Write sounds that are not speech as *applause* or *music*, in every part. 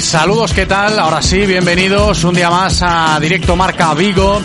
Saludos, ¿qué tal? Ahora sí, bienvenidos un día más a Directo Marca Vigo.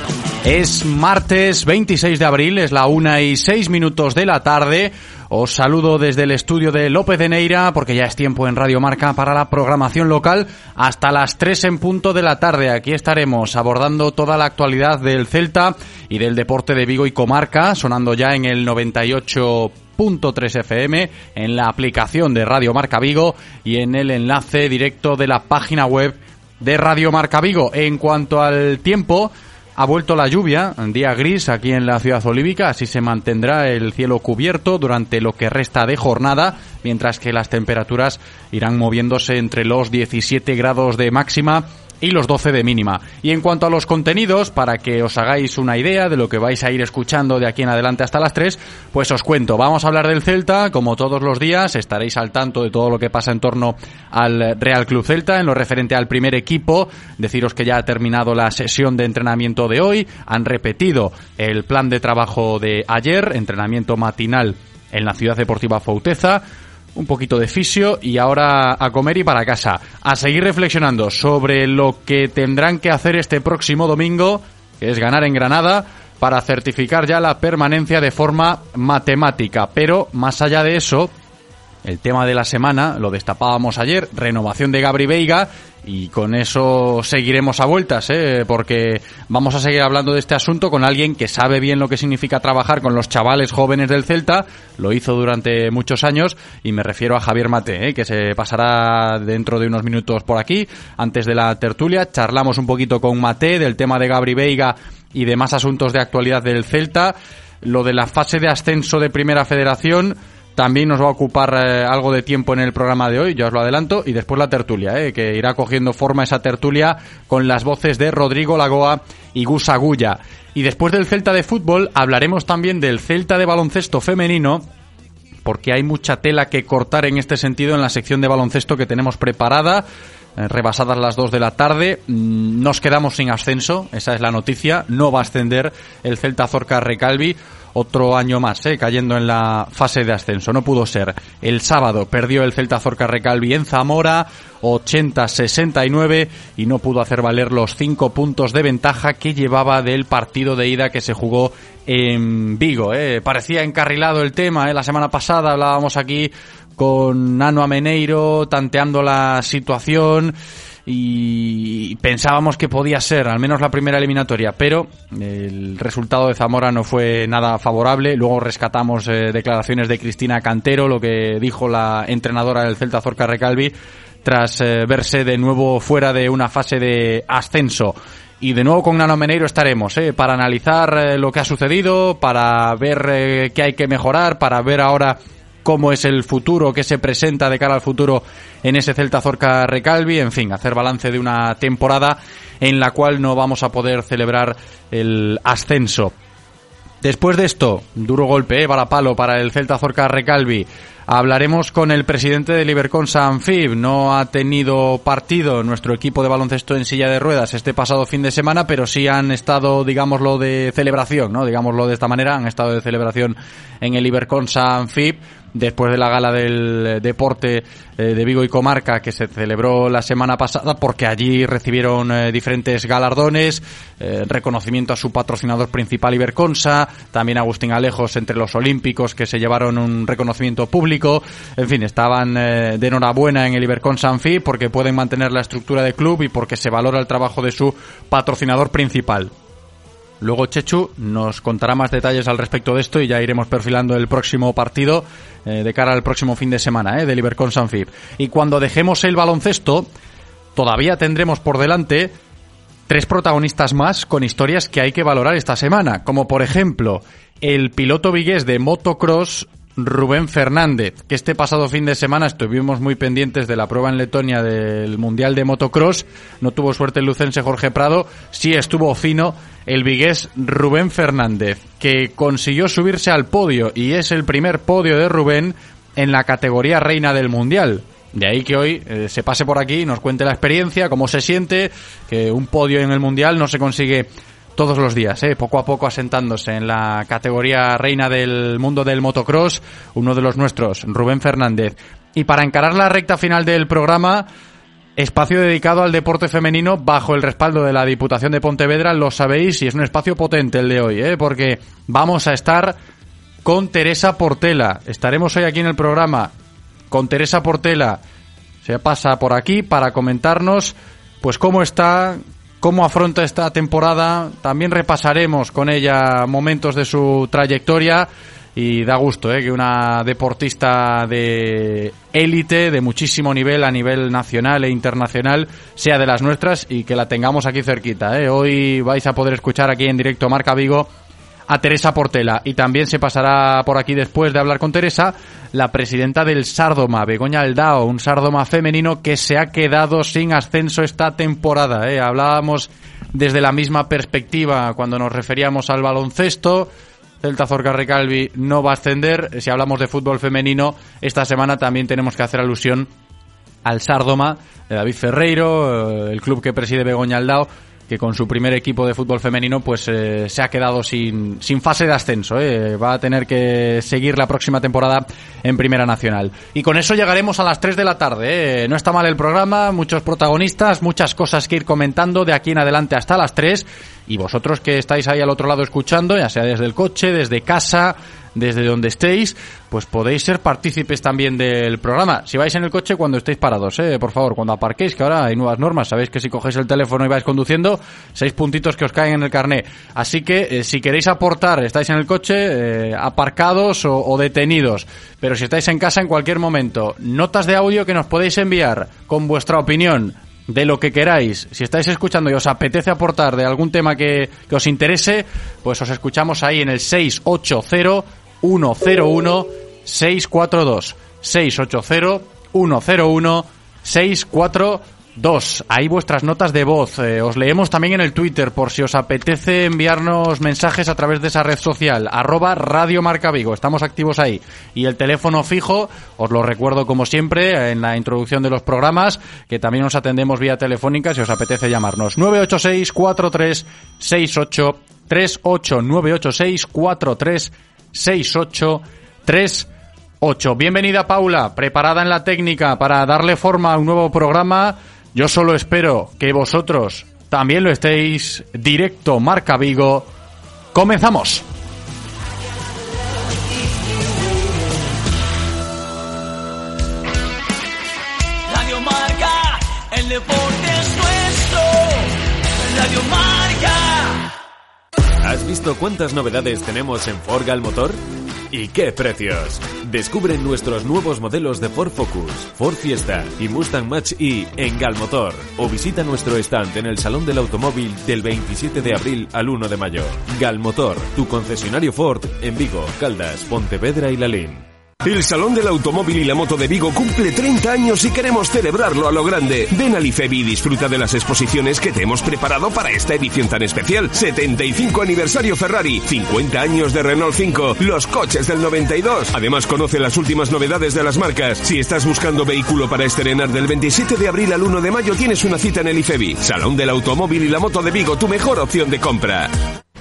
Es martes 26 de abril, es la una y seis minutos de la tarde. Os saludo desde el estudio de López de Neira porque ya es tiempo en Radio Marca para la programación local hasta las 3 en punto de la tarde. Aquí estaremos abordando toda la actualidad del Celta y del deporte de Vigo y comarca, sonando ya en el 98 3 FM, en la aplicación de Radio Marca Vigo y en el enlace directo de la página web de Radio Marca Vigo. En cuanto al tiempo, ha vuelto la lluvia, día gris aquí en la ciudad olívica, así se mantendrá el cielo cubierto durante lo que resta de jornada, mientras que las temperaturas irán moviéndose entre los 17 grados de máxima y los 12 de mínima. Y en cuanto a los contenidos, para que os hagáis una idea de lo que vais a ir escuchando de aquí en adelante hasta las 3, pues os cuento, vamos a hablar del Celta, como todos los días, estaréis al tanto de todo lo que pasa en torno al Real Club Celta, en lo referente al primer equipo, deciros que ya ha terminado la sesión de entrenamiento de hoy, han repetido el plan de trabajo de ayer, entrenamiento matinal en la Ciudad Deportiva Fauteza, un poquito de fisio y ahora a comer y para casa. A seguir reflexionando sobre lo que tendrán que hacer este próximo domingo, que es ganar en Granada, para certificar ya la permanencia de forma matemática. Pero más allá de eso, el tema de la semana, lo destapábamos ayer, renovación de Gabri Veiga y con eso seguiremos a vueltas, ¿eh? porque vamos a seguir hablando de este asunto con alguien que sabe bien lo que significa trabajar con los chavales jóvenes del Celta, lo hizo durante muchos años y me refiero a Javier Mate, ¿eh? que se pasará dentro de unos minutos por aquí, antes de la tertulia, charlamos un poquito con Mate del tema de Gabri Veiga y demás asuntos de actualidad del Celta, lo de la fase de ascenso de Primera Federación, también nos va a ocupar eh, algo de tiempo en el programa de hoy, ya os lo adelanto, y después la tertulia, eh, que irá cogiendo forma esa tertulia con las voces de Rodrigo Lagoa y Gus Agulla. Y después del Celta de fútbol hablaremos también del Celta de baloncesto femenino, porque hay mucha tela que cortar en este sentido en la sección de baloncesto que tenemos preparada. Eh, rebasadas las 2 de la tarde, mm, nos quedamos sin ascenso, esa es la noticia, no va a ascender el Celta Zorca Recalvi otro año más, ¿eh? cayendo en la fase de ascenso. No pudo ser. El sábado perdió el Celta Zorca Recalvi en Zamora, 80-69, y no pudo hacer valer los cinco puntos de ventaja que llevaba del partido de ida que se jugó en Vigo. ¿eh? Parecía encarrilado el tema. ¿eh? La semana pasada hablábamos aquí con Nano Ameneiro, tanteando la situación y pensábamos que podía ser al menos la primera eliminatoria, pero el resultado de Zamora no fue nada favorable. Luego rescatamos eh, declaraciones de Cristina Cantero, lo que dijo la entrenadora del Celta Zorca Recalvi tras eh, verse de nuevo fuera de una fase de ascenso. Y de nuevo con Nano Meneiro estaremos, eh, para analizar lo que ha sucedido, para ver qué hay que mejorar, para ver ahora cómo es el futuro, qué se presenta de cara al futuro en ese Celta Zorca Recalvi, en fin, hacer balance de una temporada en la cual no vamos a poder celebrar el ascenso. Después de esto, duro golpe, eh, palo para el Celta Zorca Recalvi. Hablaremos con el presidente del Ibercon Sanfib. No ha tenido partido nuestro equipo de baloncesto en silla de ruedas este pasado fin de semana, pero sí han estado, digámoslo, de celebración, ¿no? Digámoslo de esta manera, han estado de celebración en el Ibercon Sanfib después de la gala del deporte eh, de Vigo y Comarca que se celebró la semana pasada porque allí recibieron eh, diferentes galardones, eh, reconocimiento a su patrocinador principal Iberconsa, también Agustín Alejos entre los olímpicos que se llevaron un reconocimiento público, en fin, estaban de enhorabuena en el Iberconsa Anfi porque pueden mantener la estructura de club y porque se valora el trabajo de su patrocinador principal. Luego Chechu nos contará más detalles al respecto de esto y ya iremos perfilando el próximo partido eh, de cara al próximo fin de semana eh, de Libercon Sanfib. Y cuando dejemos el baloncesto, todavía tendremos por delante tres protagonistas más con historias que hay que valorar esta semana, como por ejemplo el piloto vigués de motocross Rubén Fernández, que este pasado fin de semana estuvimos muy pendientes de la prueba en Letonia del Mundial de Motocross. No tuvo suerte el lucense Jorge Prado, sí estuvo fino el vigués Rubén Fernández, que consiguió subirse al podio y es el primer podio de Rubén en la categoría reina del Mundial. De ahí que hoy eh, se pase por aquí y nos cuente la experiencia, cómo se siente, que un podio en el Mundial no se consigue todos los días, ¿eh? poco a poco asentándose en la categoría reina del mundo del motocross, uno de los nuestros, Rubén Fernández. Y para encarar la recta final del programa, espacio dedicado al deporte femenino bajo el respaldo de la Diputación de Pontevedra, lo sabéis, y es un espacio potente el de hoy, ¿eh? porque vamos a estar con Teresa Portela. Estaremos hoy aquí en el programa con Teresa Portela. Se pasa por aquí para comentarnos pues cómo está, cómo afronta esta temporada. También repasaremos con ella momentos de su trayectoria y da gusto ¿eh? que una deportista de élite, de muchísimo nivel a nivel nacional e internacional, sea de las nuestras y que la tengamos aquí cerquita. ¿eh? Hoy vais a poder escuchar aquí en directo Marca Vigo a Teresa Portela y también se pasará por aquí después de hablar con Teresa la presidenta del Sardoma, Begoña Aldao, un Sardoma femenino que se ha quedado sin ascenso esta temporada. ¿eh? Hablábamos desde la misma perspectiva cuando nos referíamos al baloncesto. Celta Zorca Recalvi no va a ascender. Si hablamos de fútbol femenino, esta semana también tenemos que hacer alusión al Sardoma de David Ferreiro, eh, el club que preside Begoña Aldao que con su primer equipo de fútbol femenino pues eh, se ha quedado sin, sin fase de ascenso. Eh. Va a tener que seguir la próxima temporada en Primera Nacional. Y con eso llegaremos a las 3 de la tarde. Eh. No está mal el programa, muchos protagonistas, muchas cosas que ir comentando de aquí en adelante hasta las 3. Y vosotros que estáis ahí al otro lado escuchando, ya sea desde el coche, desde casa, desde donde estéis, pues podéis ser partícipes también del programa. Si vais en el coche cuando estéis parados, eh, por favor, cuando aparquéis, que ahora hay nuevas normas, sabéis que si cogéis el teléfono y vais conduciendo, seis puntitos que os caen en el carné. Así que eh, si queréis aportar, estáis en el coche, eh, aparcados o, o detenidos, pero si estáis en casa en cualquier momento, notas de audio que nos podéis enviar con vuestra opinión, de lo que queráis. Si estáis escuchando y os apetece aportar de algún tema que, que, os interese, pues os escuchamos ahí en el 680 101 642 680 101 642 Ahí vuestras notas de voz. Eh, os leemos también en el Twitter por si os apetece enviarnos mensajes a través de esa red social. Arroba Radio Marca Vigo. Estamos activos ahí. Y el teléfono fijo, os lo recuerdo como siempre en la introducción de los programas, que también os atendemos vía telefónica si os apetece llamarnos. 986 43 68 38 986 43 6838. Bienvenida Paula, preparada en la técnica para darle forma a un nuevo programa. Yo solo espero que vosotros también lo estéis. Directo Marca Vigo. Comenzamos. Radio Marca, el deporte es nuestro. Radio Marca. ¿Has visto cuántas novedades tenemos en Ford Gal Motor? ¿Y qué precios? Descubre nuestros nuevos modelos de Ford Focus, Ford Fiesta y Mustang Mach-E en Galmotor o visita nuestro stand en el Salón del Automóvil del 27 de abril al 1 de mayo. Galmotor, tu concesionario Ford en Vigo, Caldas, Pontevedra y Lalín. El Salón del Automóvil y la Moto de Vigo cumple 30 años y queremos celebrarlo a lo grande. Ven al IFEBI y disfruta de las exposiciones que te hemos preparado para esta edición tan especial. 75 aniversario Ferrari, 50 años de Renault 5, los coches del 92. Además conoce las últimas novedades de las marcas. Si estás buscando vehículo para estrenar del 27 de abril al 1 de mayo tienes una cita en el IFEBI. Salón del Automóvil y la Moto de Vigo, tu mejor opción de compra.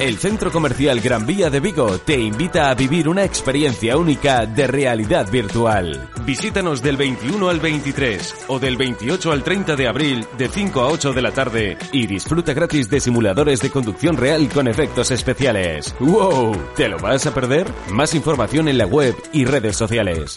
El Centro Comercial Gran Vía de Vigo te invita a vivir una experiencia única de realidad virtual. Visítanos del 21 al 23 o del 28 al 30 de abril de 5 a 8 de la tarde y disfruta gratis de simuladores de conducción real con efectos especiales. ¡Wow! ¿Te lo vas a perder? Más información en la web y redes sociales.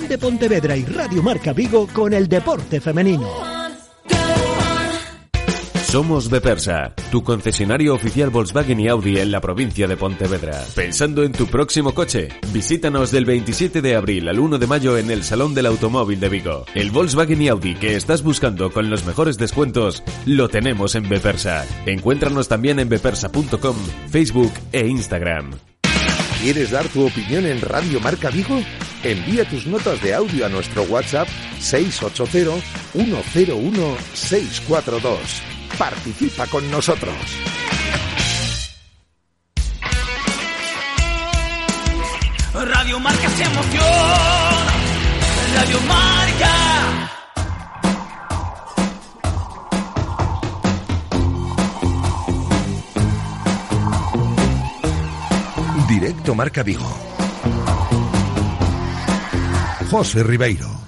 de Pontevedra y Radio Marca Vigo con el deporte femenino. Somos Bepersa, tu concesionario oficial Volkswagen y Audi en la provincia de Pontevedra. Pensando en tu próximo coche, visítanos del 27 de abril al 1 de mayo en el Salón del Automóvil de Vigo. El Volkswagen y Audi que estás buscando con los mejores descuentos, lo tenemos en Bepersa. Encuéntranos también en bepersa.com, Facebook e Instagram. ¿Quieres dar tu opinión en Radio Marca Vigo? Envía tus notas de audio a nuestro WhatsApp 680-101-642. Participa con nosotros. Radio Marca se emociona. Radio Marca. Directo Marca Vigo. José Ribeiro.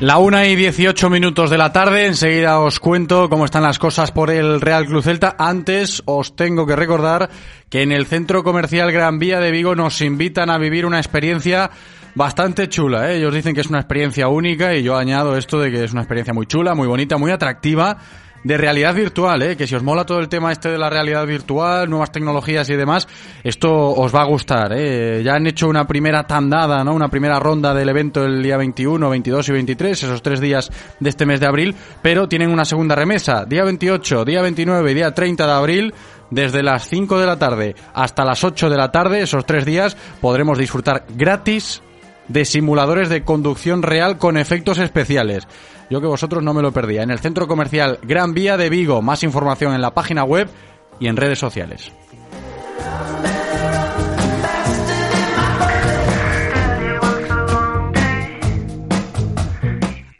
La una y 18 minutos de la tarde, enseguida os cuento cómo están las cosas por el Real Club Celta. Antes os tengo que recordar que en el Centro Comercial Gran Vía de Vigo nos invitan a vivir una experiencia bastante chula. ¿eh? Ellos dicen que es una experiencia única y yo añado esto de que es una experiencia muy chula, muy bonita, muy atractiva de realidad virtual, ¿eh? que si os mola todo el tema este de la realidad virtual, nuevas tecnologías y demás, esto os va a gustar. ¿eh? Ya han hecho una primera tandada, ¿no? una primera ronda del evento el día 21, 22 y 23, esos tres días de este mes de abril, pero tienen una segunda remesa, día 28, día 29 y día 30 de abril. Desde las 5 de la tarde hasta las 8 de la tarde, esos tres días, podremos disfrutar gratis de simuladores de conducción real con efectos especiales. Yo que vosotros no me lo perdía. En el centro comercial Gran Vía de Vigo. Más información en la página web y en redes sociales.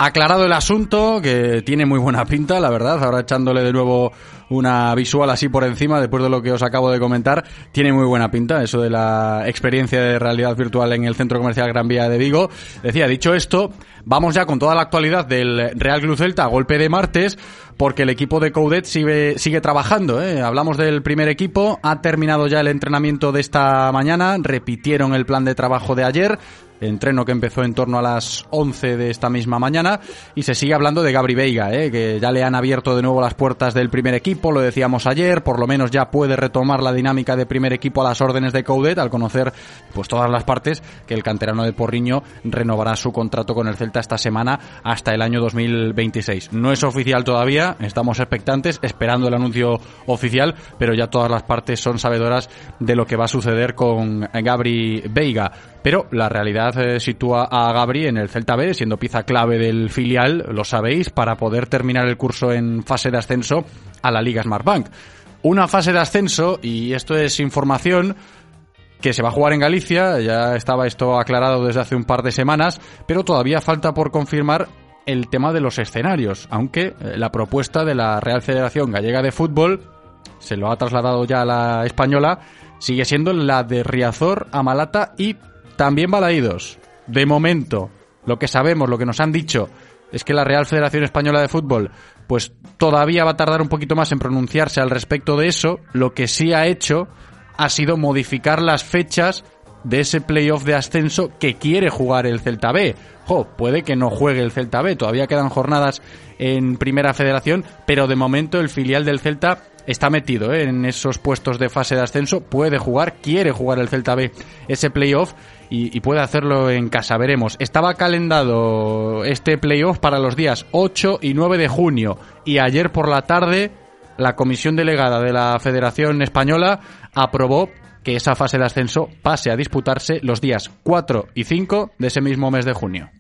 Aclarado el asunto, que tiene muy buena pinta, la verdad, ahora echándole de nuevo una visual así por encima, después de lo que os acabo de comentar, tiene muy buena pinta eso de la experiencia de realidad virtual en el Centro Comercial Gran Vía de Vigo. Decía, dicho esto, vamos ya con toda la actualidad del Real Club Celta a golpe de martes, porque el equipo de Coudet sigue, sigue trabajando. ¿eh? Hablamos del primer equipo, ha terminado ya el entrenamiento de esta mañana, repitieron el plan de trabajo de ayer, entreno que empezó en torno a las 11 de esta misma mañana y se sigue hablando de Gabri Veiga, ¿eh? que ya le han abierto de nuevo las puertas del primer equipo, lo decíamos ayer, por lo menos ya puede retomar la dinámica de primer equipo a las órdenes de Coudet al conocer pues todas las partes que el canterano de Porriño renovará su contrato con el Celta esta semana hasta el año 2026. No es oficial todavía, estamos expectantes, esperando el anuncio oficial, pero ya todas las partes son sabedoras de lo que va a suceder con Gabri Veiga. Pero la realidad eh, sitúa a Gabri en el Celta B, siendo pieza clave del filial, lo sabéis, para poder terminar el curso en fase de ascenso a la Liga Smartbank. Una fase de ascenso, y esto es información, que se va a jugar en Galicia, ya estaba esto aclarado desde hace un par de semanas, pero todavía falta por confirmar el tema de los escenarios, aunque eh, la propuesta de la Real Federación Gallega de Fútbol se lo ha trasladado ya a la española, sigue siendo la de Riazor, Amalata y también Balaídos. De momento, lo que sabemos, lo que nos han dicho, es que la Real Federación Española de Fútbol pues todavía va a tardar un poquito más en pronunciarse al respecto de eso. Lo que sí ha hecho ha sido modificar las fechas de ese playoff de ascenso que quiere jugar el Celta B. Jo, puede que no juegue el Celta B, todavía quedan jornadas en Primera Federación, pero de momento el filial del Celta está metido ¿eh? en esos puestos de fase de ascenso, puede jugar, quiere jugar el Celta B ese playoff y, puede hacerlo en casa, veremos. Estaba calendado este playoff para los días 8 y 9 de junio y ayer por la tarde la comisión delegada de la Federación Española aprobó que esa fase de ascenso pase a disputarse los días 4 y 5 de ese mismo mes de junio.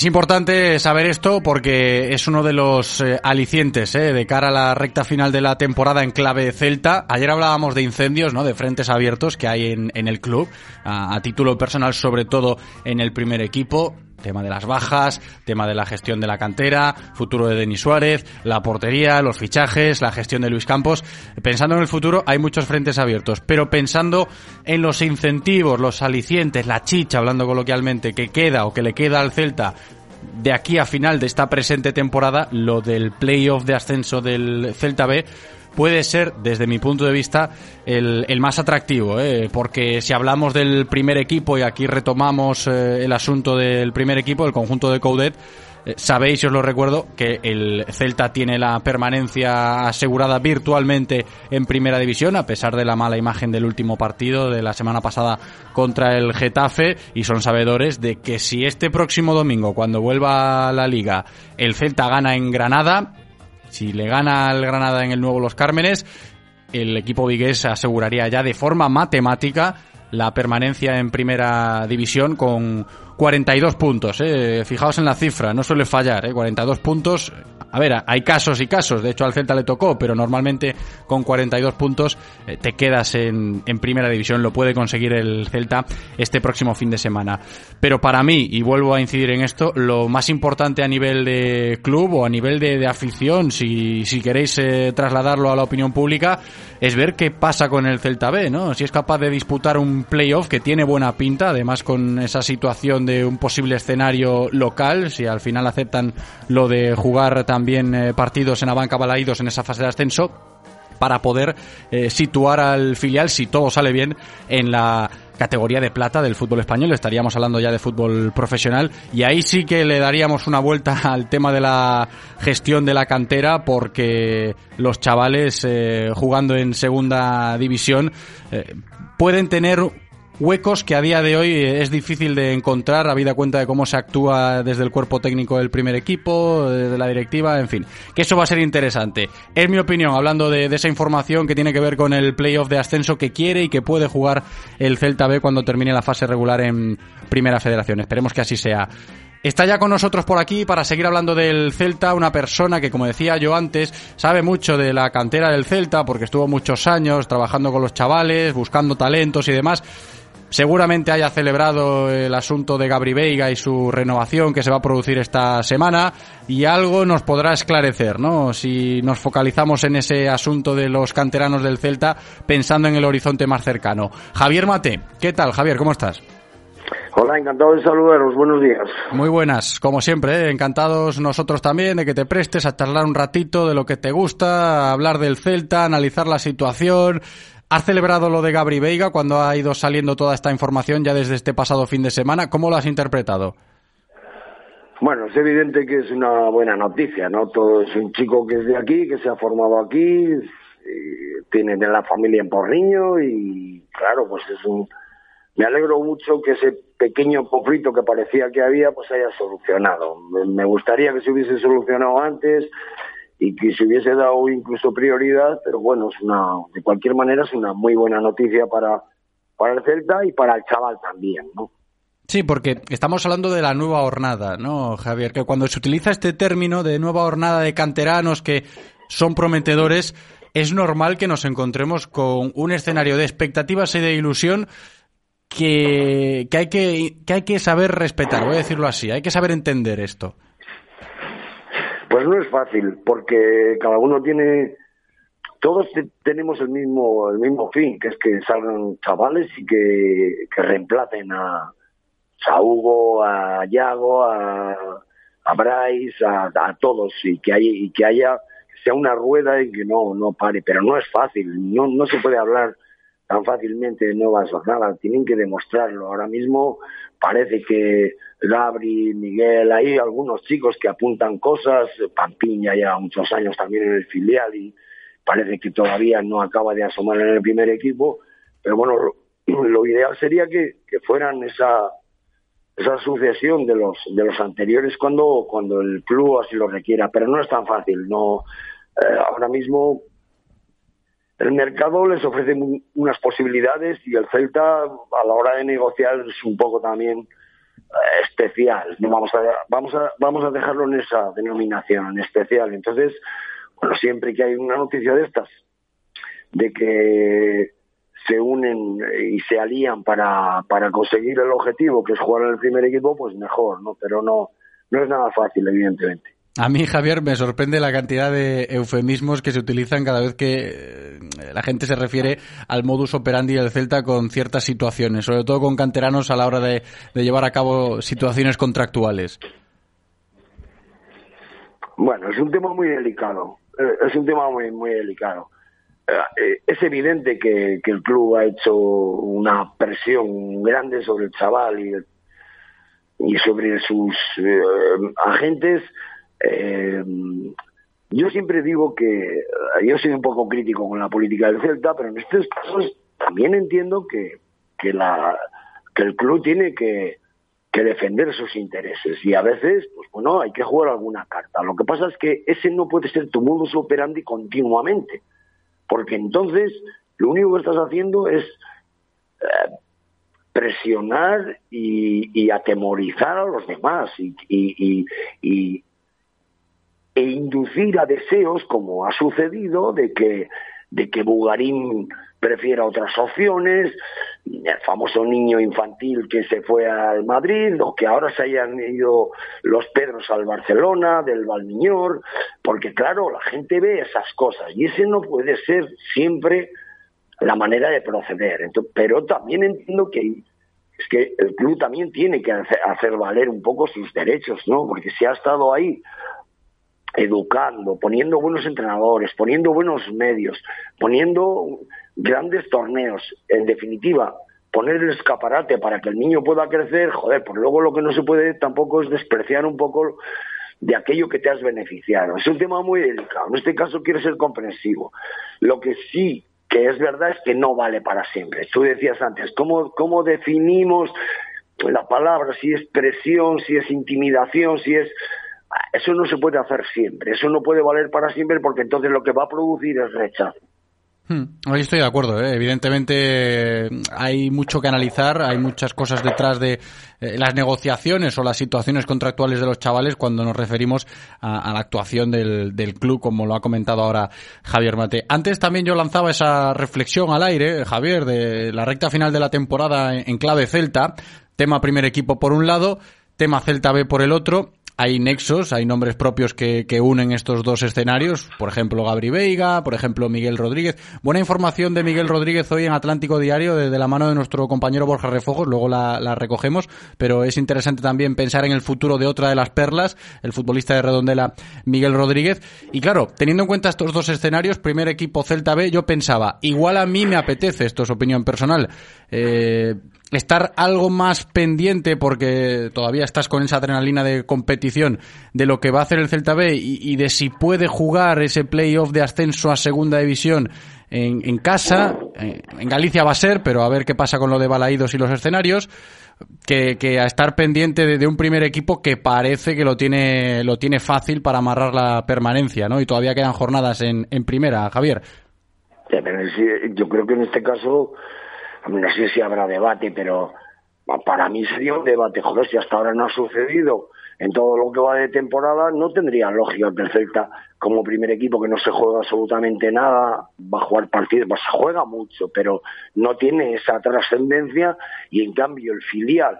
Es importante saber esto porque es uno de los eh, alicientes eh, de cara a la recta final de la temporada en clave celta. Ayer hablábamos de incendios, ¿no? de frentes abiertos que hay en, el club, a título personal sobre todo en el primer equipo tema de las bajas, tema de la gestión de la cantera, futuro de Denis Suárez, la portería, los fichajes, la gestión de Luis Campos. Pensando en el futuro hay muchos frentes abiertos, pero pensando en los incentivos, los alicientes, la chicha, hablando coloquialmente, que queda o que le queda al Celta de aquí a final de esta presente temporada, lo del playoff de ascenso del Celta B puede ser, desde mi punto de vista, el, el más atractivo, ¿eh? porque si hablamos del primer equipo, y aquí retomamos eh, el asunto del primer equipo, el conjunto de Coudet, eh, sabéis, y os lo recuerdo, que el Celta tiene la permanencia asegurada virtualmente en primera división, a pesar de la mala imagen del último partido de la semana pasada contra el Getafe, y son sabedores de que si este próximo domingo, cuando vuelva a la liga, el Celta gana en Granada, si le gana al Granada en el nuevo Los Cármenes, el equipo vigués aseguraría ya de forma matemática la permanencia en primera división con 42 puntos. ¿eh? Fijaos en la cifra, no suele fallar. ¿eh? 42 puntos a ver, hay casos y casos, de hecho al Celta le tocó, pero normalmente con 42 puntos eh, te quedas en, primera división, lo puede conseguir el Celta este próximo fin de semana. Pero para mí, y vuelvo a incidir en esto, lo más importante a nivel de club o a nivel de, afición, si, si queréis eh, trasladarlo a la opinión pública, es ver qué pasa con el Celta B, ¿no? Si es capaz de disputar un playoff que tiene buena pinta, además con esa situación de un posible escenario local, si al final aceptan lo de jugar también eh, partidos en la banca balaídos en esa fase de ascenso, para poder eh, situar al filial, si todo sale bien, en la categoría de plata del fútbol español. Estaríamos hablando ya de fútbol profesional y ahí sí que le daríamos una vuelta *laughs* al tema de la gestión de la cantera porque los chavales eh, jugando en segunda división pueden tener huecos que a día de hoy es difícil de encontrar, habida cuenta de cómo se actúa desde el cuerpo técnico del primer equipo, desde la directiva, en fin. Que eso va a ser interesante. Es mi opinión, hablando de esa información que tiene que ver con el playoff de ascenso que quiere y que puede jugar el Celta B cuando termine la fase regular en Primera Federación. Esperemos que así sea. Está ya con nosotros por aquí para seguir hablando del Celta, una persona que, como decía yo antes, sabe mucho de la cantera del Celta porque estuvo muchos años trabajando con los chavales, buscando talentos y demás. Seguramente haya celebrado el asunto de Gabri Veiga y su renovación que se va a producir esta semana y algo nos podrá esclarecer, ¿no? Si nos focalizamos en ese asunto de los canteranos del Celta pensando en el horizonte más cercano. Javier Mate, ¿qué tal Javier? ¿Cómo estás? Hola, encantado de saludaros. Buenos días. Muy buenas, como siempre, ¿eh? encantados nosotros también de que te prestes a charlar un ratito de lo que te gusta, hablar del Celta, analizar la situación. ¿Has celebrado lo de Gabri Veiga cuando ha ido saliendo toda esta información ya desde este pasado fin de semana? ¿Cómo lo has interpretado? Bueno, es evidente que es una buena noticia, ¿no? Todo es un chico que es de aquí, que se ha formado aquí, tiene de la familia en Porriño y, claro, pues es un me alegro mucho que ese pequeño conflicto que parecía que había pues haya solucionado. Me gustaría que se hubiese solucionado antes y que se hubiese dado incluso prioridad, pero bueno, es una, de cualquier manera es una muy buena noticia para, para el Celta y para el chaval también, ¿no? Sí, porque estamos hablando de la nueva jornada, ¿no, Javier? Que cuando se utiliza este término de nueva jornada de canteranos que son prometedores, es normal que nos encontremos con un escenario de expectativas y de ilusión que, que, hay que, que hay que saber respetar, voy a decirlo así, hay que saber entender esto. Pues no es fácil, porque cada uno tiene, todos tenemos el mismo, el mismo fin, que es que salgan chavales y que, reemplacen a, a Hugo, a Yago, a, a Bryce, a, a, todos, y que, hay, y que haya, sea una rueda y que no, no pare, pero no es fácil, no, no se puede hablar tan fácilmente no vas a nada, tienen que demostrarlo. Ahora mismo parece que Gabri, Miguel, hay algunos chicos que apuntan cosas, Pampiña ya muchos años también en el filial y parece que todavía no acaba de asomar en el primer equipo, pero bueno, lo, *clears throat* ideal sería que, fueran esa esa sucesión de los de los anteriores cuando cuando el club así lo requiera, pero no es tan fácil, no eh, ahora mismo el mercado les ofrece unas posibilidades y el Celta a la hora de negociar es un poco también especial. No vamos a vamos a vamos a dejarlo en esa denominación, en especial. Entonces, bueno, siempre que hay una noticia de estas de que se unen y se alían para, para conseguir el objetivo que es jugar en el primer equipo, pues mejor, ¿no? Pero no no es nada fácil, evidentemente. A mí, Javier, me sorprende la cantidad de eufemismos que se utilizan cada vez que eh, la gente se refiere al modus operandi del Celta con ciertas situaciones, sobre todo con canteranos a la hora de, llevar a cabo situaciones contractuales. Bueno, es un tema muy delicado. Eh, es un tema muy, muy delicado. Eh, es evidente que, el club ha hecho una presión grande sobre el chaval y, y sobre sus agentes eh, yo siempre digo que eh, yo soy un poco crítico con la política del Celta, pero en estos casos también entiendo que, que, la, que el club tiene que, que defender sus intereses. Y a veces, pues bueno, hay que jugar alguna carta. Lo que pasa es que ese no puede ser tu modus operandi continuamente, porque entonces lo único que estás haciendo es eh, presionar y, y, atemorizar a los demás. Y, y, e inducir a deseos, como ha sucedido, de que, de que Bugarín prefiera otras opciones, el famoso niño infantil que se fue al Madrid, o que ahora se hayan ido los Pedros al Barcelona, del Valmiñor, porque claro, la gente ve esas cosas y ese no puede ser siempre la manera de proceder. pero también entiendo que es que el club también tiene que hacer valer un poco sus derechos, ¿no? Porque si ha estado ahí educando, poniendo buenos entrenadores, poniendo buenos medios, poniendo grandes torneos, en definitiva, poner el escaparate para que el niño pueda crecer, joder, pues luego lo que no se puede tampoco es despreciar un poco de aquello que te has beneficiado. Es un tema muy delicado. En este caso quiero ser comprensivo. Lo que sí que es verdad es que no vale para siempre. Tú decías antes, ¿cómo, cómo definimos la palabra? Si es presión, si es intimidación, si es eso no se puede hacer siempre, eso no puede valer para siempre porque entonces lo que va a producir es rechazo. Hmm. Ahí estoy de acuerdo. ¿eh? Evidentemente hay mucho que analizar, hay muchas cosas detrás de eh, las negociaciones o las situaciones contractuales de los chavales cuando nos referimos a, la actuación del, club, como lo ha comentado ahora Javier Mate. Antes también yo lanzaba esa reflexión al aire, Javier, de la recta final de la temporada en clave Celta, tema primer equipo por un lado, tema Celta B por el otro hay nexos, hay nombres propios que, unen estos dos escenarios, por ejemplo Gabri Veiga, por ejemplo Miguel Rodríguez. Buena información de Miguel Rodríguez hoy en Atlántico Diario de, la mano de nuestro compañero Borja Refojos, luego la, la, recogemos, pero es interesante también pensar en el futuro de otra de las perlas, el futbolista de Redondela Miguel Rodríguez. Y claro, teniendo en cuenta estos dos escenarios, primer equipo Celta B, yo pensaba, igual a mí me apetece, esto es opinión personal, eh, estar algo más pendiente porque todavía estás con esa adrenalina de competición de lo que va a hacer el Celta B y, de si puede jugar ese playoff de ascenso a segunda división en, casa. En Galicia va a ser, pero a ver qué pasa con lo de Balaídos y los escenarios. Que, que a estar pendiente de, un primer equipo que parece que lo tiene, lo tiene fácil para amarrar la permanencia, ¿no? Y todavía quedan jornadas en, en primera, Javier. Yo creo que en este caso no sé si habrá debate, pero para mí sería un debate. Joder, si hasta ahora no ha sucedido en todo lo que va de temporada, no tendría lógica que el Celta, como primer equipo que no se juega absolutamente nada, va a jugar partidos, pues se juega mucho, pero no tiene esa trascendencia y en cambio el filial,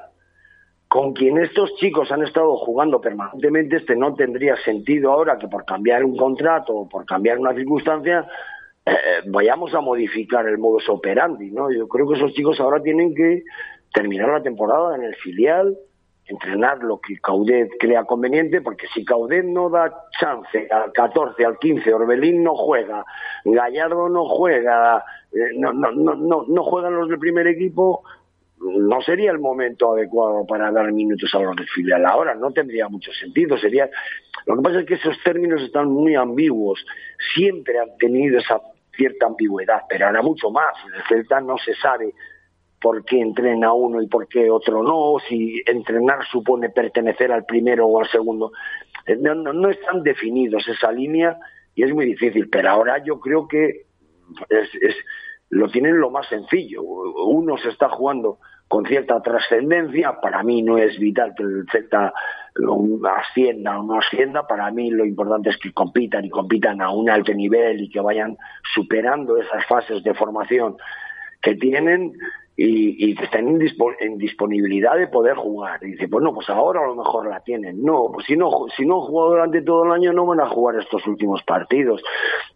con quien estos chicos han estado jugando permanentemente, este no tendría sentido ahora que por cambiar un contrato o por cambiar una circunstancia, eh, vayamos a modificar el modus operandi, ¿no? Yo creo que esos chicos ahora tienen que terminar la temporada en el filial, entrenar lo que Caudet crea conveniente, porque si Caudet no da chance al 14, al 15, Orbelín no juega, Gallardo no juega, eh, no, no, no, no juegan los del primer equipo, no sería el momento adecuado para dar minutos a los del filial ahora, no tendría mucho sentido, sería lo que pasa es que esos términos están muy ambiguos, siempre han tenido esa cierta ambigüedad, pero ahora mucho más. El Celta no se sabe por qué entrena uno y por qué otro no, si entrenar supone pertenecer al primero o al segundo. Eh, no, no, están definidos esa línea y es muy difícil, pero ahora yo creo que es, lo tienen lo más sencillo. Uno se está jugando con cierta trascendencia, para mí no es vital que el Celta ascienda o no ascienda, para mí lo importante es que compitan y compitan a un alto nivel y que vayan superando esas fases de formación que tienen y, que estén en, disponibilidad de poder jugar. Y dice, pues no, pues ahora a lo mejor la tienen. No, pues si no, si no han jugado durante todo el año no van a jugar estos últimos partidos,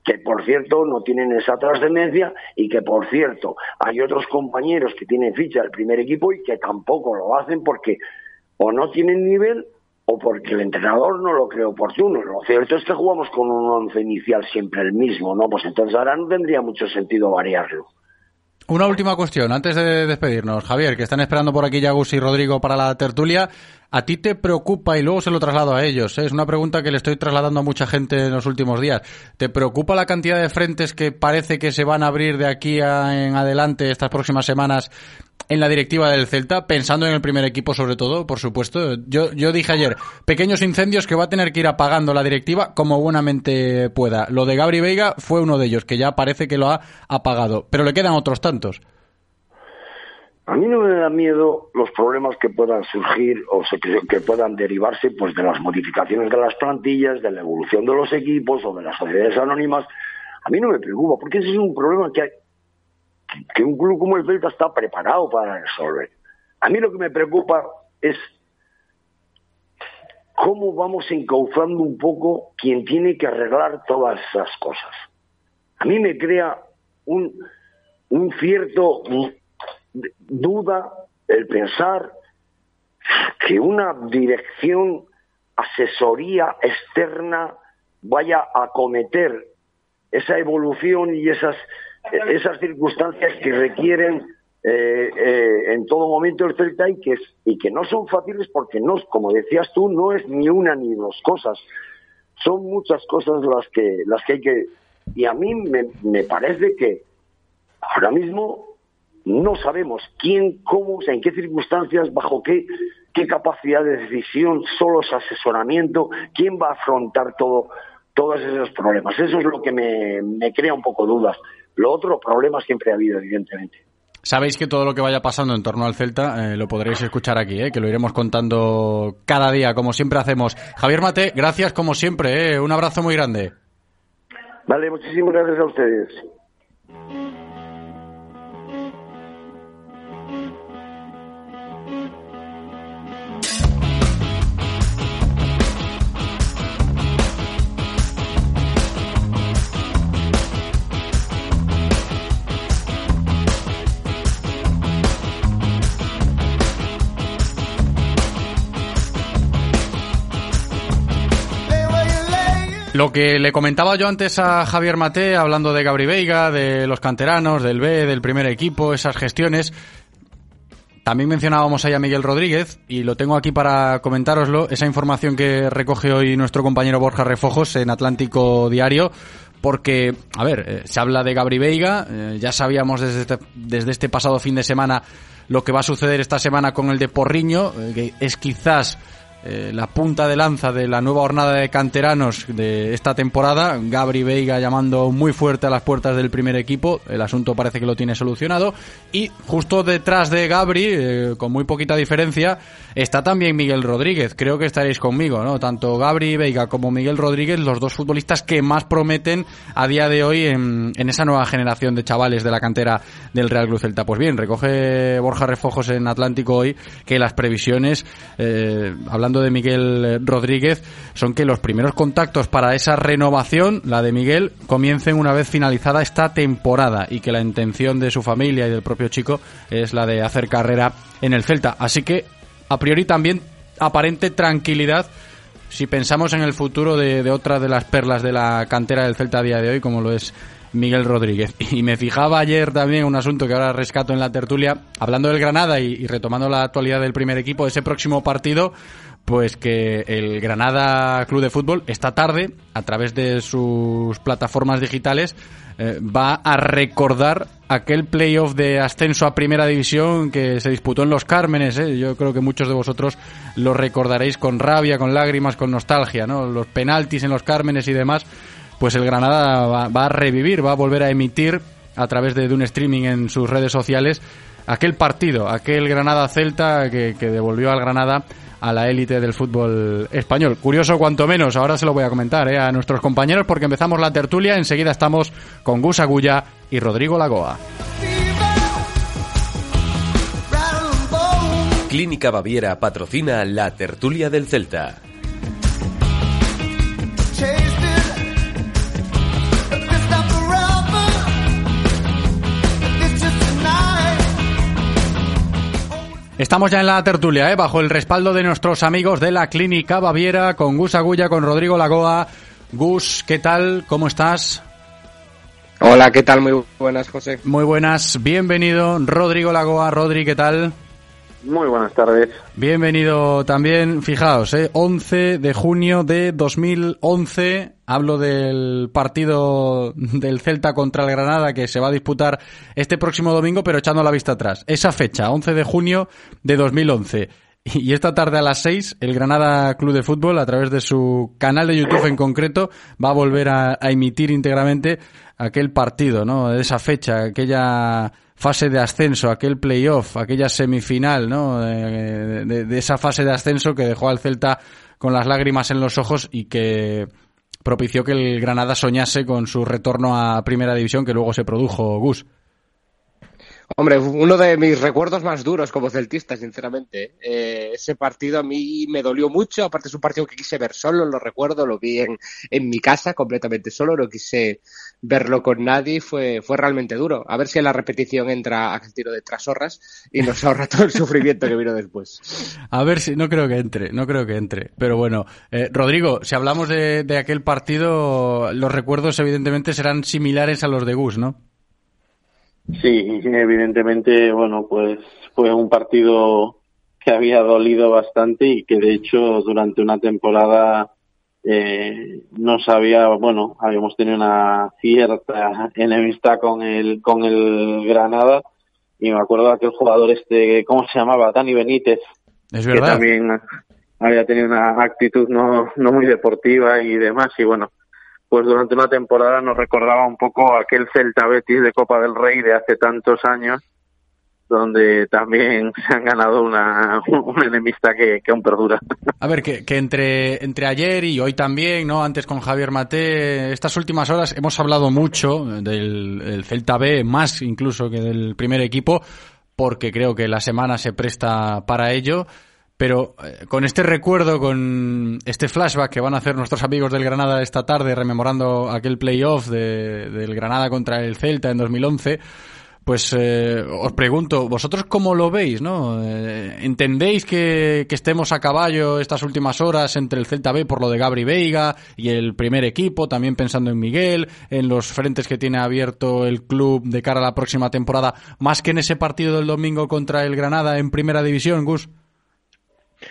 que por cierto no tienen esa trascendencia y que por cierto hay otros compañeros que tienen ficha del primer equipo y que tampoco lo hacen porque o no tienen nivel o porque el entrenador no lo cree oportuno. Lo cierto es que jugamos con un once inicial siempre el mismo, ¿no? Pues entonces ahora no tendría mucho sentido variarlo. Una última cuestión, antes de despedirnos. Javier, que están esperando por aquí Yagus y Rodrigo para la tertulia. ¿A ti te preocupa, y luego se lo traslado a ellos, ¿eh? es una pregunta que le estoy trasladando a mucha gente en los últimos días, ¿te preocupa la cantidad de frentes que parece que se van a abrir de aquí en adelante estas próximas semanas en la directiva del Celta, pensando en el primer equipo sobre todo, por supuesto. Yo, yo dije ayer, pequeños incendios que va a tener que ir apagando la directiva como buenamente pueda. Lo de Gabri Veiga fue uno de ellos, que ya parece que lo ha apagado, pero le quedan otros tantos. A mí no me da miedo los problemas que puedan surgir o que puedan derivarse pues de las modificaciones de las plantillas, de la evolución de los equipos o de las sociedades anónimas. A mí no me preocupa, porque ese es un problema que hay, que un club como el Celta está preparado para resolver. A mí lo que me preocupa es cómo vamos encauzando un poco quien tiene que arreglar todas esas cosas. A mí me crea un, un cierto duda el pensar que una dirección, asesoría externa vaya a cometer esa evolución y esas esas circunstancias que requieren eh, eh, en todo momento el Celta y que, y que no son fáciles porque no, como decías tú, no es ni una ni dos cosas. Son muchas cosas las que, las que hay que... Y a mí me, me parece que ahora mismo no sabemos quién, cómo, en qué circunstancias, bajo qué, qué capacidad de decisión, solo es asesoramiento, quién va a afrontar todo, todos esos problemas. Eso es lo que me, me crea un poco dudas Lo otro, problemas siempre ha habido, evidentemente. Sabéis que todo lo que vaya pasando en torno al Celta eh, lo podréis escuchar aquí, eh, que lo iremos contando cada día, como siempre hacemos. Javier Mate, gracias como siempre, eh, un abrazo muy grande. Vale, muchísimas gracias a ustedes. Lo que le comentaba yo antes a Javier Mate, hablando de Gabri Veiga, de los canteranos, del B, del primer equipo, esas gestiones, también mencionábamos ahí a Miguel Rodríguez y lo tengo aquí para comentároslo, esa información que recoge hoy nuestro compañero Borja Refojos en Atlántico Diario, porque, a ver, eh, se habla de Gabri Veiga, eh, ya sabíamos desde este, desde este pasado fin de semana lo que va a suceder esta semana con el de Porriño, eh, que es quizás eh, la punta de lanza de la nueva jornada de canteranos de esta temporada. Gabri Veiga llamando muy fuerte a las puertas del primer equipo. El asunto parece que lo tiene solucionado. Y justo detrás de Gabri, eh, con muy poquita diferencia, está también Miguel Rodríguez. Creo que estaréis conmigo, ¿no? Tanto Gabri Veiga como Miguel Rodríguez, los dos futbolistas que más prometen a día de hoy en, esa nueva generación de chavales de la cantera del Real Cruz Celta. Pues bien, recoge Borja Refojos en Atlántico hoy que las previsiones, eh, hablando de Miguel Rodríguez, son que los primeros contactos para esa renovación, la de Miguel, comiencen una vez finalizada esta temporada y que la intención de su familia y del propio chico es la de hacer carrera en el Celta. Así que, a priori también aparente tranquilidad si pensamos en el futuro de, de otra de las perlas de la cantera del Celta a día de hoy, como lo es Miguel Rodríguez. *laughs* Y me fijaba ayer también un asunto que ahora rescato en la tertulia, hablando del Granada y, y retomando la actualidad del primer equipo, ese próximo partido, pues que el Granada Club de Fútbol esta tarde, a través de sus plataformas digitales, eh, va a recordar aquel playoff de ascenso a primera división que se disputó en los Cármenes. ¿eh? Yo creo que muchos de vosotros lo recordaréis con rabia, con lágrimas, con nostalgia, ¿no? Los penaltis en los Cármenes y demás. Pues el Granada va, va a revivir, va a volver a emitir a través de, un streaming en sus redes sociales aquel partido, aquel Granada Celta que, que devolvió al Granada a la élite del fútbol español. Curioso cuanto menos, ahora se lo voy a comentar ¿eh? a nuestros compañeros porque empezamos la tertulia, enseguida estamos con Gus Agulla y Rodrigo Lagoa. Clínica Baviera patrocina la tertulia del Celta. Estamos ya en la tertulia, ¿eh? bajo el respaldo de nuestros amigos de la Clínica Baviera, con Gus Agulla, con Rodrigo Lagoa. Gus, ¿qué tal? ¿Cómo estás? Hola, ¿qué tal? Muy buenas, José. Muy buenas, bienvenido. Rodrigo Lagoa, Rodri, ¿qué tal? Muy buenas tardes. Bienvenido también, fijaos, ¿eh? 11 de junio de 2011, hablo del partido del Celta contra el Granada que se va a disputar este próximo domingo, pero echando la vista atrás. Esa fecha, 11 de junio de 2011. Y esta tarde a las 6, el Granada Club de Fútbol, a través de su canal de YouTube en concreto, va a volver a, a emitir íntegramente aquel partido, ¿no? De esa fecha, aquella fase de ascenso, aquel playoff, aquella semifinal, ¿no? De, esa fase de ascenso que dejó al Celta con las lágrimas en los ojos y que propició que el Granada soñase con su retorno a Primera División que luego se produjo, Gus. Hombre, uno de mis recuerdos más duros como celtista, sinceramente. Eh, ese partido a mí me dolió mucho, aparte es un partido que quise ver solo, lo recuerdo, lo vi en, en mi casa completamente solo, no quise verlo con nadie, fue, fue realmente duro. A ver si en la repetición entra aquel tiro de trasorras y nos ahorra todo el *laughs* sufrimiento que vino después. A ver si, no creo que entre, no creo que entre. Pero bueno, eh, Rodrigo, si hablamos de, de aquel partido, los recuerdos evidentemente serán similares a los de Gus, ¿no? Sí, evidentemente, bueno, pues fue un partido que había dolido bastante y que de hecho durante una temporada eh, no sabía, bueno, habíamos tenido una cierta enemistad con el con el Granada y me acuerdo de aquel jugador este, ¿cómo se llamaba? Dani Benítez, es verdad. que también había tenido una actitud no no muy deportiva y demás y bueno, pues durante una temporada nos recordaba un poco aquel Celta Betis de Copa del Rey de hace tantos años, donde también *laughs* se han ganado una, un enemista que, que aún perdura. A ver, que, que, entre, entre ayer y hoy también, ¿no? Antes con Javier Mate, estas últimas horas hemos hablado mucho del, del Celta B, más incluso que del primer equipo, porque creo que la semana se presta para ello. Pero eh, con este recuerdo, con este flashback que van a hacer nuestros amigos del Granada esta tarde, rememorando aquel playoff de, del Granada contra el Celta en 2011, pues eh, os pregunto, ¿vosotros cómo lo veis? ¿no? Eh, ¿Entendéis que, estemos a caballo estas últimas horas entre el Celta B por lo de Gabri Veiga y el primer equipo, también pensando en Miguel, en los frentes que tiene abierto el club de cara a la próxima temporada, más que en ese partido del domingo contra el Granada en primera división, Gus?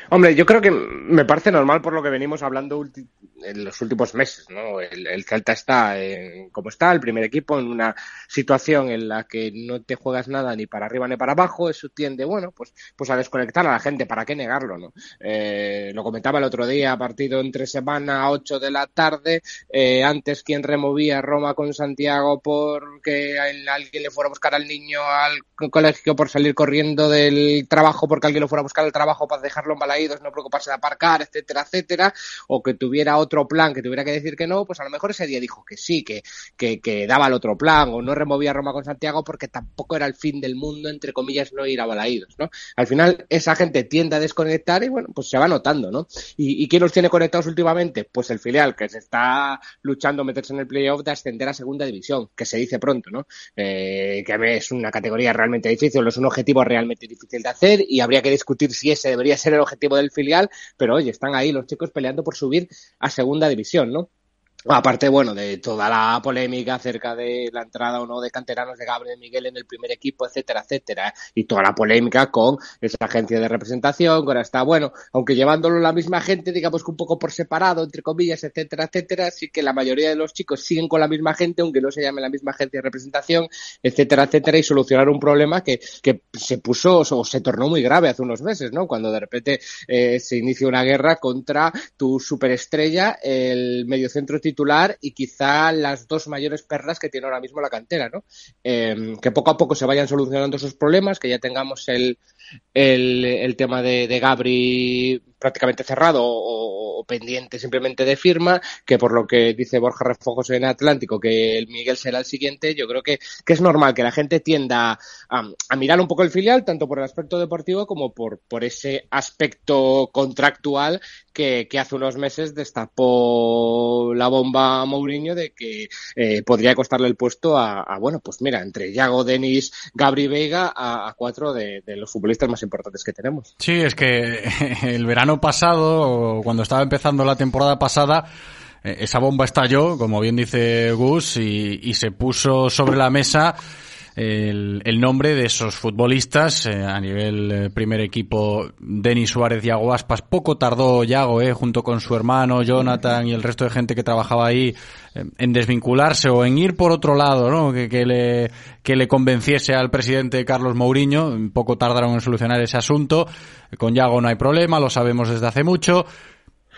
Hombre, yo creo que me parece normal por lo que venimos hablando en los últimos meses, ¿no? El, el Celta está en, como está, el primer equipo, en una situación en la que no te juegas nada ni para arriba ni para abajo, eso tiende, bueno, pues, pues a desconectar a la gente, ¿para qué negarlo, no? Eh, lo comentaba el otro día, partido entre semana a 8 de la tarde, eh, antes quien removía Roma con Santiago porque alguien le fuera a buscar al niño al colegio por salir corriendo del trabajo porque alguien lo fuera a buscar al trabajo para dejarlo en Balaídos, no preocuparse de aparcar, etcétera, etcétera, o que tuviera otro plan que tuviera que decir que no, pues a lo mejor ese día dijo que sí, que, que, daba el otro plan, o no removía Roma con Santiago porque tampoco era el fin del mundo, entre comillas, no ir a Balaídos, ¿no? Al final esa gente tiende a desconectar y bueno, pues se va notando, ¿no? ¿Y, quién los tiene conectados últimamente? Pues el filial, que se está luchando meterse en el playoff de ascender a segunda división, que se dice pronto, ¿no? Eh, que es una categoría realmente difícil, es un objetivo realmente difícil de hacer y habría que discutir si ese debería ser el objetivo del filial, pero oye, están ahí los chicos peleando por subir a segunda división, ¿no? Aparte, bueno, de toda la polémica acerca de la entrada o no de canteranos de Gabriel Miguel en el primer equipo, etcétera, etcétera, y toda la polémica con esa agencia de representación, ahora está, bueno, aunque llevándolo la misma gente, digamos que un poco por separado, entre comillas, etcétera, etcétera, sí que la mayoría de los chicos siguen con la misma gente, aunque no se llame la misma agencia de representación, etcétera, etcétera, y solucionar un problema que, que se puso o se tornó muy grave hace unos meses, ¿no? Cuando de repente eh, se inicia una guerra contra tu superestrella, el mediocentro titular titular y quizá las dos mayores perlas que tiene ahora mismo la cantera, ¿no? Eh, que poco a poco se vayan solucionando esos problemas, que ya tengamos el, el, el tema de, de, Gabri prácticamente cerrado o, pendiente simplemente de firma, que por lo que dice Borja Refojos en Atlántico, que el Miguel será el siguiente, yo creo que, que es normal que la gente tienda a, mirar un poco el filial, tanto por el aspecto deportivo como por, por ese aspecto contractual que, hace unos meses destapó la bomba a Mourinho de que eh, podría costarle el puesto a, a, bueno, pues mira, entre Yago, Denis, Gabri Veiga, a, a cuatro de, de los futbolistas más importantes que tenemos. Sí, es que *laughs* el verano pasado, cuando estaba empezando la temporada pasada, eh, esa bomba estalló, como bien dice Gus, y, y se puso sobre la mesa el, el, nombre de esos futbolistas eh, a nivel eh, primer equipo Denis Suárez y Yago Aspas. Poco tardó Yago eh, junto con su hermano Jonathan y el resto de gente que trabajaba ahí eh, en desvincularse o en ir por otro lado ¿no? que, que, le, que le convenciese al presidente Carlos Mourinho. Poco tardaron en solucionar ese asunto. Con Yago no hay problema lo sabemos desde hace mucho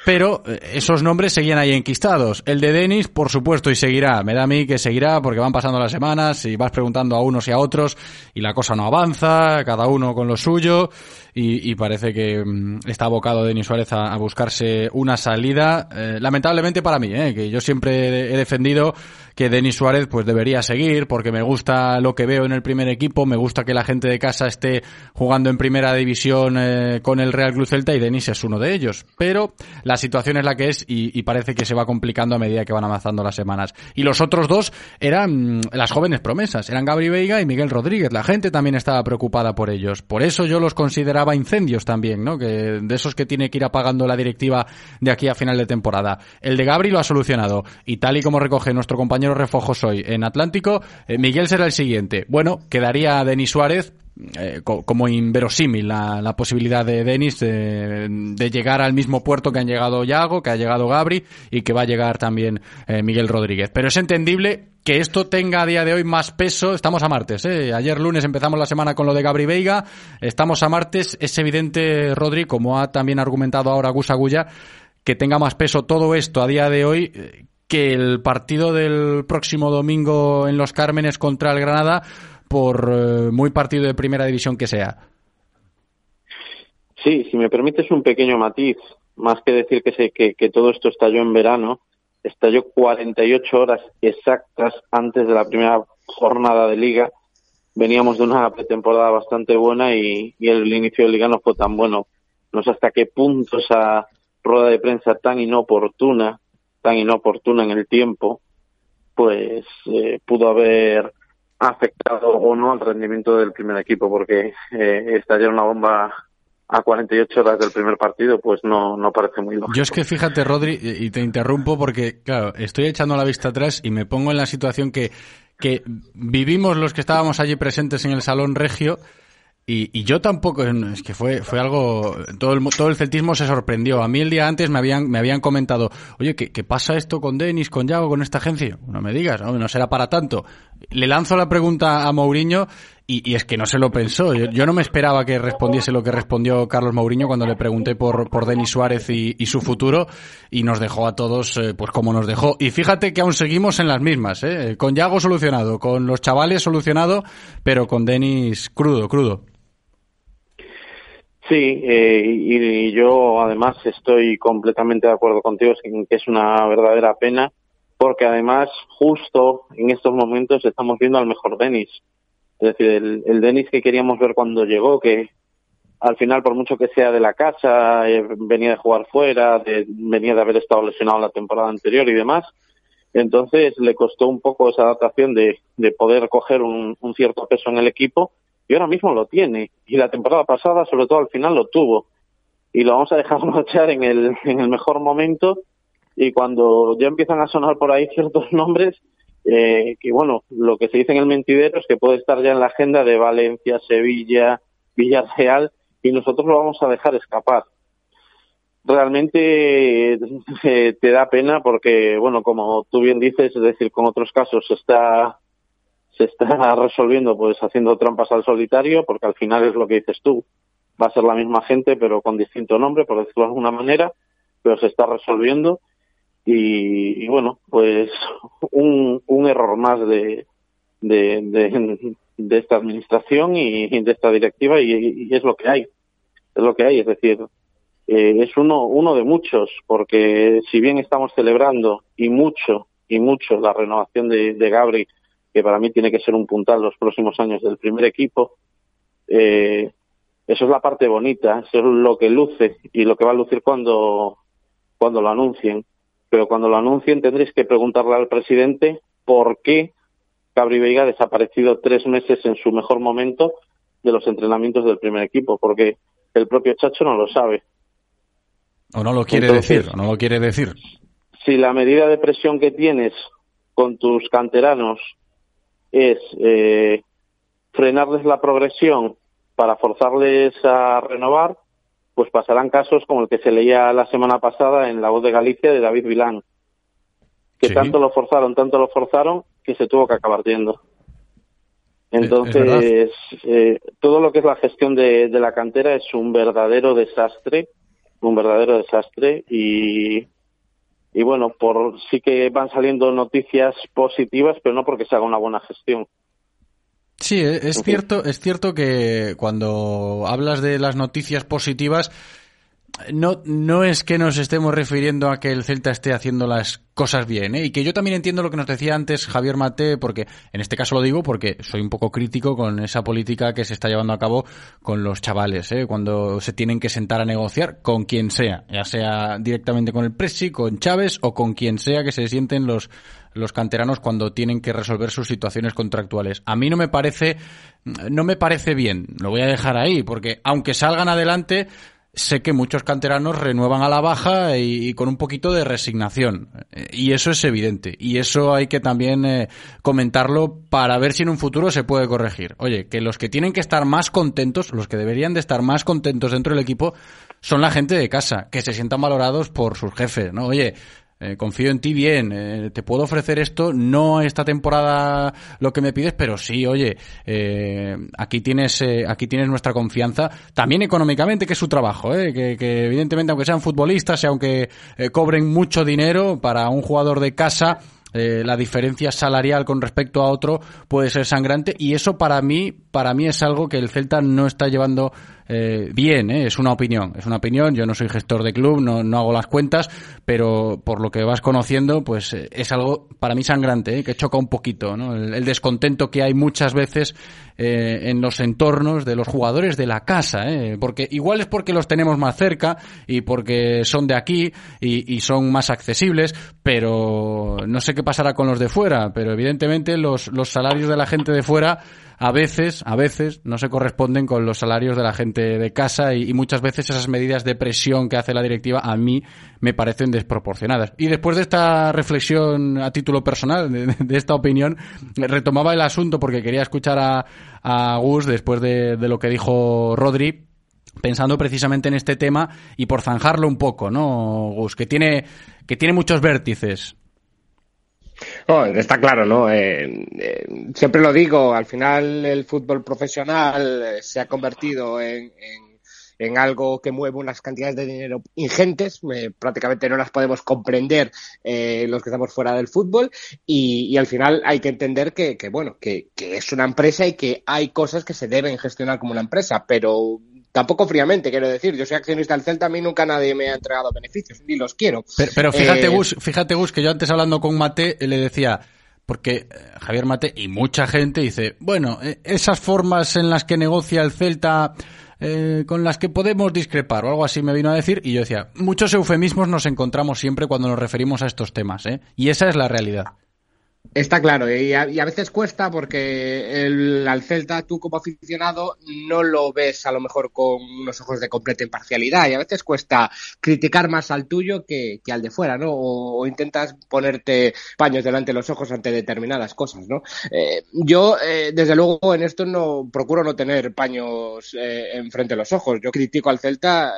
pero esos nombres seguían ahí enquistados. El de Denis, por supuesto, y seguirá. Me da a mí que seguirá porque van pasando las semanas y vas preguntando a unos y a otros y la cosa no avanza, cada uno con lo suyo y, parece que mm, está abocado Denis Suárez a, a buscarse una salida. Eh, lamentablemente para mí, eh, que yo siempre he defendido que Denis Suárez pues debería seguir porque me gusta lo que veo en el primer equipo, me gusta que la gente de casa esté jugando en primera división eh, con el Real Cruz Celta y Denis es uno de ellos. Pero la situación es la que es y, y, parece que se va complicando a medida que van avanzando las semanas. Y los otros dos eran mm, las jóvenes promesas, eran Gabri Veiga y Miguel Rodríguez. La gente también estaba preocupada por ellos. Por eso yo los consideraba incendios también, ¿no? Que de esos que tiene que ir apagando la directiva de aquí a final de temporada. El de Gabri lo ha solucionado y tal y como recoge nuestro compañero refojos hoy en Atlántico, eh, Miguel será el siguiente. Bueno, quedaría Denis Suárez, eh, como inverosímil la, posibilidad de Denis de, de, llegar al mismo puerto que han llegado Yago, que ha llegado Gabri y que va a llegar también eh, Miguel Rodríguez. Pero es entendible que esto tenga a día de hoy más peso. Estamos a martes, ¿eh? Ayer lunes empezamos la semana con lo de Gabri Veiga. Estamos a martes. Es evidente, Rodri, como ha también argumentado ahora Gus Agulla, que tenga más peso todo esto a día de hoy el partido del próximo domingo en Los Cármenes contra el Granada, por eh, muy partido de primera división que sea. Sí, si me permites un pequeño matiz, más que decir que, que, que todo esto estalló en verano, estalló 48 horas exactas antes de la primera jornada de liga. Veníamos de una pretemporada bastante buena y, y el inicio de liga no fue tan bueno. No sé hasta qué punto esa rueda de prensa tan inoportuna, tan inoportuna en el tiempo, pues eh, pudo haber afectado o no al rendimiento del primer equipo, porque eh, estallar una bomba a 48 horas del primer partido, pues no, no parece muy lógico. Yo es que fíjate, Rodri, y te interrumpo porque, claro, estoy echando la vista atrás y me pongo en la situación que, que vivimos los que estábamos allí presentes en el Salón Regio y, y, yo tampoco, es que fue, fue algo, todo el, todo el celtismo se sorprendió. A mí el día antes me habían, me habían comentado, oye, ¿qué, qué pasa esto con Denis, con Yago, con esta agencia? No me digas, no, no será para tanto. Le lanzo la pregunta a Mourinho y, y es que no se lo pensó. Yo, no me esperaba que respondiese lo que respondió Carlos Mourinho cuando le pregunté por, por Denis Suárez y, y, su futuro y nos dejó a todos, eh, pues como nos dejó. Y fíjate que aún seguimos en las mismas, ¿eh? Con Yago solucionado, con los chavales solucionado, pero con Denis crudo, crudo. Sí, eh, y, y, yo además estoy completamente de acuerdo contigo en que es una verdadera pena, porque además justo en estos momentos estamos viendo al mejor Denis. Es decir, el, el Denis que queríamos ver cuando llegó, que al final, por mucho que sea de la casa, eh, venía de jugar fuera, de, venía de haber estado lesionado la temporada anterior y demás, entonces le costó un poco esa adaptación de, de poder coger un, un cierto peso en el equipo y ahora mismo lo tiene. Y la temporada pasada, sobre todo al final, lo tuvo. Y lo vamos a dejar *laughs* marchar en el, en el mejor momento. Y cuando ya empiezan a sonar por ahí *laughs* ciertos nombres, eh, que bueno, lo que se dice en el mentidero es que puede estar ya en la agenda de Valencia, Sevilla, Villarreal, y nosotros lo vamos a dejar escapar. Realmente eh, *laughs* te da pena porque, bueno, como tú bien dices, es decir, con otros casos está se está *laughs* resolviendo pues haciendo trampas al solitario, porque al final es lo que dices tú, va a ser la misma gente pero con distinto nombre, por decirlo de alguna manera, pero se está resolviendo. Y, bueno, pues un, error más de, de, esta administración y, de esta directiva y, y, es lo que hay, es lo que hay, es decir, eh, es uno, uno de muchos, porque si bien estamos celebrando y mucho, y mucho la renovación de, de Gabri, que para mí tiene que ser un puntal los próximos años del primer equipo. Eh, eso es la parte bonita, eso es lo que luce y lo que va a lucir cuando, cuando lo anuncien. Pero cuando lo anuncien tendréis que preguntarle al presidente por qué Cabri Veiga ha desaparecido tres meses en su mejor momento de los entrenamientos del primer equipo, porque el propio Chacho no lo sabe. O no lo quiere Entonces, decir, o no lo quiere decir. Si la medida de presión que tienes con tus canteranos es eh, frenarles la progresión para forzarles a renovar, pues pasarán casos como el que se leía la semana pasada en La Voz de Galicia de David Vilán, que sí. tanto lo forzaron, tanto lo forzaron, que se tuvo que acabar yendo. Entonces, eh, todo lo que es la gestión de, de, la cantera es un verdadero desastre, un verdadero desastre y y bueno, por sí que van saliendo noticias positivas, pero no porque se haga una buena gestión. Sí, es cierto, es cierto que cuando hablas de las noticias positivas, no, no es que nos estemos refiriendo a que el Celta esté haciendo las cosas bien, ¿eh? y que yo también entiendo lo que nos decía antes Javier Mate, porque en este caso lo digo porque soy un poco crítico con esa política que se está llevando a cabo con los chavales, ¿eh? cuando se tienen que sentar a negociar con quien sea, ya sea directamente con el Presi, con Chávez o con quien sea que se sienten los, los canteranos cuando tienen que resolver sus situaciones contractuales. A mí no me parece, no me parece bien, lo voy a dejar ahí, porque aunque salgan adelante, sé que muchos canteranos renuevan a la baja y, con un poquito de resignación. Y eso es evidente. Y eso hay que también eh, comentarlo para ver si en un futuro se puede corregir. Oye, que los que tienen que estar más contentos, los que deberían de estar más contentos dentro del equipo, son la gente de casa, que se sientan valorados por sus jefes, ¿no? Oye, eh, confío en ti bien, eh, te puedo ofrecer esto, no esta temporada lo que me pides, pero sí, oye, eh, aquí tienes aquí tienes nuestra confianza, también económicamente, que es su trabajo, que, que, evidentemente aunque sean futbolistas y aunque cobren mucho dinero para un jugador de casa, la diferencia salarial con respecto a otro puede ser sangrante y eso para mí para mí es algo que el Celta no está llevando eh, bien, ¿eh? es una opinión, es una opinión, yo no soy gestor de club, no, no hago las cuentas, pero por lo que vas conociendo, pues eh, es algo para mí sangrante, ¿eh? que choca un poquito, ¿no? El, descontento que hay muchas veces eh, en los entornos de los jugadores de la casa, ¿eh? porque igual es porque los tenemos más cerca y porque son de aquí y, y son más accesibles, pero no sé qué pasará con los de fuera, pero evidentemente los, los salarios de la gente de fuera a veces, a veces no se corresponden con los salarios de la gente de casa y, muchas veces esas medidas de presión que hace la directiva a mí me parecen desproporcionadas. Y después de esta reflexión a título personal, de, esta opinión, retomaba el asunto porque quería escuchar a, a Gus después de, de lo que dijo Rodri pensando precisamente en este tema y por zanjarlo un poco, ¿no, Gus? Que tiene, que tiene muchos vértices. No, está claro, ¿no? Eh, eh, siempre lo digo, al final el fútbol profesional eh, se ha convertido en, algo que mueve unas cantidades de dinero ingentes, prácticamente no las podemos comprender los que estamos fuera del fútbol y, al final hay que entender que, bueno, que es una empresa y que hay cosas que se deben gestionar como una empresa, pero Tampoco fríamente, quiero decir. Yo soy accionista del Celta, a mí nunca nadie me ha entregado beneficios, ni los quiero. Pero, fíjate, eh, Gus, fíjate, Gus, que yo antes hablando con Mate le decía, porque eh, Javier Mate y mucha gente dice, bueno, eh, esas formas en las que negocia el Celta, con las que podemos discrepar o algo así me vino a decir, y yo decía, muchos eufemismos nos encontramos siempre cuando nos referimos a estos temas, ¿eh? Y esa es la realidad. Está claro, y a, veces cuesta porque el, al Celta tú como aficionado no lo ves a lo mejor con unos ojos de completa imparcialidad y a veces cuesta criticar más al tuyo que, al de fuera, ¿no? O, intentas ponerte paños delante de los ojos ante determinadas cosas, ¿no? Eh, yo, eh, desde luego, en esto no procuro no tener paños eh, enfrente de los ojos. Yo critico al Celta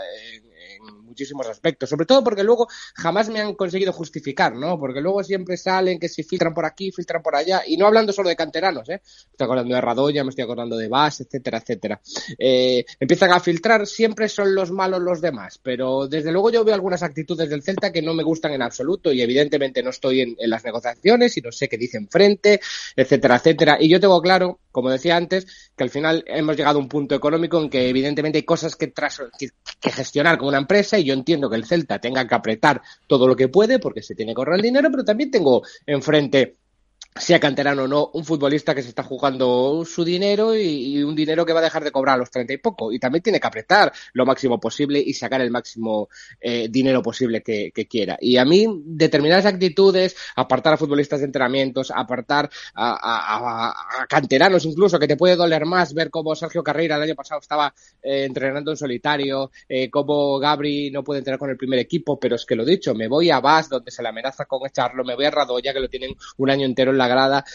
muchísimos aspectos, sobre todo porque luego jamás me han conseguido justificar, ¿no? Porque luego siempre salen que si filtran por aquí, filtran por allá, y no hablando solo de canteranos, ¿eh? Estoy acordando de Radoya, me estoy acordando de Bas, etcétera, etcétera. Eh, empiezan a filtrar, siempre son los malos los demás, pero desde luego yo veo algunas actitudes del Celta que no me gustan en absoluto y evidentemente no estoy en, las negociaciones y no sé qué dicen frente, etcétera, etcétera. Y yo tengo claro, como decía antes, que al final hemos llegado a un punto económico en que evidentemente hay cosas que, que, que gestionar como una empresa y yo entiendo que el Celta tenga que apretar todo lo que puede porque se tiene que ahorrar el dinero, pero también tengo enfrente sea canterano o no, un futbolista que se está jugando su dinero y, un dinero que va a dejar de cobrar a los treinta y poco. Y también tiene que apretar lo máximo posible y sacar el máximo eh, dinero posible que, quiera. Y a mí, determinadas actitudes, apartar a futbolistas de entrenamientos, apartar a, canteranos incluso, que te puede doler más ver cómo Sergio Carreira el año pasado estaba eh, entrenando en solitario, eh, cómo Gabri no puede entrenar con el primer equipo, pero es que lo dicho, me voy a Bas, donde se le amenaza con echarlo, me voy a Radoya, que lo tienen un año entero en la grada.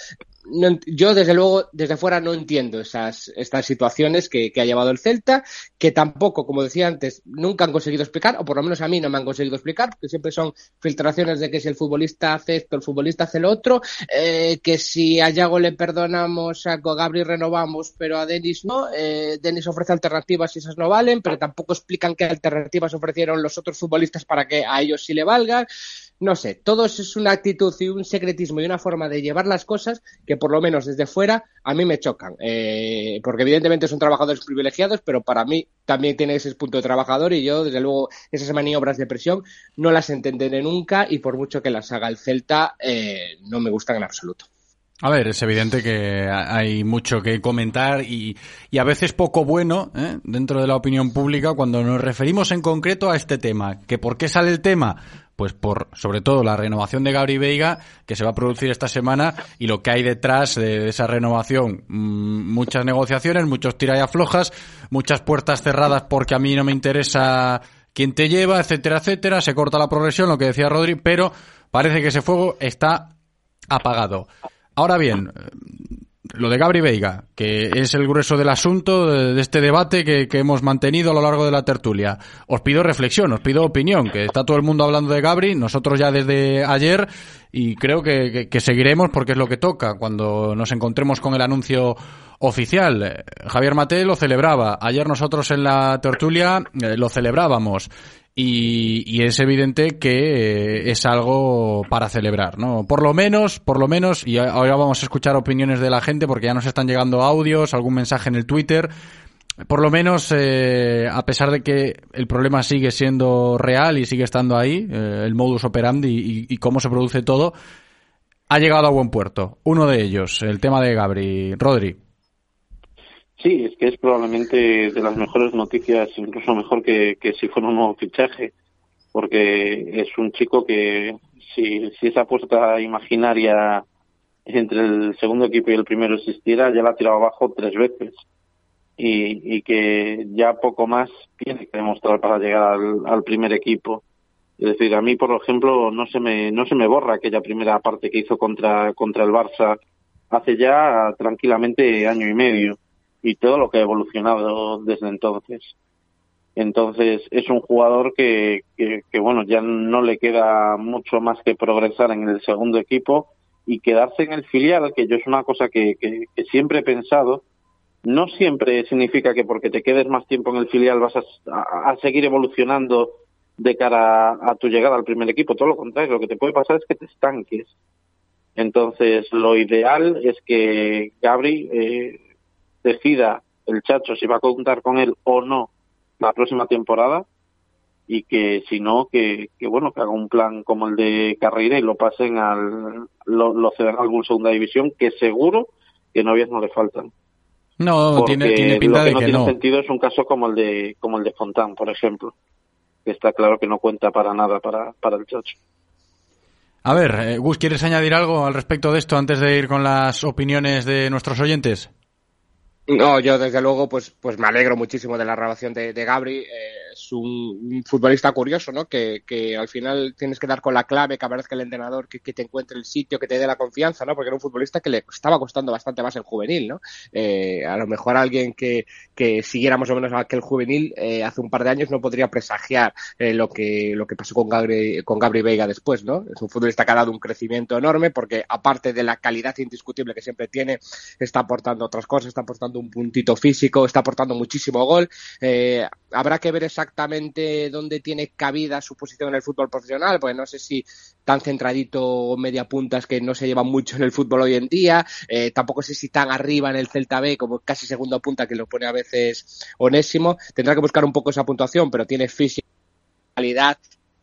yo desde luego desde fuera no entiendo esas estas situaciones que, ha llevado el Celta que tampoco como decía antes nunca han conseguido explicar o por lo menos a mí no me han conseguido explicar porque siempre son filtraciones de que si el futbolista hace esto el futbolista hace lo otro eh, que si a Yago le perdonamos a Gabri renovamos pero a Denis no eh, Denis ofrece alternativas y esas no valen pero tampoco explican qué alternativas ofrecieron los otros futbolistas para que a ellos sí le valgan no sé, todo es una actitud y un secretismo y una forma de llevar las cosas que por lo menos desde fuera a mí me chocan. Eh, porque evidentemente son trabajadores privilegiados, pero para mí también tiene ese punto de trabajador y yo, desde luego, esas maniobras de presión no las entenderé nunca y por mucho que las haga el Celta, eh, no me gustan en absoluto. A ver, es evidente que hay mucho que comentar y, y a veces poco bueno ¿eh? dentro de la opinión pública cuando nos referimos en concreto a este tema. ¿Que ¿Por qué sale el tema? Pues por sobre todo la renovación de Gabri Veiga que se va a producir esta semana y lo que hay detrás de esa renovación. Mm, muchas negociaciones muchos tira y aflojas muchas puertas cerradas porque a mí no me interesa quién te lleva etcétera etcétera. Se corta la progresión lo que decía Rodri pero parece que ese fuego está apagado. Ahora bien lo de Gabri Veiga, que es el grueso del asunto de, este debate que, hemos mantenido a lo largo de la tertulia. Os pido reflexión, os pido opinión, que está todo el mundo hablando de Gabri, nosotros ya desde ayer, y creo que, seguiremos porque es lo que toca cuando nos encontremos con el anuncio oficial. Javier Mate lo celebraba, ayer nosotros en la tertulia eh, lo celebrábamos. Y, es evidente que eh, es algo para celebrar, ¿no? Por lo menos, por lo menos, y ahora vamos a escuchar opiniones de la gente porque ya nos están llegando audios, algún mensaje en el Twitter. Por lo menos, eh, a pesar de que el problema sigue siendo real y sigue estando ahí, eh, el modus operandi y, cómo se produce todo, ha llegado a buen puerto. Uno de ellos, el tema de Gabri. Rodri. Sí, es que es probablemente de las mejores noticias, incluso mejor que, si fuera un nuevo fichaje, porque es un chico que si, si esa apuesta imaginaria entre el segundo equipo y el primero existiera, ya la ha tirado abajo tres veces. Y, y que ya poco más tiene que demostrar para llegar al, primer equipo. Es decir, a mí, por ejemplo, no se me, no se me borra aquella primera parte que hizo contra, contra el Barça hace ya tranquilamente año y medio y todo lo que ha evolucionado desde entonces. Entonces es un jugador que, que, bueno, ya no le queda mucho más que progresar en el segundo equipo y quedarse en el filial, que yo es una cosa que, que, siempre he pensado, no siempre significa que porque te quedes más tiempo en el filial vas a, a, seguir evolucionando de cara a, tu llegada al primer equipo, todo lo contrario, lo que te puede pasar es que te estanques. Entonces, lo ideal es que Gabri eh, decida el Chacho si va a contar con él o no la próxima temporada y que si no que, que bueno que haga un plan como el de Carreira y lo pasen al lo, lo cedan a algún segunda división que seguro que novias no le faltan no tiene, tiene pinta lo que no tiene no. sentido es un caso como el de como el de Fontán por ejemplo que está claro que no cuenta para nada para para el Chacho a ver, eh, Gus, ¿quieres añadir algo al respecto de esto antes de ir con las opiniones de nuestros oyentes? No, yo desde luego pues, pues me alegro muchísimo de la grabación de, de Gabri. Eh, es un, futbolista curioso, ¿no? Que, que, al final tienes que dar con la clave, que aparezca el entrenador, que, que, te encuentre el sitio, que te dé la confianza, ¿no? Porque era un futbolista que le estaba costando bastante más en juvenil, ¿no? Eh, a lo mejor alguien que, que siguiera más o menos aquel juvenil eh, hace un par de años no podría presagiar eh, lo que lo que pasó con Gabri, con Gabri Veiga después, ¿no? Es un futbolista que ha dado un crecimiento enorme porque aparte de la calidad indiscutible que siempre tiene, está aportando otras cosas, está aportando un puntito físico, está aportando muchísimo gol. Eh, habrá que ver exactamente dónde tiene cabida su posición en el fútbol profesional, pues no sé si tan centradito o media puntas que no se lleva mucho en el fútbol hoy en día. Eh, tampoco sé si tan arriba en el Celta B como casi segunda punta que lo pone a veces Onésimo. Tendrá que buscar un poco esa puntuación, pero tiene física,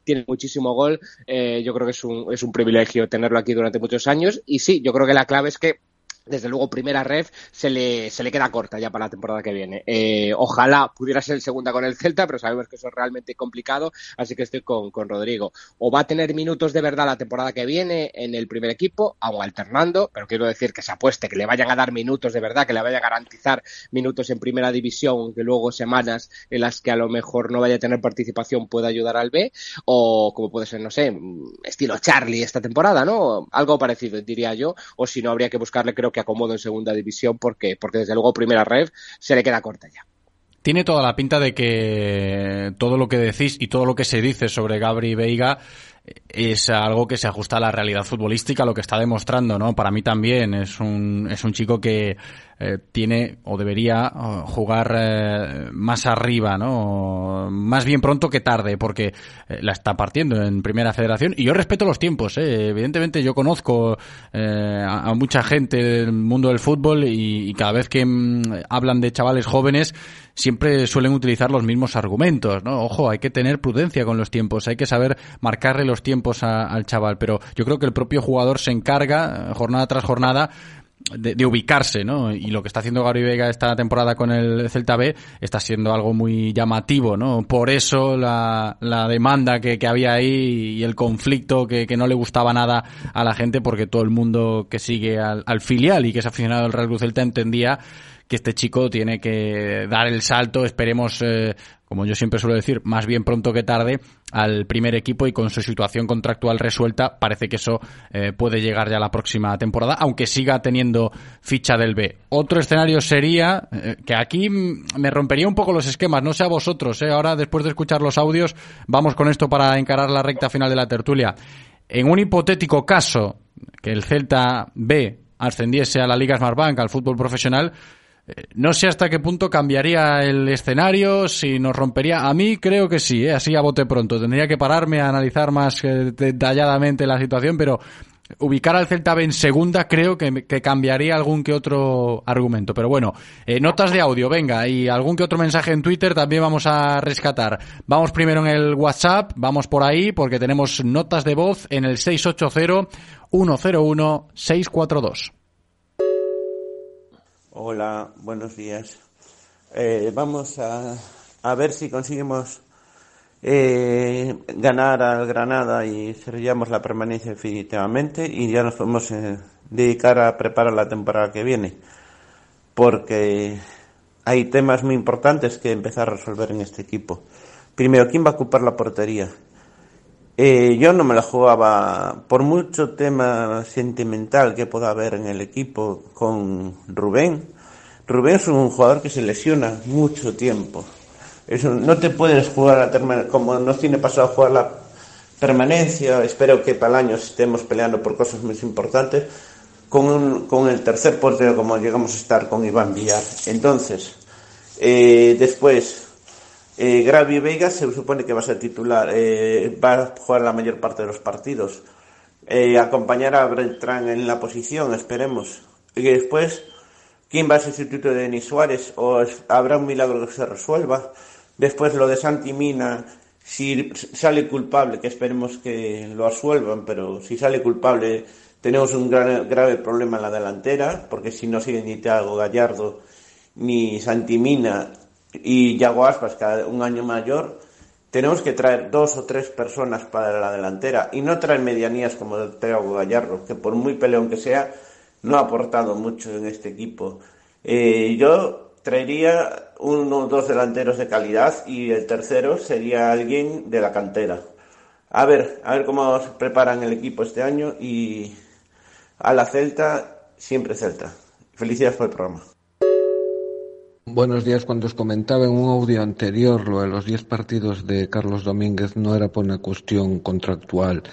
tiene muchísimo gol. Eh, yo creo que es un, es un privilegio tenerlo aquí durante muchos años. Y sí, yo creo que la clave es que desde luego primera ref se le, se le queda corta ya para la temporada que viene. Eh, ojalá pudiera ser segunda con el Celta, pero sabemos que eso es realmente complicado, así que estoy con, con Rodrigo. O va a tener minutos de verdad la temporada que viene en el primer equipo, aún alternando, pero quiero decir que se apueste, que le vayan a dar minutos de verdad, que le vaya a garantizar minutos en primera división, que luego semanas en las que a lo mejor no vaya a tener participación pueda ayudar al B, o como puede ser, no sé, estilo Charlie esta temporada, ¿no? Algo parecido, diría yo, o si no habría que buscarle, creo que acomodo en segunda división porque, porque desde luego primera red se le queda corta ya. Tiene toda la pinta de que todo lo que decís y todo lo que se dice sobre Gabri Veiga es algo que se ajusta a la realidad futbolística, lo que está demostrando, ¿no? Para mí también es un, es un chico que eh, tiene o debería jugar eh, más arriba, ¿no? Más bien pronto que tarde, porque eh, la está partiendo en Primera Federación. Y yo respeto los tiempos, evidentemente yo conozco a, mucha gente del mundo del fútbol y, cada vez que mm, hablan de chavales jóvenes siempre suelen utilizar los mismos argumentos, ¿no? Ojo, hay que tener prudencia con los tiempos, hay que saber marcarle los tiempos al chaval, pero yo creo que el propio jugador se encarga jornada tras jornada de, ubicarse, ¿no? Y lo que está haciendo Gary Vega esta temporada con el Celta B está siendo algo muy llamativo, ¿no? Por eso la, la demanda que, que, había ahí y el conflicto que, que, no le gustaba nada a la gente porque todo el mundo que sigue al, al filial y que es aficionado al Real Cruz Celta entendía que este chico tiene que dar el salto, esperemos, eh, como yo siempre suelo decir, más bien pronto que tarde, al primer equipo y con su situación contractual resuelta, parece que eso eh, puede llegar ya la próxima temporada, aunque siga teniendo ficha del B. Otro escenario sería eh, que aquí me rompería un poco los esquemas, no sé a vosotros, ahora después de escuchar los audios, vamos con esto para encarar la recta final de la tertulia. En un hipotético caso que el Celta B ascendiese a la Liga Smartbank, al fútbol profesional, no sé hasta qué punto cambiaría el escenario, si nos rompería. A mí creo que sí, ¿eh? así a bote pronto. Tendría que pararme a analizar más eh, detalladamente la situación, pero ubicar al Celta B en segunda creo que, cambiaría algún que otro argumento. Pero bueno, eh, notas de audio, venga, y algún que otro mensaje en Twitter también vamos a rescatar. Vamos primero en el WhatsApp, vamos por ahí, porque tenemos notas de voz en el 680 101 642. Hola, buenos días. Eh, vamos a, a, ver si conseguimos eh, ganar al Granada y sellamos la permanencia definitivamente y ya nos podemos eh, dedicar a preparar la temporada que viene. Porque hay temas muy importantes que empezar a resolver en este equipo. Primero, ¿quién va a ocupar la portería? Yo no me la jugaba por mucho tema sentimental que pueda haber en el equipo con Rubén. Rubén es un jugador que se lesiona mucho tiempo. no te puedes jugar a como nos tiene pasado a jugar la permanencia. Espero que para el año estemos peleando por cosas muy importantes. Con, con el tercer portero como llegamos a estar con Iván Villar. Entonces, eh, después, eh, Gravi Vega se supone que va a ser titular, eh, va a jugar la mayor parte de los partidos. Eh, acompañar a Beltrán en la posición, esperemos. Y después, ¿quién va a ser sustituto de Denis Suárez? ¿O habrá un milagro que se resuelva? Después, lo de Santi Mina, si sale culpable, que esperemos que lo asuelvan, pero si sale culpable, tenemos un grave problema en la delantera, porque si no sigue ni Thiago Gallardo ni Santimina y Yago Aspas cada un año mayor, tenemos que traer dos o tres personas para la delantera y no traer medianías como Thiago Gallardo, que por muy peleón que sea, no ha aportado mucho en este equipo. Eh, yo traería uno o dos delanteros de calidad y el tercero sería alguien de la cantera. A ver, a ver cómo se preparan el equipo este año y a la Celta, siempre Celta. Felicidades por el programa. Buenos días. Cuando os comentaba en un audio anterior lo de los 10 partidos de Carlos Domínguez no era por una cuestión contractual.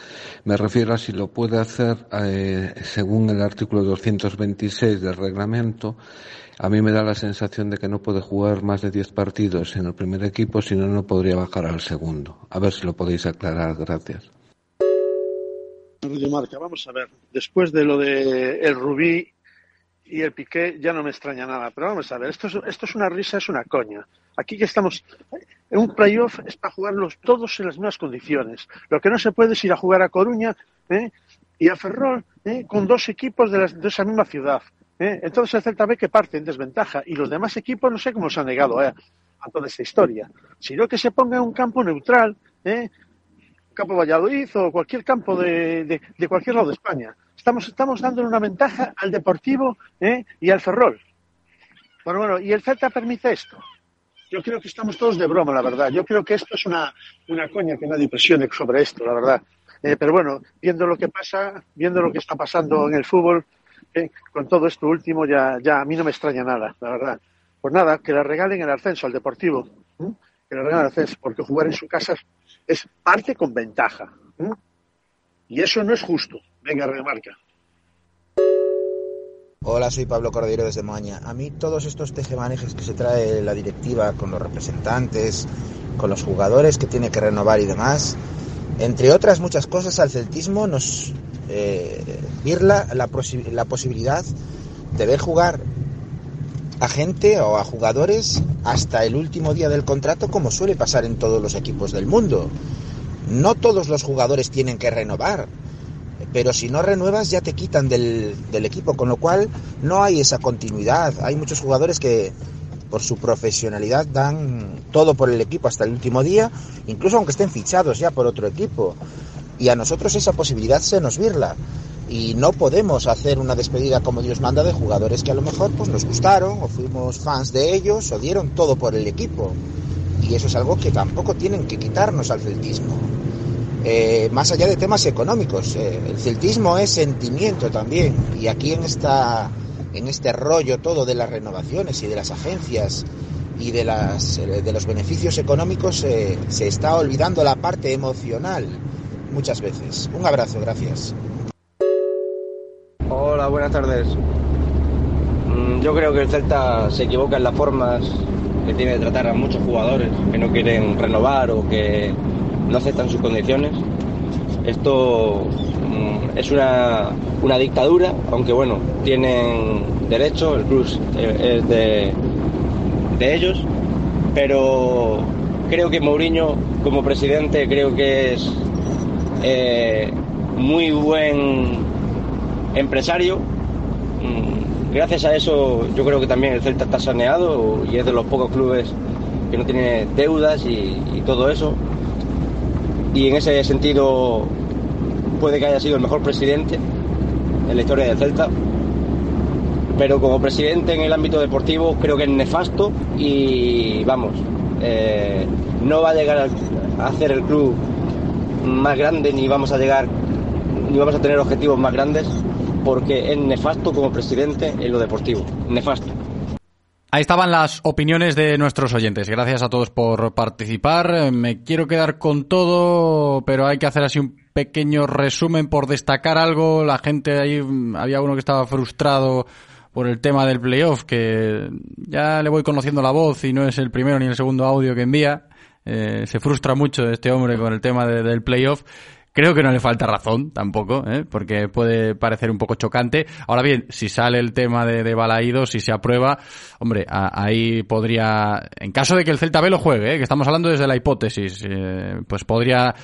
Me refiero a si lo puede hacer eh, según el artículo 226 del reglamento. A mí me da la sensación de que no puede jugar más de 10 partidos en el primer equipo, si no, no podría bajar al segundo. A ver si lo podéis aclarar. Gracias. Marca, vamos a ver. Después de lo de el Rubí y el Piqué ya no me extraña nada. Pero vamos a ver, esto es, esto es una risa, es una coña. Aquí que estamos en un playoff es para jugarlos todos en las mismas condiciones. Lo que no se puede es ir a jugar a Coruña ¿eh? y a Ferrol ¿eh? con dos equipos de, de esa misma ciudad. ¿eh? Entonces el Celta ve que parte en desventaja y los demás equipos no sé cómo se han negado a toda esta historia. Sino que se ponga en un campo neutral, ¿eh? campo Valladolid o cualquier campo de, de cualquier lado de España estamos, estamos dándole una ventaja al Deportivo ¿eh? y al Ferrol. Bueno, bueno, y el Celta permite esto. Yo creo que estamos todos de broma, la verdad. Yo creo que esto es una, una coña que nadie presione sobre esto, la verdad. Eh, pero bueno, viendo lo que pasa, viendo lo que está pasando en el fútbol, eh, con todo esto último, ya, ya a mí no me extraña nada, la verdad. Pues nada, que le regalen el ascenso al Deportivo. Que le regalen el ascenso, porque jugar en su casa es parte con ventaja. Y eso no es justo. Venga, remarca. Hola, soy Pablo Cordero desde Moaña. A mí todos estos tejemanejes que se trae la directiva con los representantes, con los jugadores que tiene que renovar y demás, entre otras muchas cosas, al celtismo nos eh, virla la, la posibilidad de ver jugar a gente o a jugadores hasta el último día del contrato como suele pasar en todos los equipos del mundo. No todos los jugadores tienen que renovar pero si no renuevas ya te quitan del, equipo, con lo cual no hay esa continuidad. Hay muchos jugadores que por su profesionalidad dan todo por el equipo hasta el último día, incluso aunque estén fichados ya por otro equipo. Y a nosotros esa posibilidad se nos virla. y no podemos hacer una despedida como Dios manda de jugadores que a lo mejor pues nos gustaron o fuimos fans de ellos o dieron todo por el equipo y eso es algo que tampoco tienen que quitarnos al celtismo eh, más allá de temas económicos eh, el celtismo es sentimiento también y aquí en esta en este rollo todo de las renovaciones y de las agencias y de las eh, de los beneficios económicos eh, se está olvidando la parte emocional muchas veces un abrazo gracias Hola, buenas tardes. Mm, Yo creo que el Celta se equivoca en las formas que tiene de tratar a muchos jugadores que no quieren renovar o que no aceptan sus condiciones. Esto mm, es una, una dictadura, aunque bueno, tienen derecho, el club es de, de ellos, pero creo que Mourinho como presidente creo que es eh, muy buen empresario. Mm, Gracias a eso yo creo que también el Celta está saneado y es de los pocos clubes que no tiene deudas y todo eso. Y en ese sentido puede que haya sido el mejor presidente en la historia del Celta. Pero como presidente en el ámbito deportivo creo que es nefasto y vamos, eh, no va a llegar a- hacer el club más grande ni vamos a llegar ni vamos a tener objetivos más grandes porque es nefasto como presidente en lo deportivo. Nefasto. Ahí estaban las opiniones de nuestros oyentes. Gracias a todos por participar. Me quiero quedar con todo, pero hay que hacer así un pequeño resumen por destacar algo. La gente ahí, mm, había uno que estaba frustrado por el tema del playoff, que ya le voy conociendo la voz y no es el primero ni el segundo audio que envía. Eh, se frustra mucho este hombre con el tema de- del playoff. Creo que no le falta razón tampoco, ¿eh? porque puede parecer un poco chocante. Ahora bien, si sale el tema de, de si se aprueba, hombre, a- ahí podría, en caso de que el Celta B lo juegue, ¿eh? que estamos hablando desde la hipótesis, eh, pues podría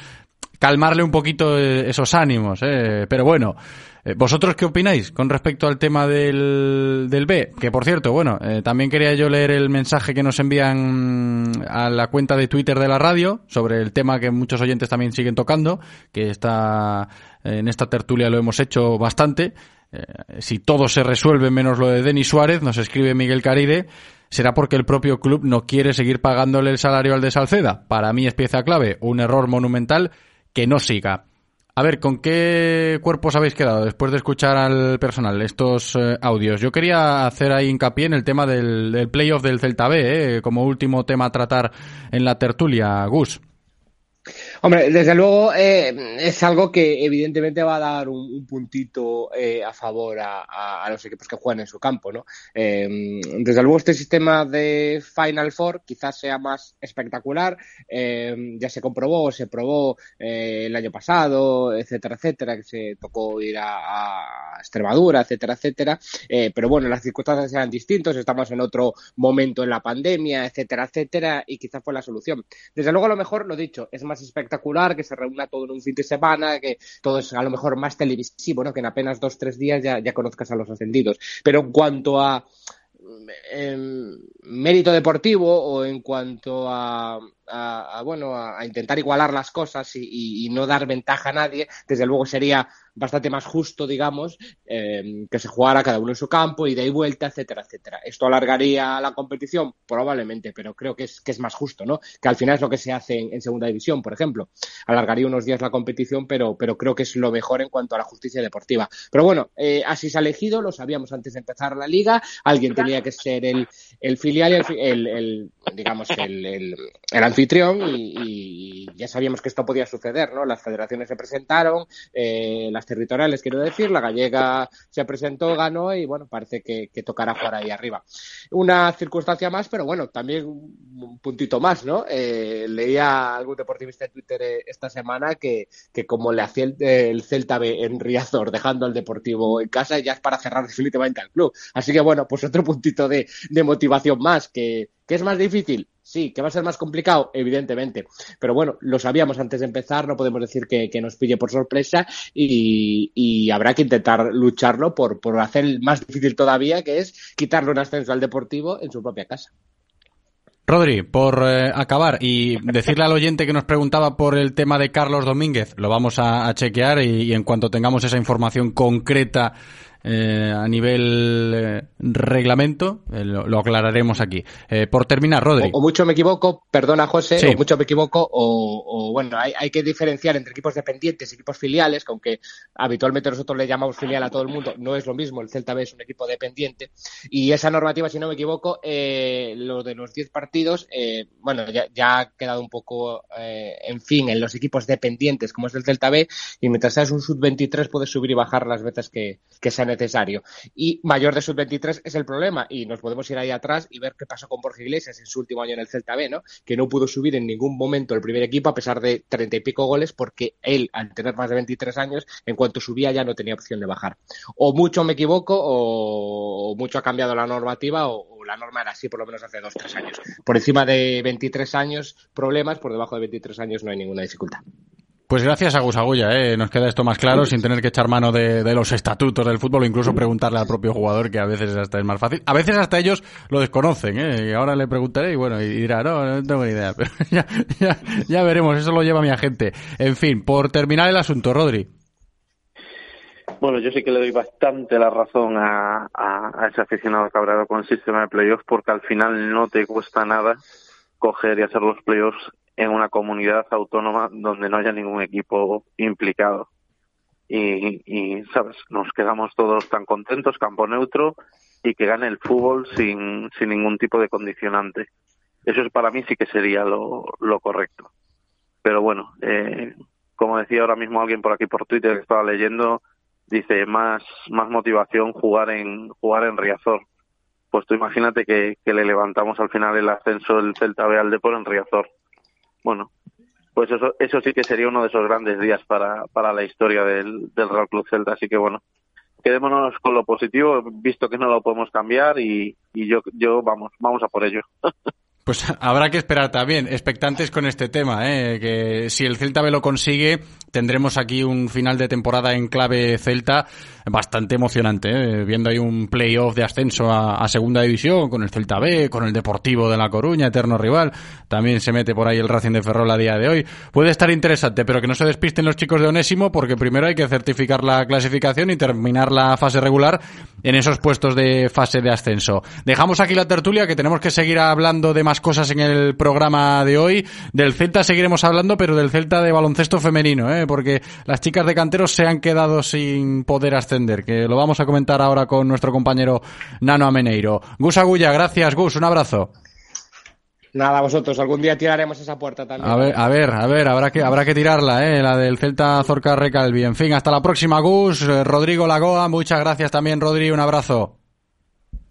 calmarle un poquito eh, esos ánimos. ¿eh? Pero bueno, eh, ¿vosotros qué opináis con respecto al tema del, del B? Que por cierto, bueno, eh, también quería yo leer el mensaje que nos envían a la cuenta de Twitter de la radio sobre el tema que muchos oyentes también siguen tocando, que está en esta tertulia lo hemos hecho bastante. Si todo se resuelve menos lo de Denis Suárez, nos escribe Miguel Caride, será porque el propio club no quiere seguir pagándole el salario al de Salceda. Para mí es pieza clave, un error monumental que no siga. A ver, ¿con qué cuerpos habéis quedado después de escuchar al personal estos eh, audios? Yo quería hacer ahí hincapié en el tema del, playoff del Celta B, eh, como último tema a tratar en la tertulia, Gus. Hombre, desde luego eh, es algo que evidentemente va a dar un, un puntito eh, a favor a, los equipos que juegan en su campo, ¿no? Eh, desde luego este sistema de Final Four quizás sea más espectacular, eh, ya se comprobó, se probó eh, el año pasado, etcétera, etcétera, que se tocó ir a, a Extremadura, etcétera, etcétera, pero bueno, las circunstancias eran distintas, estamos en otro momento en la pandemia, etcétera, etcétera, y quizás fue la solución. Desde luego, a lo mejor, lo dicho, es más espectacular, que se reúna todo en un fin de semana, que todo es a lo mejor más televisivo, ¿no? Que en apenas dos, tres días ya, ya conozcas a los ascendidos. Pero en cuanto a em, mérito deportivo o en cuanto a, a- bueno a, intentar igualar las cosas y no dar ventaja a nadie, desde luego sería bastante más justo, digamos, em, que se jugara cada uno en su campo, ida y vuelta, etcétera, etcétera. ¿Esto alargaría la competición? Probablemente, pero creo que es, que es más justo, ¿no? Que al final es lo que se hace en, segunda división, por ejemplo. Alargaría unos días la competición, pero, pero creo que es lo mejor en cuanto a la justicia deportiva. Pero bueno, eh, así se ha elegido, lo sabíamos antes de empezar la liga, alguien tenía que ser el, el filial y el, el- el, digamos, el, anfitrión y, y ya sabíamos que esto podía suceder, ¿no? Las federaciones se presentaron, eh, las territoriales, quiero decir, la gallega se presentó, ganó y bueno, parece que, tocará jugar ahí arriba. Una circunstancia más, pero bueno, también un puntito más, ¿no? Eh, leía a algún deportivista en Twitter eh, esta semana que, que como le hacía el, el Celta B en Riazor, dejando al Deportivo en casa, ya es para cerrar definitivamente al club. Así que bueno, pues otro puntito de, de motivación más, que, que es más difícil. Sí, que va a ser más complicado, evidentemente. Pero bueno, lo sabíamos antes de empezar, no podemos decir que, nos pille por sorpresa y, habrá que intentar lucharlo por, por hacer más difícil todavía, que es quitarle un ascenso al Deportivo en su propia casa. Rodri, por eh, acabar y decirle al oyente que nos preguntaba por el tema de Carlos Domínguez, lo vamos a, chequear y en cuanto tengamos esa información concreta eh, a nivel eh, reglamento, eh, lo, lo aclararemos aquí. Por terminar, Rodri. O, o mucho me equivoco, perdona José, Sí. o mucho me equivoco, o, o, bueno, hay, hay que diferenciar entre equipos dependientes y equipos filiales, que aunque habitualmente nosotros le llamamos filial a todo el mundo, no es lo mismo, el Celta B es un equipo dependiente. Y esa normativa, si no me equivoco, eh, lo de los 10 partidos, eh, bueno, ya, ya ha quedado un poco, eh, en fin, en los equipos dependientes, como es el Celta B, y mientras seas un sub-23 puedes subir y bajar las veces que, que sea necesario. Y mayor de sub-23 es el problema, y nos podemos ir ahí atrás y ver qué pasó con Borja Iglesias en su último año en el Celta B, ¿no? Que no pudo subir en ningún momento el primer equipo a pesar de treinta y pico goles, porque él, al tener más de 23 años, en cuanto subía ya no tenía opción de bajar. O mucho me equivoco, o, mucho ha cambiado la normativa, o, o la norma era así por lo menos hace dos, tres años. Por encima de 23 años, problemas, por debajo de 23 años no hay ninguna dificultad. Pues gracias a Gus Agulla, ¿eh? nos queda esto más claro sin tener que echar mano de, de los estatutos del fútbol o incluso preguntarle al propio jugador que a veces hasta es más fácil. A veces hasta ellos lo desconocen, ¿eh? y ahora le preguntaré y bueno, y dirá, no, no tengo ni idea, *laughs* pero ya, ya, ya veremos, eso lo lleva mi agente. En fin, por terminar el asunto, Rodri. Bueno, yo sí que le doy bastante la razón a, a, a ese aficionado cabreado con el sistema de playoffs porque al final no te cuesta nada coger y hacer los playoffs en una comunidad autónoma donde no haya ningún equipo implicado. Y, y, ¿sabes? Nos quedamos todos tan contentos, campo neutro, y que gane el fútbol sin, sin ningún tipo de condicionante. Eso es para mí sí que sería lo, lo correcto. Pero bueno, eh, como decía ahora mismo alguien por aquí por Twitter que estaba leyendo, dice más, más motivación jugar en, jugar en Riazor. Pues tú imagínate que, que le levantamos al final el ascenso del Celta B al Depor en Riazor. Bueno, pues eso, eso sí que sería uno de esos grandes días para, para la historia del, del Real Club Celta. Así que bueno, quedémonos con lo positivo, visto que no lo podemos cambiar y, y yo, yo vamos, vamos a por ello. *laughs* Pues habrá que esperar también, expectantes con este tema, ¿eh? que si el Celta B lo consigue, tendremos aquí un final de temporada en clave Celta bastante emocionante, ¿eh? viendo ahí un playoff de ascenso a, Segunda División con el Celta B, con el Deportivo de La Coruña, eterno rival, también se mete por ahí el Racing de Ferrol a día de hoy. Puede estar interesante, pero que no se despisten los chicos de Onésimo, porque primero hay que certificar la clasificación y terminar la fase regular en esos puestos de fase de ascenso. Dejamos aquí la tertulia, que tenemos que seguir hablando de más cosas en el programa de hoy. Del Celta seguiremos hablando, pero del Celta de baloncesto femenino, ¿eh? porque las chicas de canteros se han quedado sin poder ascender, que lo vamos a comentar ahora con nuestro compañero Nano Ameneiro. Gus Agulla, gracias Gus, un abrazo. Nada, vosotros, algún día tiraremos esa puerta también. A ver, a ver, a ver, habrá que, habrá que tirarla, ¿eh? la del Celta Zorca Recalvi. En fin, hasta la próxima, Gus. Rodrigo Lagoa, muchas gracias también, Rodri, un abrazo.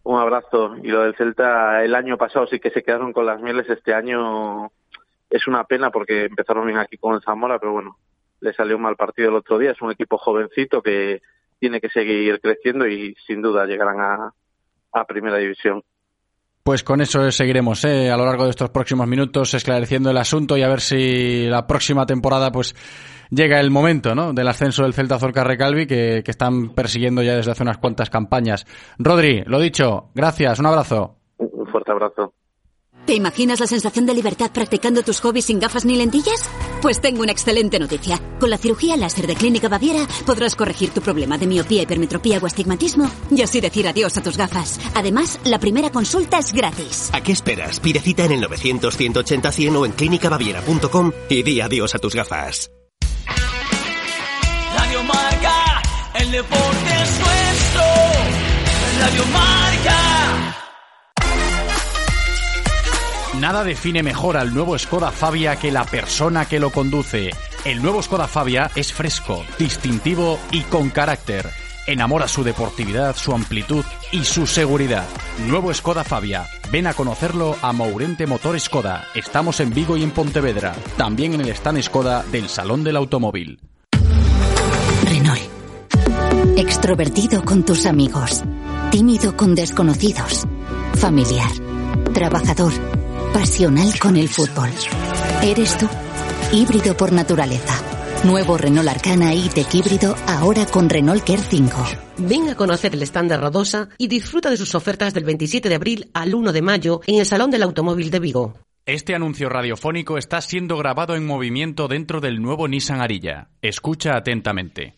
Un abrazo. Y lo del Celta, el año pasado sí que se quedaron con las mieles. Este año es una pena porque empezaron bien aquí con el Zamora, pero bueno, le salió un mal partido el otro día. Es un equipo jovencito que tiene que seguir creciendo y sin duda llegarán a, a Primera División. Pues con eso seguiremos ¿eh? a lo largo de estos próximos minutos esclareciendo el asunto y a ver si la próxima temporada pues llega el momento ¿no? del ascenso del Celta Zorca Recalvi que, que están persiguiendo ya desde hace unas cuantas campañas. Rodri, lo dicho, gracias, un abrazo. Un fuerte abrazo. ¿Te imaginas la sensación de libertad practicando tus hobbies sin gafas ni lentillas? Pues tengo una excelente noticia. Con la cirugía láser de Clínica Baviera podrás corregir tu problema de miopía, hipermetropía o astigmatismo y así decir adiós a tus gafas. Además, la primera consulta es gratis. ¿A qué esperas? Pide cita en el 900 180 100 o en clínicabaviera.com y di adiós a tus gafas. Radio Marca, el deporte es nuestro. Radio Marca. Nada define mejor al nuevo Skoda Fabia que la persona que lo conduce. El nuevo Skoda Fabia es fresco, distintivo y con carácter. Enamora su deportividad, su amplitud y su seguridad. Nuevo Skoda Fabia. Ven a conocerlo a Mourente Motor Skoda. Estamos en Vigo y en Pontevedra. También en el stand Skoda del Salón del Automóvil. Renault. Extrovertido con tus amigos. Tímido con desconocidos. Familiar. Trabajador pasional con el fútbol. Eres tú, híbrido por naturaleza. Nuevo Renault Arcana E-Tech híbrido ahora con Renault Care 5. Ven a conocer el stand de Rodosa y disfruta de sus ofertas del 27 de abril al 1 de mayo en el Salón del Automóvil de Vigo. Este anuncio radiofónico está siendo grabado en movimiento dentro del nuevo Nissan Arilla. Escucha atentamente.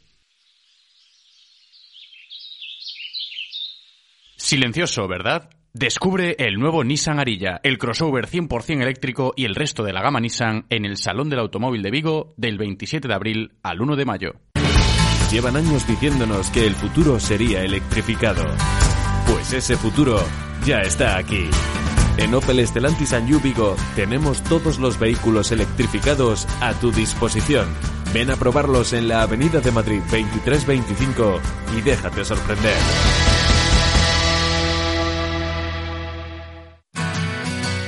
Silencioso, ¿verdad? Descubre el nuevo Nissan Arilla, el crossover 100% eléctrico y el resto de la gama Nissan en el Salón del Automóvil de Vigo del 27 de abril al 1 de mayo. Llevan años diciéndonos que el futuro sería electrificado. Pues ese futuro ya está aquí. En Opel Stellantis and Vigo tenemos todos los vehículos electrificados a tu disposición. Ven a probarlos en la Avenida de Madrid 2325 y déjate sorprender.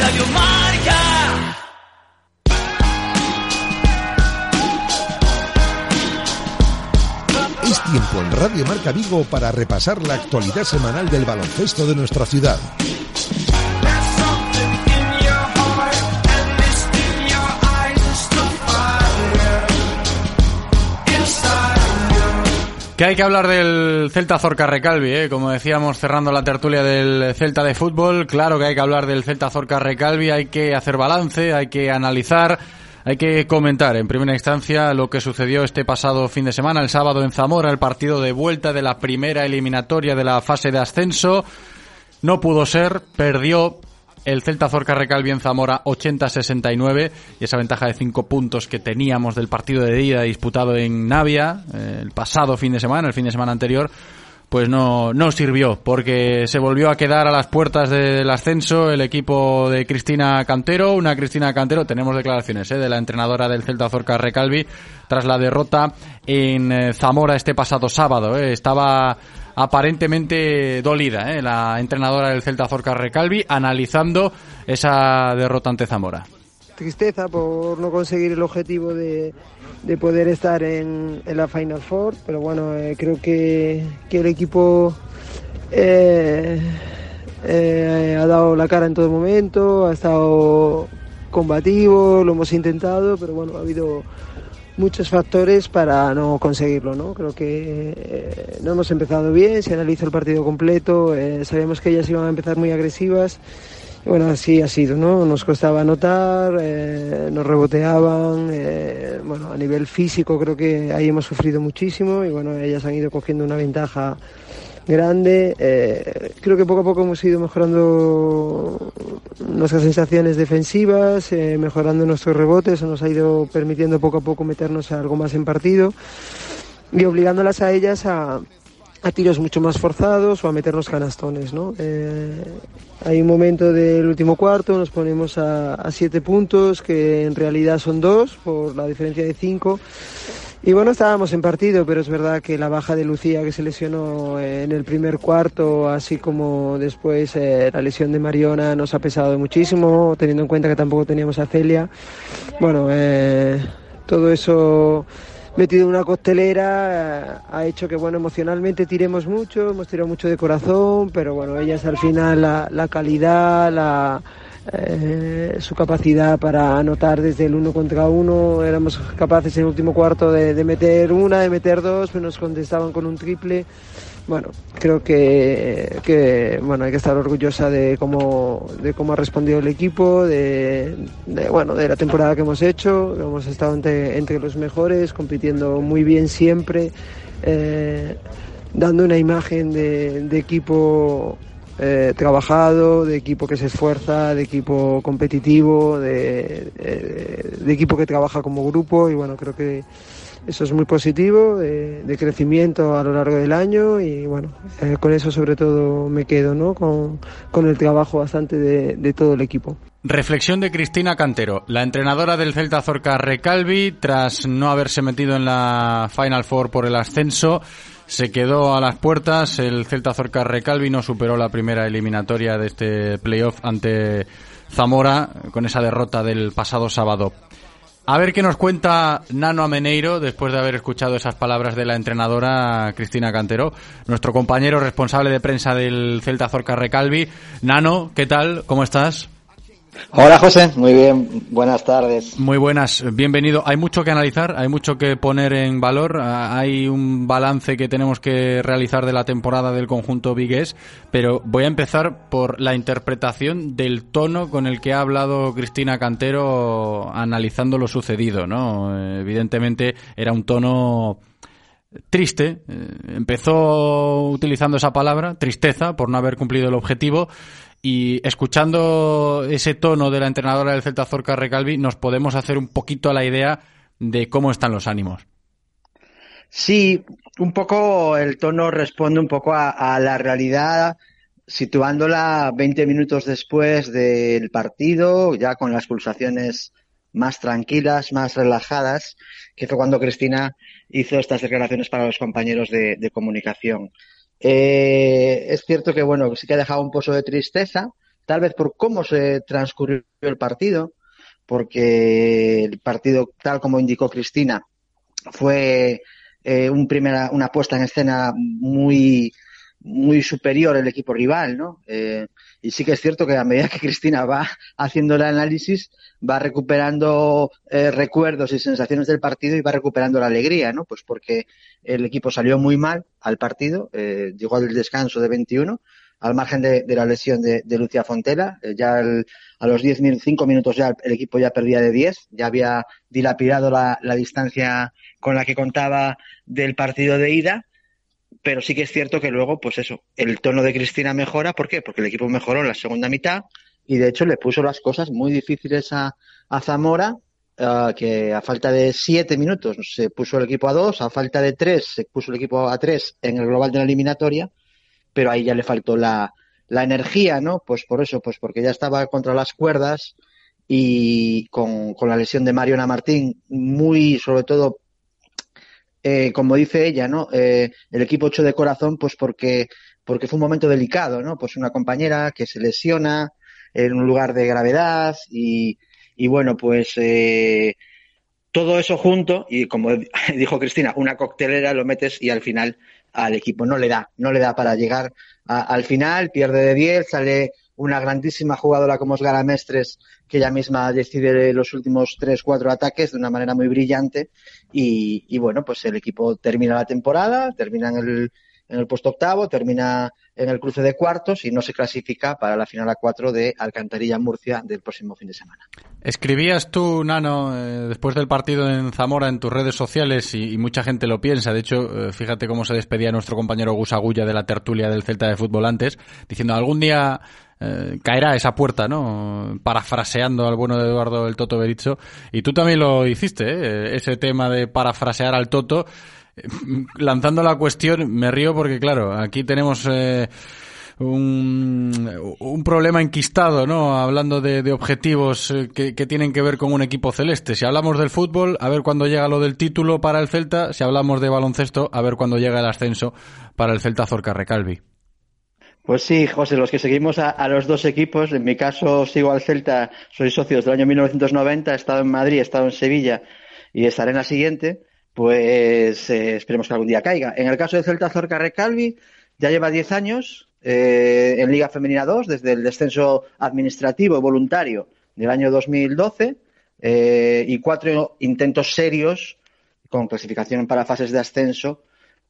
Radio Marca. Es tiempo en Radio Marca Vigo para repasar la actualidad semanal del baloncesto de nuestra ciudad. Que hay que hablar del Celta Zorca Recalvi, ¿eh? como decíamos cerrando la tertulia del Celta de fútbol, claro que hay que hablar del Celta Zorca Recalvi, hay que hacer balance, hay que analizar, hay que comentar en primera instancia lo que sucedió este pasado fin de semana, el sábado en Zamora, el partido de vuelta de la primera eliminatoria de la fase de ascenso. No pudo ser, perdió el Celta Zorca Recalvi en Zamora 80-69 y esa ventaja de 5 puntos que teníamos del partido de ida disputado en Navia eh, el pasado fin de semana, el fin de semana anterior, pues no, no sirvió porque se volvió a quedar a las puertas del ascenso el equipo de Cristina Cantero, una Cristina Cantero, tenemos declaraciones eh, de la entrenadora del Celta Zorca Recalvi tras la derrota en eh, Zamora este pasado sábado. Estaba aparentemente dolida, ¿eh? la entrenadora del Celta Zorca Recalvi, analizando esa derrota ante Zamora. Tristeza por no conseguir el objetivo de, de poder estar en, en, la Final Four, pero bueno, eh, creo que, que, el equipo eh, eh, ha dado la cara en todo momento, ha estado combativo, lo hemos intentado, pero bueno, ha habido muchos factores para no conseguirlo, ¿no? Creo que eh, no hemos empezado bien, se analiza el partido completo, eh, sabíamos que ellas iban a empezar muy agresivas, bueno, así ha sido, ¿no? Nos costaba anotar, eh, nos reboteaban, bueno, a nivel físico creo que ahí hemos sufrido muchísimo y bueno, ellas han ido cogiendo una ventaja grande. Creo que poco a poco hemos ido mejorando nuestras sensaciones defensivas, eh, mejorando nuestros rebotes, nos ha ido permitiendo poco a poco meternos algo más en partido y obligándolas a ellas a, a tiros mucho más forzados o a meternos canastones. ¿no? Eh, hay un momento del último cuarto, nos ponemos a siete puntos, que en realidad son dos por la diferencia de cinco. Y bueno, estábamos en partido, pero es verdad que la baja de Lucía que se lesionó en el primer cuarto, así como después eh, la lesión de Mariona nos ha pesado muchísimo, teniendo en cuenta que tampoco teníamos a Celia. Bueno, eh, todo eso metido en una costelera eh, ha hecho que bueno emocionalmente tiremos mucho, hemos tirado mucho de corazón, pero bueno, ellas al final la, la calidad, la eh, su capacidad para anotar desde el uno contra uno. Éramos capaces en el último cuarto de, meter una, de meter dos, pero nos contestaban con un triple. Bueno, creo que, que bueno, hay que estar orgullosa de cómo, de cómo ha respondido el equipo, de, bueno, de la temporada que hemos hecho. Hemos estado entre, entre los mejores, compitiendo muy bien siempre, eh, dando una imagen de equipo eh, trabajado, de equipo que se esfuerza, de equipo competitivo, de, de, de, equipo que trabaja como grupo y bueno, creo que eso es muy positivo, de, crecimiento a lo largo del año y bueno, eh, con eso sobre todo me quedo, ¿no? Con, el trabajo bastante de, todo el equipo. Reflexión de Cristina Cantero, la entrenadora del Celta Zorca Recalvi, tras no haberse metido en la Final Four por el ascenso, se quedó a las puertas. El Celta Zorca Recalvi no superó la primera eliminatoria de este playoff ante Zamora con esa derrota del pasado sábado. A ver qué nos cuenta Nano Ameneiro después de haber escuchado esas palabras de la entrenadora Cristina Cantero, nuestro compañero responsable de prensa del Celta Zorca Recalvi. Nano, ¿qué tal? ¿Cómo estás? Hola José, muy bien, buenas tardes. Muy buenas, bienvenido. Hay mucho que analizar, hay mucho que poner en valor, ah, hay un balance que tenemos que realizar de la temporada del conjunto Vigués, pero voy a empezar por la interpretación del tono con el que ha hablado Cristina Cantero analizando lo sucedido, ¿no? Evidentemente era un tono triste, eh, empezó utilizando esa palabra, tristeza, por no haber cumplido el objetivo, y escuchando ese tono de la entrenadora del Celta Zorca Recalvi, nos podemos hacer un poquito a la idea de cómo están los ánimos. Sí, un poco el tono responde un poco a, la realidad, situándola 20 minutos después del partido, ya con las pulsaciones más tranquilas, más relajadas, que fue cuando Cristina hizo estas declaraciones para los compañeros de comunicación. Eh, es cierto que, bueno, sí que ha dejado un pozo de tristeza, tal vez por cómo se transcurrió el partido, porque el partido, tal como indicó Cristina, fue eh, primera, una puesta en escena muy, muy superior el equipo rival, ¿no? Eh, y sí que es cierto que a medida que *laughs* Cristina va haciendo el análisis, va recuperando eh, recuerdos y sensaciones del partido y va recuperando la alegría, ¿no? Pues porque el equipo salió muy mal al partido, eh, llegó al descanso de 21, al margen de, la lesión de, Lucia Fontela, eh, ya a los 10 5 minutos ya el equipo ya perdía de 10, ya había dilapidado la, la distancia con la que contaba del partido de ida pero sí que es cierto que luego, pues eso, el tono de Cristina mejora. ¿Por qué? Porque el equipo mejoró en la segunda mitad y de hecho le puso las cosas muy difíciles a, Zamora, eh, que a falta de siete minutos se puso el equipo a dos, a falta de tres se puso el equipo a tres en el global de la eliminatoria, pero ahí ya le faltó la, la energía, ¿no? Pues por eso, pues porque ya estaba contra las cuerdas y con, con la lesión de Mariona Martín, muy sobre todo eh, como dice ella, ¿no? Eh, el equipo hecho de corazón, pues porque, porque fue un momento delicado, ¿no? Pues una compañera que se lesiona en un lugar de gravedad y, bueno, pues eh, todo eso junto y como *laughs* dijo Cristina, una coctelera lo metes y al final al equipo no le da, no le da para llegar al final, pierde de 10, sale una grandísima jugadora como es Gara Mestres, que ella misma decide los últimos tres, cuatro ataques de una manera muy brillante. Y, bueno, pues el equipo termina la temporada, termina en el, en el puesto octavo, termina en el cruce de cuartos y no se clasifica para la final a cuatro de Alcantarilla Murcia del próximo fin de semana. Escribías tú, Nano, eh, después del partido en Zamora en tus redes sociales y, mucha gente lo piensa. De hecho, eh, fíjate cómo se despedía nuestro compañero Gus Agulla de la tertulia del Celta de Fútbol antes, diciendo algún día eh, caerá esa puerta, ¿no? Parafraseando al bueno de Eduardo el Toto Berizzo. Y tú también lo hiciste, ¿eh? Ese tema de parafrasear al Toto. Eh, lanzando la cuestión, me río porque, claro, aquí tenemos... un, un, problema enquistado, ¿no? Hablando de, objetivos que, que, tienen que ver con un equipo celeste. Si hablamos del fútbol, a ver cuándo llega lo del título para el Celta. Si hablamos de baloncesto, a ver cuándo llega el ascenso para el Celta Zorca Recalvi. Pues sí, José, los que seguimos a, los dos equipos, en mi caso sigo al Celta, soy socio desde el año 1990, he estado en Madrid, he estado en Sevilla y estaré en la siguiente, pues eh, esperemos que algún día caiga. En el caso de Celta Zorca Recalvi, ya lleva 10 años eh, en Liga Femenina 2, desde el descenso administrativo voluntario del año 2012 eh, y cuatro intentos serios con clasificación para fases de ascenso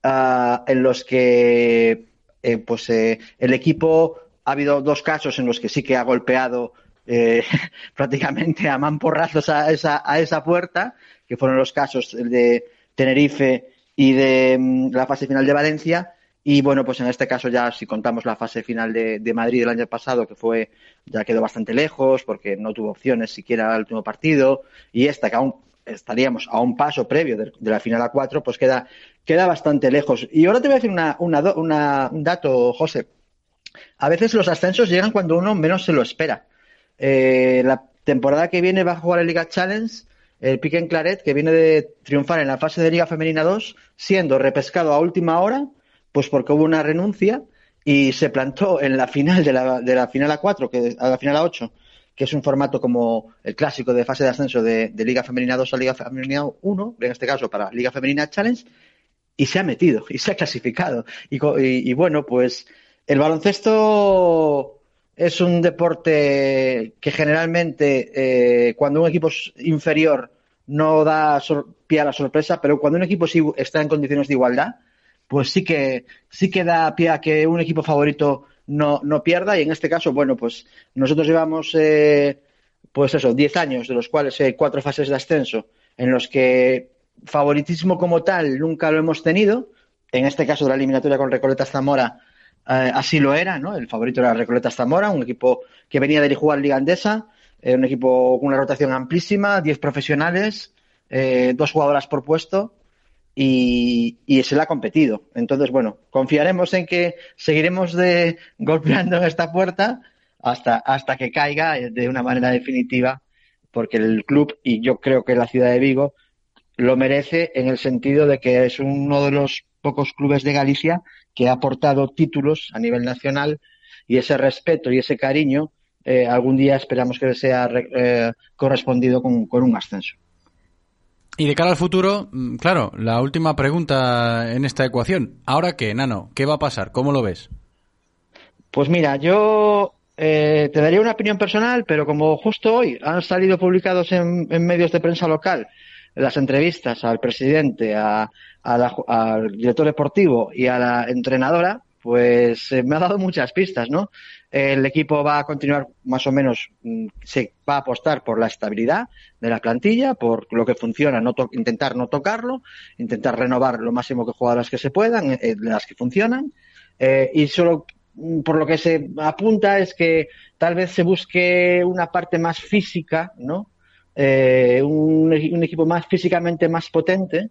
ah, en los que eh, pues eh, el equipo ha habido dos casos en los que sí que ha golpeado eh, *laughs* prácticamente a mamporrazos a esa, a esa puerta, que fueron los casos de Tenerife y de mm, la fase final de Valencia. Y bueno, pues en este caso ya si contamos la fase final de, Madrid el año pasado, que fue, ya quedó bastante lejos porque no tuvo opciones siquiera al último partido, y esta que aún estaríamos a un paso previo de, la final a cuatro, pues queda, queda bastante lejos. Y ahora te voy a decir una, una, una- un dato, José. A veces los ascensos llegan cuando uno menos se lo espera. Eh, la temporada que viene va a jugar el Liga Challenge el Piquen Claret, que viene de triunfar en la fase de Liga Femenina 2, siendo repescado a última hora, pues porque hubo una renuncia y se plantó en la final de la, de la final a 4, que, a la final a 8, que es un formato como el clásico de fase de ascenso de, Liga Femenina 2 a Liga Femenina 1, en este caso para Liga Femenina Challenge, y se ha metido y se ha clasificado. Y, bueno, pues el baloncesto es un deporte que generalmente eh, cuando un equipo es inferior no da pie a la sorpresa, pero cuando un equipo está en condiciones de igualdad, pues sí que sí que da pie a que un equipo favorito no, no pierda y en este caso, bueno, pues nosotros llevamos eh, pues eso, 10 años, de los cuales hay cuatro fases de ascenso, en los que favoritismo como tal nunca lo hemos tenido. En este caso de la eliminatoria con Recoletas Zamora eh, así lo era, ¿no? El favorito era Recoletas Zamora, un equipo que venía de jugar Liga Andesa, eh, un equipo con una rotación amplísima, 10 profesionales, eh, dos jugadoras por puesto y, y se le ha competido. Entonces, bueno, confiaremos en que seguiremos de, golpeando *laughs* esta puerta hasta, hasta que caiga de una manera definitiva, porque el club y yo creo que la ciudad de Vigo lo merece en el sentido de que es uno de los pocos clubes de Galicia que ha aportado títulos a nivel nacional y ese respeto y ese cariño eh, algún día esperamos que sea eh, correspondido con, con un ascenso. Y de cara al futuro, mm, claro, la última pregunta en esta ecuación. ¿Ahora qué, Nano? ¿Qué va a pasar? ¿Cómo lo ves? Pues mira, yo eh, te daría una opinión personal, pero como justo hoy han salido publicados en, medios de prensa local las entrevistas al presidente, a, al director deportivo y a la entrenadora, pues eh, me ha dado muchas pistas, ¿no? El equipo va a continuar más o menos, mm, se va a apostar por la estabilidad de la plantilla, por lo que funciona, no intentar no tocarlo, intentar renovar lo máximo que jugadoras que se puedan, eh, de las que funcionan, eh, y solo mm, por lo que se apunta es que tal vez se busque una parte más física, ¿no? Eh, un, un equipo más físicamente más potente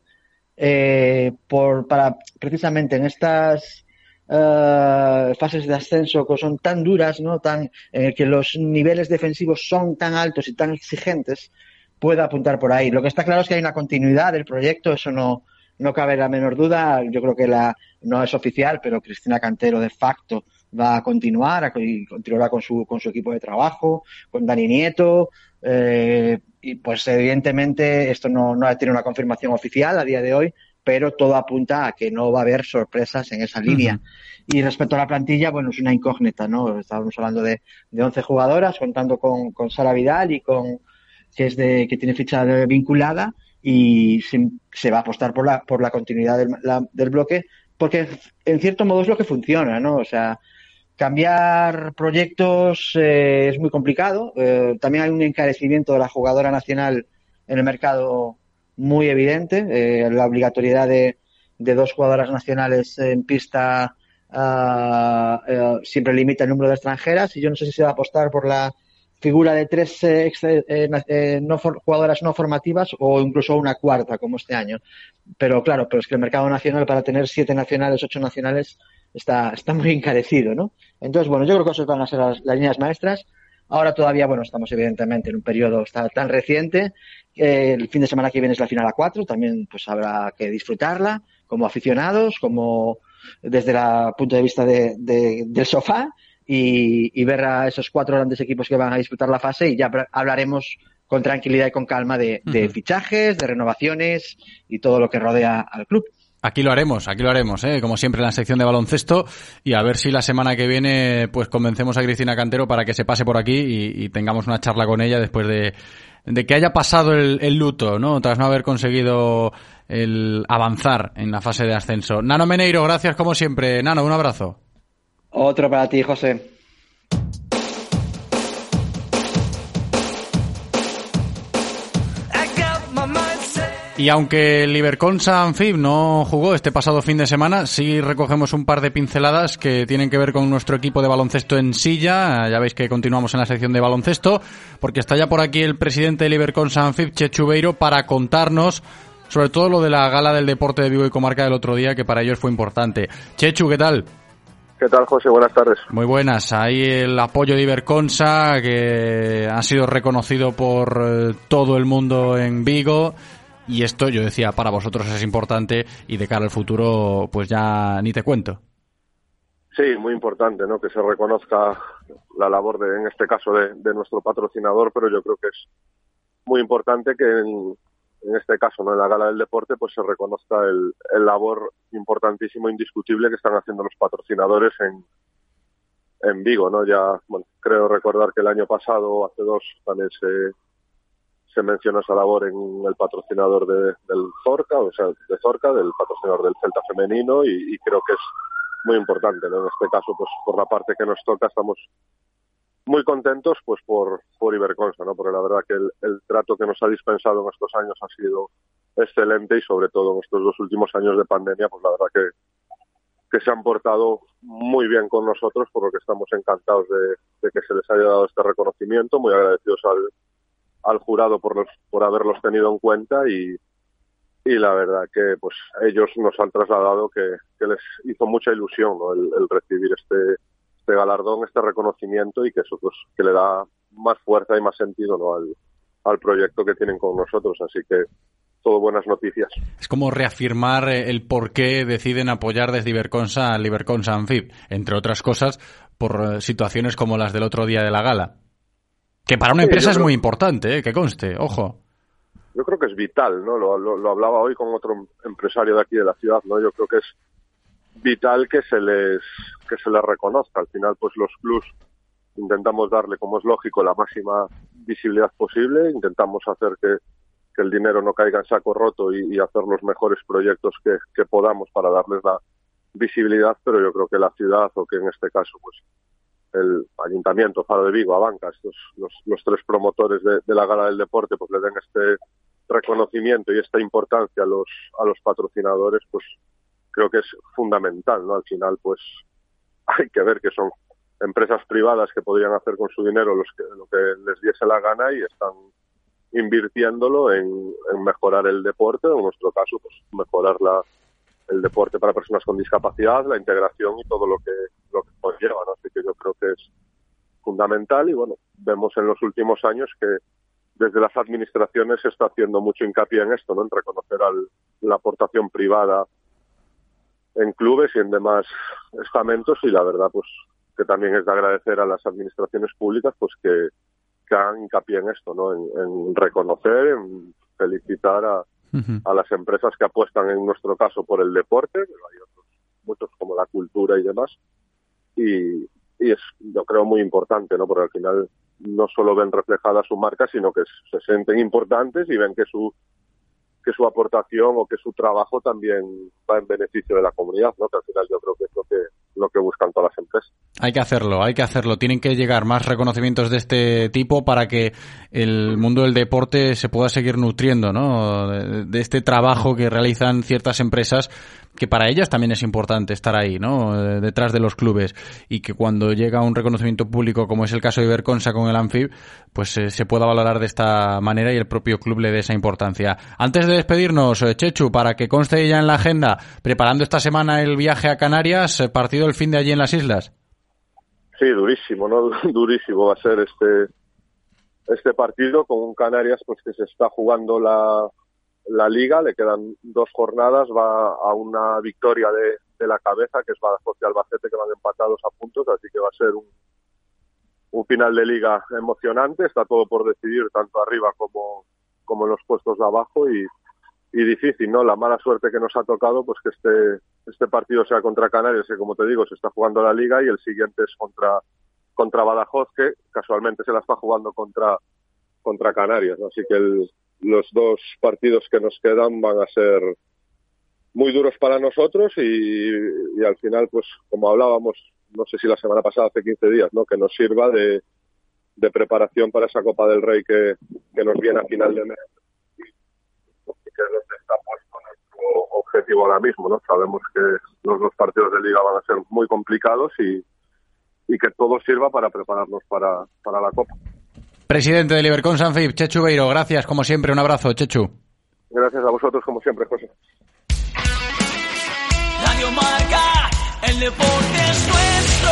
eh, por, para precisamente en estas eh, fases de ascenso que son tan duras, ¿no? Tan, el que los niveles defensivos son tan altos y tan exigentes, pueda apuntar por ahí. Lo que está claro es que hay una continuidad del proyecto, eso no, no cabe la menor duda. Yo creo que la no es oficial, pero Cristina Cantero de facto va a continuar y continuará con su, con su equipo de trabajo, con Dani Nieto. eh, y pues evidentemente esto no, no tiene una confirmación oficial a día de hoy, pero todo apunta a que no va a haber sorpresas en esa línea. Y respecto a la plantilla, bueno, es una incógnita, ¿no? Estábamos hablando de, de 11 jugadoras, contando con, con Sara Vidal y con que es de que tiene ficha vinculada y se, se va a apostar por la por la continuidad del, la- del bloque porque en cierto modo es lo que funciona, ¿no? O sea, cambiar proyectos eh, es muy complicado. Eh, también hay un encarecimiento de la jugadora nacional en el mercado muy evidente. Eh, la obligatoriedad de, dos jugadoras nacionales en pista ah, eh, siempre limita el número de extranjeras y yo no sé si se va a apostar por la figura de tres eh, ex- eh, eh, no for- jugadoras no formativas o incluso una cuarta como este año. Pero claro, pero es que el mercado nacional para tener siete nacionales, ocho nacionales está, está muy encarecido, ¿no? Entonces, bueno, yo creo que esas van a ser las líneas maestras. Ahora todavía, bueno, estamos evidentemente en un periodo tan reciente. eh, el fin de semana que viene es la final a cuatro, también pues habrá que disfrutarla como aficionados, como desde el punto de vista de- de- del sofá y, y ver a esos cuatro grandes equipos que van a disputar la fase y ya habla- hablaremos con tranquilidad y con calma de, de fichajes, de renovaciones y todo lo que rodea al club. Aquí lo haremos, aquí lo haremos, ¿eh? como siempre en la sección de baloncesto y a ver si la semana que viene pues convencemos a Cristina Cantero para que se pase por aquí y, tengamos una charla con ella después de, de que haya pasado el, el luto, ¿no? Tras no haber conseguido el avanzar en la fase de ascenso. Nano Meneiro, gracias como siempre. Nano, un abrazo. Otro para ti, José. Y aunque el Iberconsa Anfib no jugó este pasado fin de semana, sí recogemos un par de pinceladas que tienen que ver con nuestro equipo de baloncesto en silla. Ya veis que continuamos en la sección de baloncesto, porque está ya por aquí el presidente del Iberconsa Anfib, Chechubeiro, para contarnos sobre todo lo de la gala del deporte de Vigo y Comarca del otro día, que para ellos fue importante. Chechu, ¿qué tal? ¿Qué tal, José? Buenas tardes. Muy buenas. Ahí el apoyo de Iberconsa, que ha sido reconocido por eh, todo el mundo en Vigo. Y esto, yo decía, para vosotros es importante y de cara al futuro, pues ya ni te cuento. Sí, muy importante, ¿no? Que se reconozca la labor de, en este caso, de, nuestro patrocinador, pero yo creo que es muy importante que en, en este caso, ¿no? En la gala del deporte, pues se reconozca el, el labor importantísimo, indiscutible que están haciendo los patrocinadores en, en Vigo, ¿no? Ya, bueno, creo recordar que el año pasado, hace dos, también se, se mencionó esa labor en el patrocinador de, del Zorca, o sea, de Zorca, del patrocinador del Celta femenino, y, y creo que es muy importante, ¿no? En este caso, pues por la parte que nos toca, estamos muy contentos pues por, por Iberconsa, ¿no? Porque la verdad que el, el, trato que nos ha dispensado en estos años ha sido excelente y sobre todo en estos dos últimos años de pandemia, pues la verdad que, que se han portado muy bien con nosotros, por lo que estamos encantados de, de que se les haya dado este reconocimiento, muy agradecidos al, al jurado por los, por haberlos tenido en cuenta y, y la verdad que pues ellos nos han trasladado que, que les hizo mucha ilusión el recibir este este galardón, este reconocimiento y que eso pues que le da más fuerza y más sentido ¿no? al, al proyecto que tienen con nosotros. Así que todo buenas noticias. Es como reafirmar eh, el por qué deciden apoyar desde Iberconsa al Iberconsa Anfib, entre otras cosas por eh, situaciones como las del otro día de la gala. Que para una Sí, empresa es creo- muy importante, eh, que conste, ojo. Yo creo que es vital, ¿no? Lo, lo, lo hablaba hoy con otro empresario de aquí de la ciudad, ¿no? Yo creo que es vital que se les que se les reconozca. Al final, pues los clubs intentamos darle, como es lógico, la máxima visibilidad posible. Intentamos hacer que, que el dinero no caiga en saco roto y, y hacer los mejores proyectos que, que podamos para darles la visibilidad. Pero yo creo que la ciudad, o que en este caso, pues el Ayuntamiento, Faro de Vigo, Abanca, estos los, los tres promotores de, la gala del deporte, pues le den este reconocimiento y esta importancia a los a los patrocinadores, pues creo que es fundamental, ¿no? Al final, pues *laughs* hay que ver que son empresas privadas que podrían hacer con su dinero los que, lo que les diese la gana y están invirtiéndolo en, en mejorar el deporte, en nuestro caso, pues mejorar la, el deporte para personas con discapacidad, la integración y todo lo que, lo que conlleva, ¿no? Así que yo creo que es fundamental y bueno, vemos en los últimos años que desde las administraciones se está haciendo mucho hincapié en esto, ¿no? En reconocer al- la aportación privada en clubes y en demás estamentos y la verdad pues que también es de agradecer a las administraciones públicas pues que, que hagan hincapié en esto, ¿no? En, en reconocer, en felicitar a, a las empresas que apuestan en nuestro caso por el deporte, pero hay otros muchos como la cultura y demás. Y, y es, yo creo, muy importante, ¿no? Porque al final no solo ven reflejada su marca, sino que se sienten importantes y ven que su que su aportación o que su trabajo también va en beneficio de la comunidad, ¿no? Que al final yo creo que es lo que lo que buscan todas las empresas. Hay que hacerlo, hay que hacerlo. Tienen que llegar más reconocimientos de este tipo para que el mundo del deporte se pueda seguir nutriendo, ¿no? De, de este trabajo que realizan ciertas empresas que para ellas también es importante estar ahí, ¿no? Eh, Detrás de los clubes y que cuando llega un reconocimiento público como es el caso de Iberconsa con el Anfib, pues eh, se pueda valorar de esta manera y el propio club le dé esa importancia. Antes de despedirnos, eh, Chechu, para que conste ya en la agenda, preparando esta semana el viaje a Canarias, partido el fin de allí en las islas. Sí, durísimo, ¿no? *laughs* Durísimo va a ser este este partido con Canarias pues que se está jugando la, la liga, le quedan dos jornadas, va a una victoria de, de la cabeza, que es Badajoz y Albacete, que van empatados a puntos, así que va a ser un, un final de liga emocionante, está todo por decidir, tanto arriba como, como en los puestos de abajo, y, y difícil, ¿no? La mala suerte que nos ha tocado, pues que este, este partido sea contra Canarias, que como te digo, se está jugando la liga, y el siguiente es contra, contra Badajoz, que casualmente se la está jugando contra, contra Canarias, ¿no? Así que el, los dos partidos que nos quedan van a ser muy duros para nosotros y, y al final, pues como hablábamos, no sé si la semana pasada, hace 15 días, ¿no? Que nos sirva de, de preparación para esa Copa del Rey que, que nos viene a final de mes. Y que es donde objetivo ahora mismo, ¿no? Sabemos que los dos partidos de liga van a ser muy complicados y, y que todo sirva para prepararnos para, para la Copa. Presidente de Libercon Sanfib, Chechu Beiro, gracias como siempre, un abrazo, Chechu. Gracias a vosotros como siempre, José. Radio Marca, el deporte es nuestro.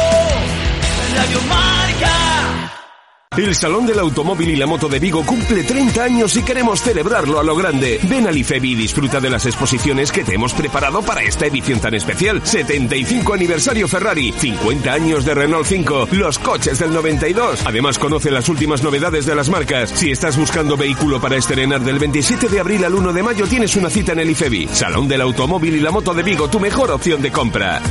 Radio Marca. El Salón del Automóvil y la Moto de Vigo cumple 30 años y queremos celebrarlo a lo grande. Ven al IFEBI y disfruta de las exposiciones que te hemos preparado para esta edición tan especial. 75 aniversario Ferrari, 50 años de Renault 5, los coches del 92. Además conoce las últimas novedades de las marcas. Si estás buscando vehículo para estrenar del 27 de abril al 1 de mayo tienes una cita en el IFEBI. Salón del Automóvil y la Moto de Vigo, tu mejor opción de compra.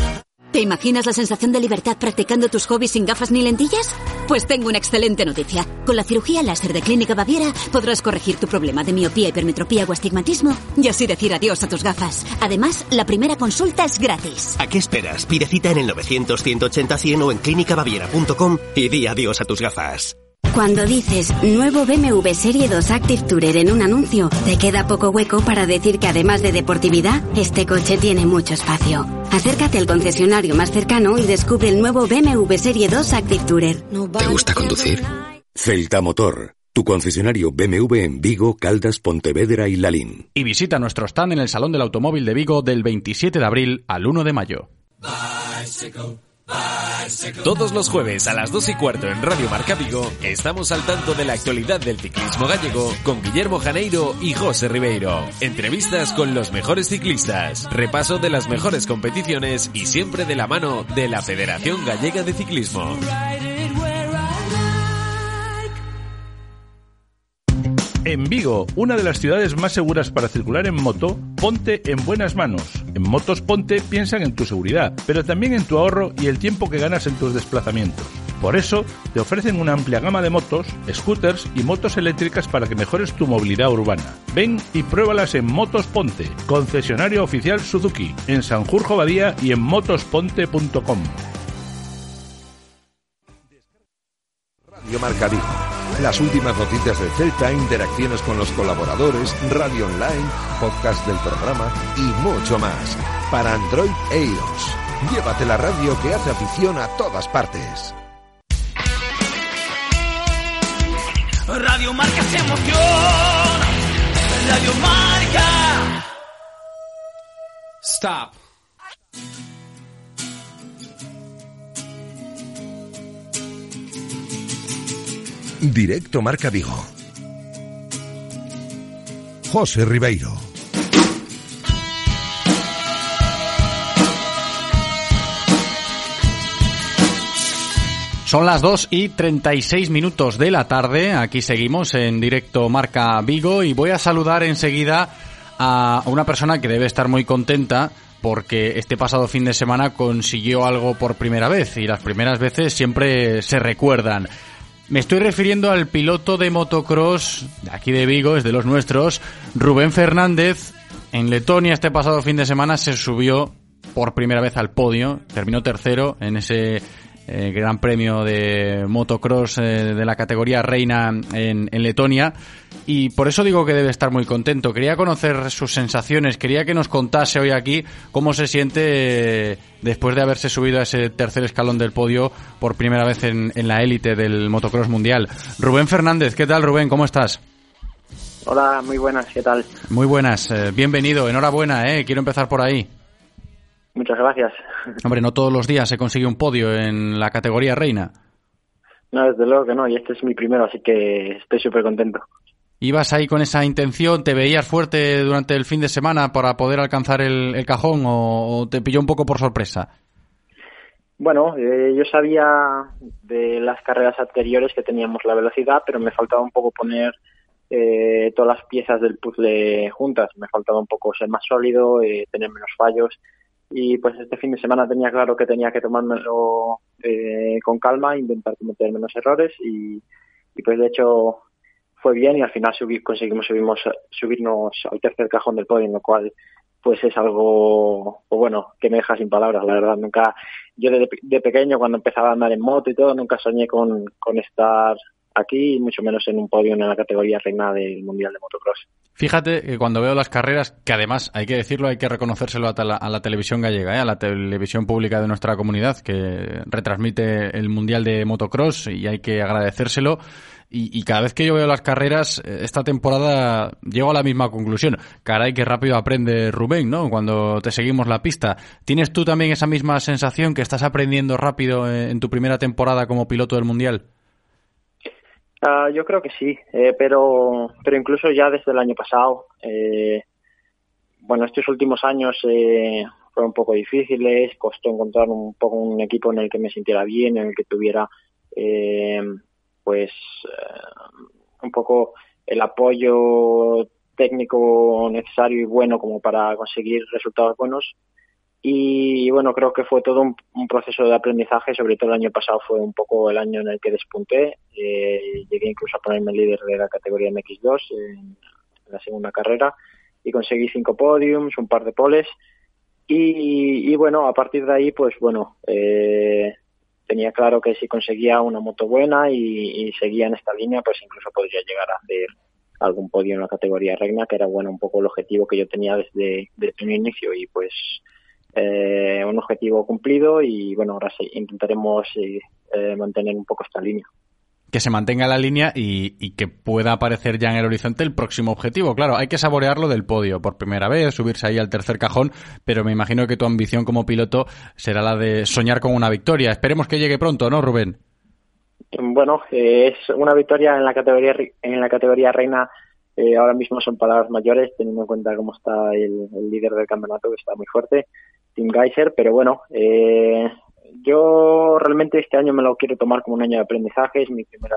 ¿Te imaginas la sensación de libertad practicando tus hobbies sin gafas ni lentillas? Pues tengo una excelente noticia. Con la cirugía láser de Clínica Baviera podrás corregir tu problema de miopía, hipermetropía o astigmatismo y así decir adiós a tus gafas. Además, la primera consulta es gratis. ¿A qué esperas? Pide cita en el 900-180-100 o en clínicabaviera.com y di adiós a tus gafas. Cuando dices nuevo BMW Serie 2 Active Tourer en un anuncio, te queda poco hueco para decir que además de deportividad, este coche tiene mucho espacio. Acércate al concesionario más cercano y descubre el nuevo BMW Serie 2 Active Tourer. ¿Te gusta conducir? Celta Motor, tu concesionario BMW en Vigo, Caldas, Pontevedra y Lalín. Y visita nuestro stand en el Salón del Automóvil de Vigo del 27 de abril al 1 de mayo. Todos los jueves a las 2 y cuarto en Radio Marca Vigo estamos al tanto de la actualidad del ciclismo gallego con Guillermo Janeiro y José Ribeiro. Entrevistas con los mejores ciclistas, repaso de las mejores competiciones y siempre de la mano de la Federación Gallega de Ciclismo. En Vigo, una de las ciudades más seguras para circular en moto, ponte en buenas manos. En Motos Ponte piensan en tu seguridad, pero también en tu ahorro y el tiempo que ganas en tus desplazamientos. Por eso, te ofrecen una amplia gama de motos, scooters y motos eléctricas para que mejores tu movilidad urbana. Ven y pruébalas en Motos Ponte, concesionario oficial Suzuki, en Sanjurjo Badía y en motosponte.com. Radio Marca Vigo. Las últimas noticias de Celta, interacciones con los colaboradores, radio online, podcast del programa y mucho más. Para Android e iOS. Llévate la radio que hace afición a todas partes. Radio Marca se emociona. Radio Marca. Stop. Directo Marca Vigo. José Ribeiro. Son las 2 y 36 minutos de la tarde. Aquí seguimos en directo Marca Vigo y voy a saludar enseguida a una persona que debe estar muy contenta porque este pasado fin de semana consiguió algo por primera vez y las primeras veces siempre se recuerdan. Me estoy refiriendo al piloto de motocross de aquí de Vigo, es de los nuestros, Rubén Fernández. En Letonia este pasado fin de semana se subió por primera vez al podio, terminó tercero en ese eh, Gran Premio de motocross eh, de la categoría reina en, en, Letonia y por eso digo que debe estar muy contento. Quería conocer sus sensaciones, quería que nos contase hoy aquí cómo se siente eh, después de haberse subido a ese tercer escalón del podio por primera vez en, en la élite del motocross mundial. Rubén Fernández, ¿qué tal Rubén? ¿Cómo estás? Hola, muy buenas, ¿qué tal? Muy buenas, bienvenido, enhorabuena, ¿eh? quiero empezar por ahí. Muchas gracias. Hombre, no todos los días se consigue un podio en la categoría reina. No, desde luego que no, y este es mi primero, así que estoy súper contento. ¿Ibas ahí con esa intención? ¿Te veías fuerte durante el fin de semana para poder alcanzar el, el cajón o, o, te pilló un poco por sorpresa? Bueno, eh, yo sabía de las carreras anteriores que teníamos la velocidad, pero me faltaba un poco poner eh, todas las piezas del puzzle juntas. Me faltaba un poco ser más sólido, eh, tener menos fallos y pues este fin de semana tenía claro que tenía que tomármelo eh, con calma, intentar cometer menos errores y, y, pues de hecho fue bien y al final conseguimos subimos, subirnos al tercer cajón del podio, lo cual pues es algo pues bueno que me deja sin palabras, la verdad. Nunca, yo de, de pequeño cuando empezaba a andar en moto y todo, nunca soñé con, con estar aquí, mucho menos en un podio en la categoría reina del Mundial de Motocross. Fíjate que cuando veo las carreras, que además hay que decirlo, hay que reconocérselo a la, a la televisión gallega, ¿eh? a la televisión pública de nuestra comunidad, que retransmite el Mundial de Motocross y hay que agradecérselo. Y, y, cada vez que yo veo las carreras, eh, esta temporada llego a la misma conclusión. Caray, qué rápido aprende Rubén, ¿no? Cuando te seguimos la pista. ¿Tienes tú también esa misma sensación que estás aprendiendo rápido en tu primera temporada como piloto del Mundial? Uh, yo creo que sí, eh, pero, pero incluso ya desde el año pasado, eh, bueno, estos últimos años eh, fueron un poco difíciles, costó encontrar un poco un equipo en el que me sintiera bien, en el que tuviera, eh, pues, eh, un poco el apoyo técnico necesario y bueno como para conseguir resultados buenos y bueno, creo que fue todo un, proceso de aprendizaje, sobre todo el año pasado fue un poco el año en el que despunté, eh, llegué incluso a ponerme líder de la categoría MX2 en, la segunda carrera y conseguí cinco podiums, un par de poles y, y bueno, a partir de ahí pues bueno, eh, tenía claro que si conseguía una moto buena y, seguía en esta línea pues incluso podría llegar a hacer algún podio en la categoría reina, que era bueno un poco el objetivo que yo tenía desde, desde inicio y pues eh, un objetivo cumplido y bueno, ahora sí, intentaremos eh, eh, mantener un poco esta línea. Que se mantenga la línea y, y, que pueda aparecer ya en el horizonte el próximo objetivo. Claro, hay que saborearlo del podio por primera vez, subirse ahí al tercer cajón, pero me imagino que tu ambición como piloto será la de soñar con una victoria. Esperemos que llegue pronto, ¿no, Rubén? Bueno, eh, es una victoria en la categoría en la categoría reina. Eh, ahora mismo son palabras mayores, teniendo en cuenta cómo está el, el líder del campeonato, que está muy fuerte. Team Geyser, pero bueno, eh, yo realmente este año me lo quiero tomar como un año de aprendizaje, es mi primera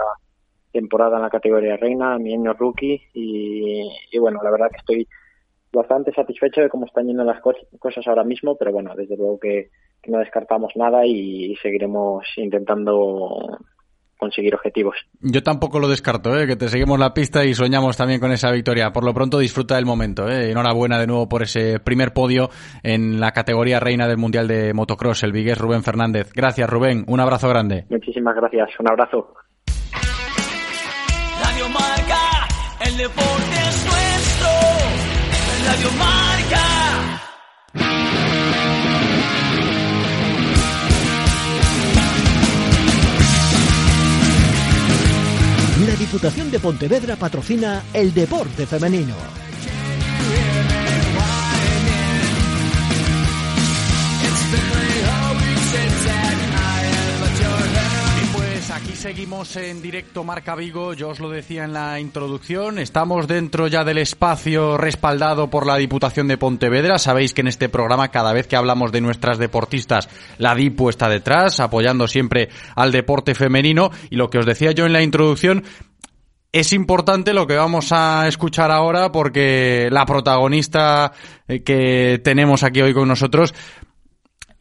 temporada en la categoría reina, mi año rookie y, y bueno, la verdad que estoy bastante satisfecho de cómo están yendo las cos cosas ahora mismo, pero bueno, desde luego que, no descartamos nada y seguiremos intentando conseguir objetivos. Yo tampoco lo descarto, ¿eh? que te seguimos la pista y soñamos también con esa victoria. Por lo pronto disfruta del momento. ¿eh? Enhorabuena de nuevo por ese primer podio en la categoría reina del Mundial de Motocross, el Vigués Rubén Fernández. Gracias Rubén, un abrazo grande. Muchísimas gracias, un abrazo. Radio Marca, el deporte es nuestro. Radio Marca. La Diputación de Pontevedra patrocina el deporte femenino. Seguimos en directo Marca Vigo, yo os lo decía en la introducción, estamos dentro ya del espacio respaldado por la Diputación de Pontevedra, sabéis que en este programa cada vez que hablamos de nuestras deportistas, la DIPU está detrás, apoyando siempre al deporte femenino y lo que os decía yo en la introducción, es importante lo que vamos a escuchar ahora porque la protagonista que tenemos aquí hoy con nosotros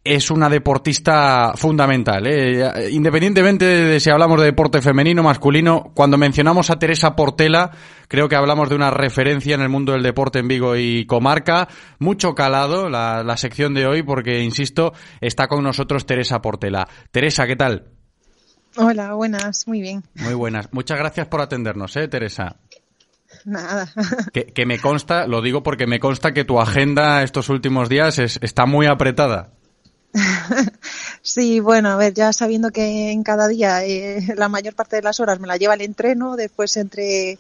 es una deportista fundamental. ¿eh? Independientemente de si hablamos de deporte femenino o masculino, cuando mencionamos a Teresa Portela, creo que hablamos de una referencia en el mundo del deporte en Vigo y comarca. Mucho calado la, la sección de hoy porque, insisto, está con nosotros Teresa Portela. Teresa, ¿qué tal? Hola, buenas, muy bien. Muy buenas. Muchas gracias por atendernos, ¿eh, Teresa? Nada. *laughs* Que, que me consta, lo digo porque me consta que tu agenda estos últimos días es, está muy apretada. *laughs* Sí, bueno, a ver, ya sabiendo que en cada día eh, la mayor parte de las horas me la lleva el entreno, después entre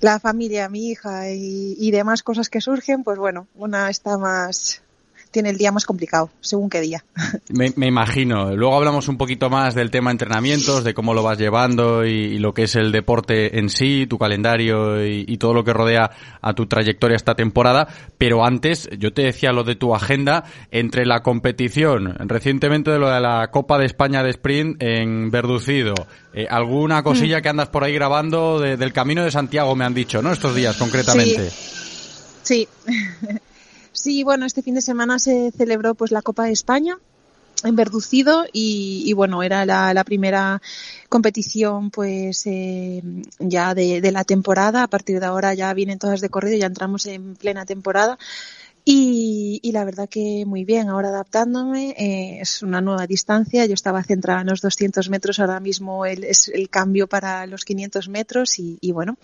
la familia, mi hija y, y demás cosas que surgen, pues bueno, una está más, tiene el día más complicado, según qué día. Me, me, imagino. Luego hablamos un poquito más del tema entrenamientos, de cómo lo vas llevando y, y lo que es el deporte en sí, tu calendario y, y, todo lo que rodea a tu trayectoria esta temporada. Pero antes, yo te decía lo de tu agenda entre la competición, recientemente de lo de la Copa de España de Sprint en Verducido. Eh, ¿Alguna cosilla mm. que andas por ahí grabando de, del Camino de Santiago, me han dicho, ¿no? Estos días, concretamente. Sí. sí. *laughs* Sí, bueno, este fin de semana se celebró pues la Copa de España en Verducido y, y bueno, era la, la, primera competición pues eh, ya de, la temporada. A partir de ahora ya vienen todas de corrido, ya entramos en plena temporada. Y, la verdad que muy bien, ahora adaptándome, eh, es una nueva distancia, yo estaba centrada en los 200 metros, ahora mismo el, es el cambio para los 500 metros y bueno,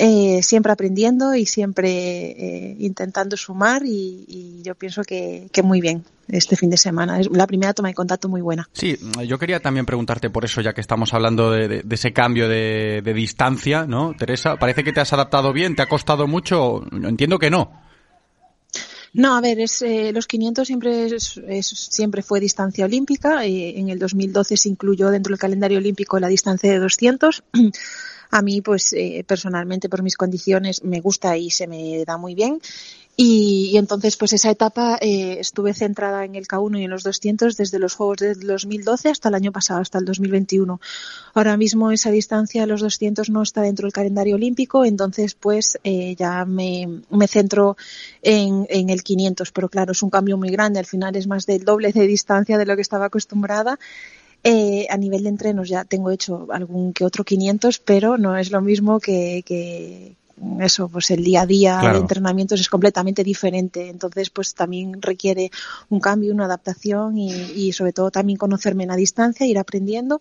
eh, siempre aprendiendo y siempre eh, intentando sumar y, y yo pienso que, que, muy bien este fin de semana. Es la primera toma de contacto muy buena. Sí, yo quería también preguntarte por eso, ya que estamos hablando de, de, de ese cambio de, de, distancia, ¿no? Teresa, parece que te has adaptado bien, ¿te ha costado mucho? Entiendo que no. No, a ver, es, eh, los 500 siempre, es, es, siempre fue distancia olímpica. Eh, en el 2012 se incluyó dentro del calendario olímpico la distancia de 200. *clears throat* A mí, pues eh, personalmente, por mis condiciones, me gusta y se me da muy bien. Y, entonces, pues esa etapa eh, estuve centrada en el K1 y en los 200 desde los Juegos del 2012 hasta el año pasado, hasta el 2021. Ahora mismo esa distancia, los 200, no está dentro del calendario olímpico, entonces pues eh, ya me, me centro en, en, el 500. Pero claro, es un cambio muy grande, al final es más del doble de distancia de lo que estaba acostumbrada. Eh, a nivel de entrenos ya tengo hecho algún que otro 500, pero no es lo mismo que, que eso, pues el día a día claro. de entrenamientos es completamente diferente. Entonces, pues también requiere un cambio, una adaptación y, y sobre todo también conocerme en la distancia, ir aprendiendo.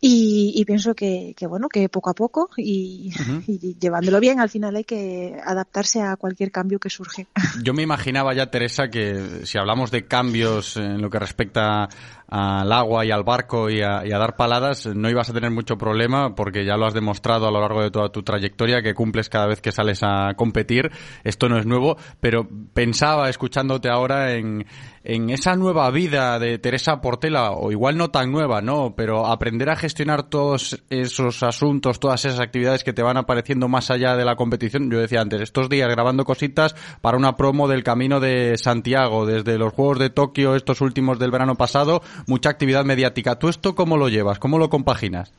Y, y, pienso que, que, bueno, que poco a poco y, uh *laughs* -huh. y, llevándolo bien, al final hay que adaptarse a cualquier cambio que surge. Yo me imaginaba ya, Teresa, que si hablamos de cambios en lo que respecta al agua y al barco y a, y a, dar paladas, no ibas a tener mucho problema porque ya lo has demostrado a lo largo de toda tu trayectoria que cumples cada vez que sales a competir. Esto no es nuevo, pero pensaba escuchándote ahora en, en esa nueva vida de Teresa Portela, o igual no tan nueva, ¿no? Pero aprender a gestionar todos esos asuntos, todas esas actividades que te van apareciendo más allá de la competición. Yo decía antes, estos días grabando cositas para una promo del Camino de Santiago, desde los Juegos de Tokio, estos últimos del verano pasado, mucha actividad mediática. ¿Tú esto cómo lo llevas? ¿Cómo lo compaginas?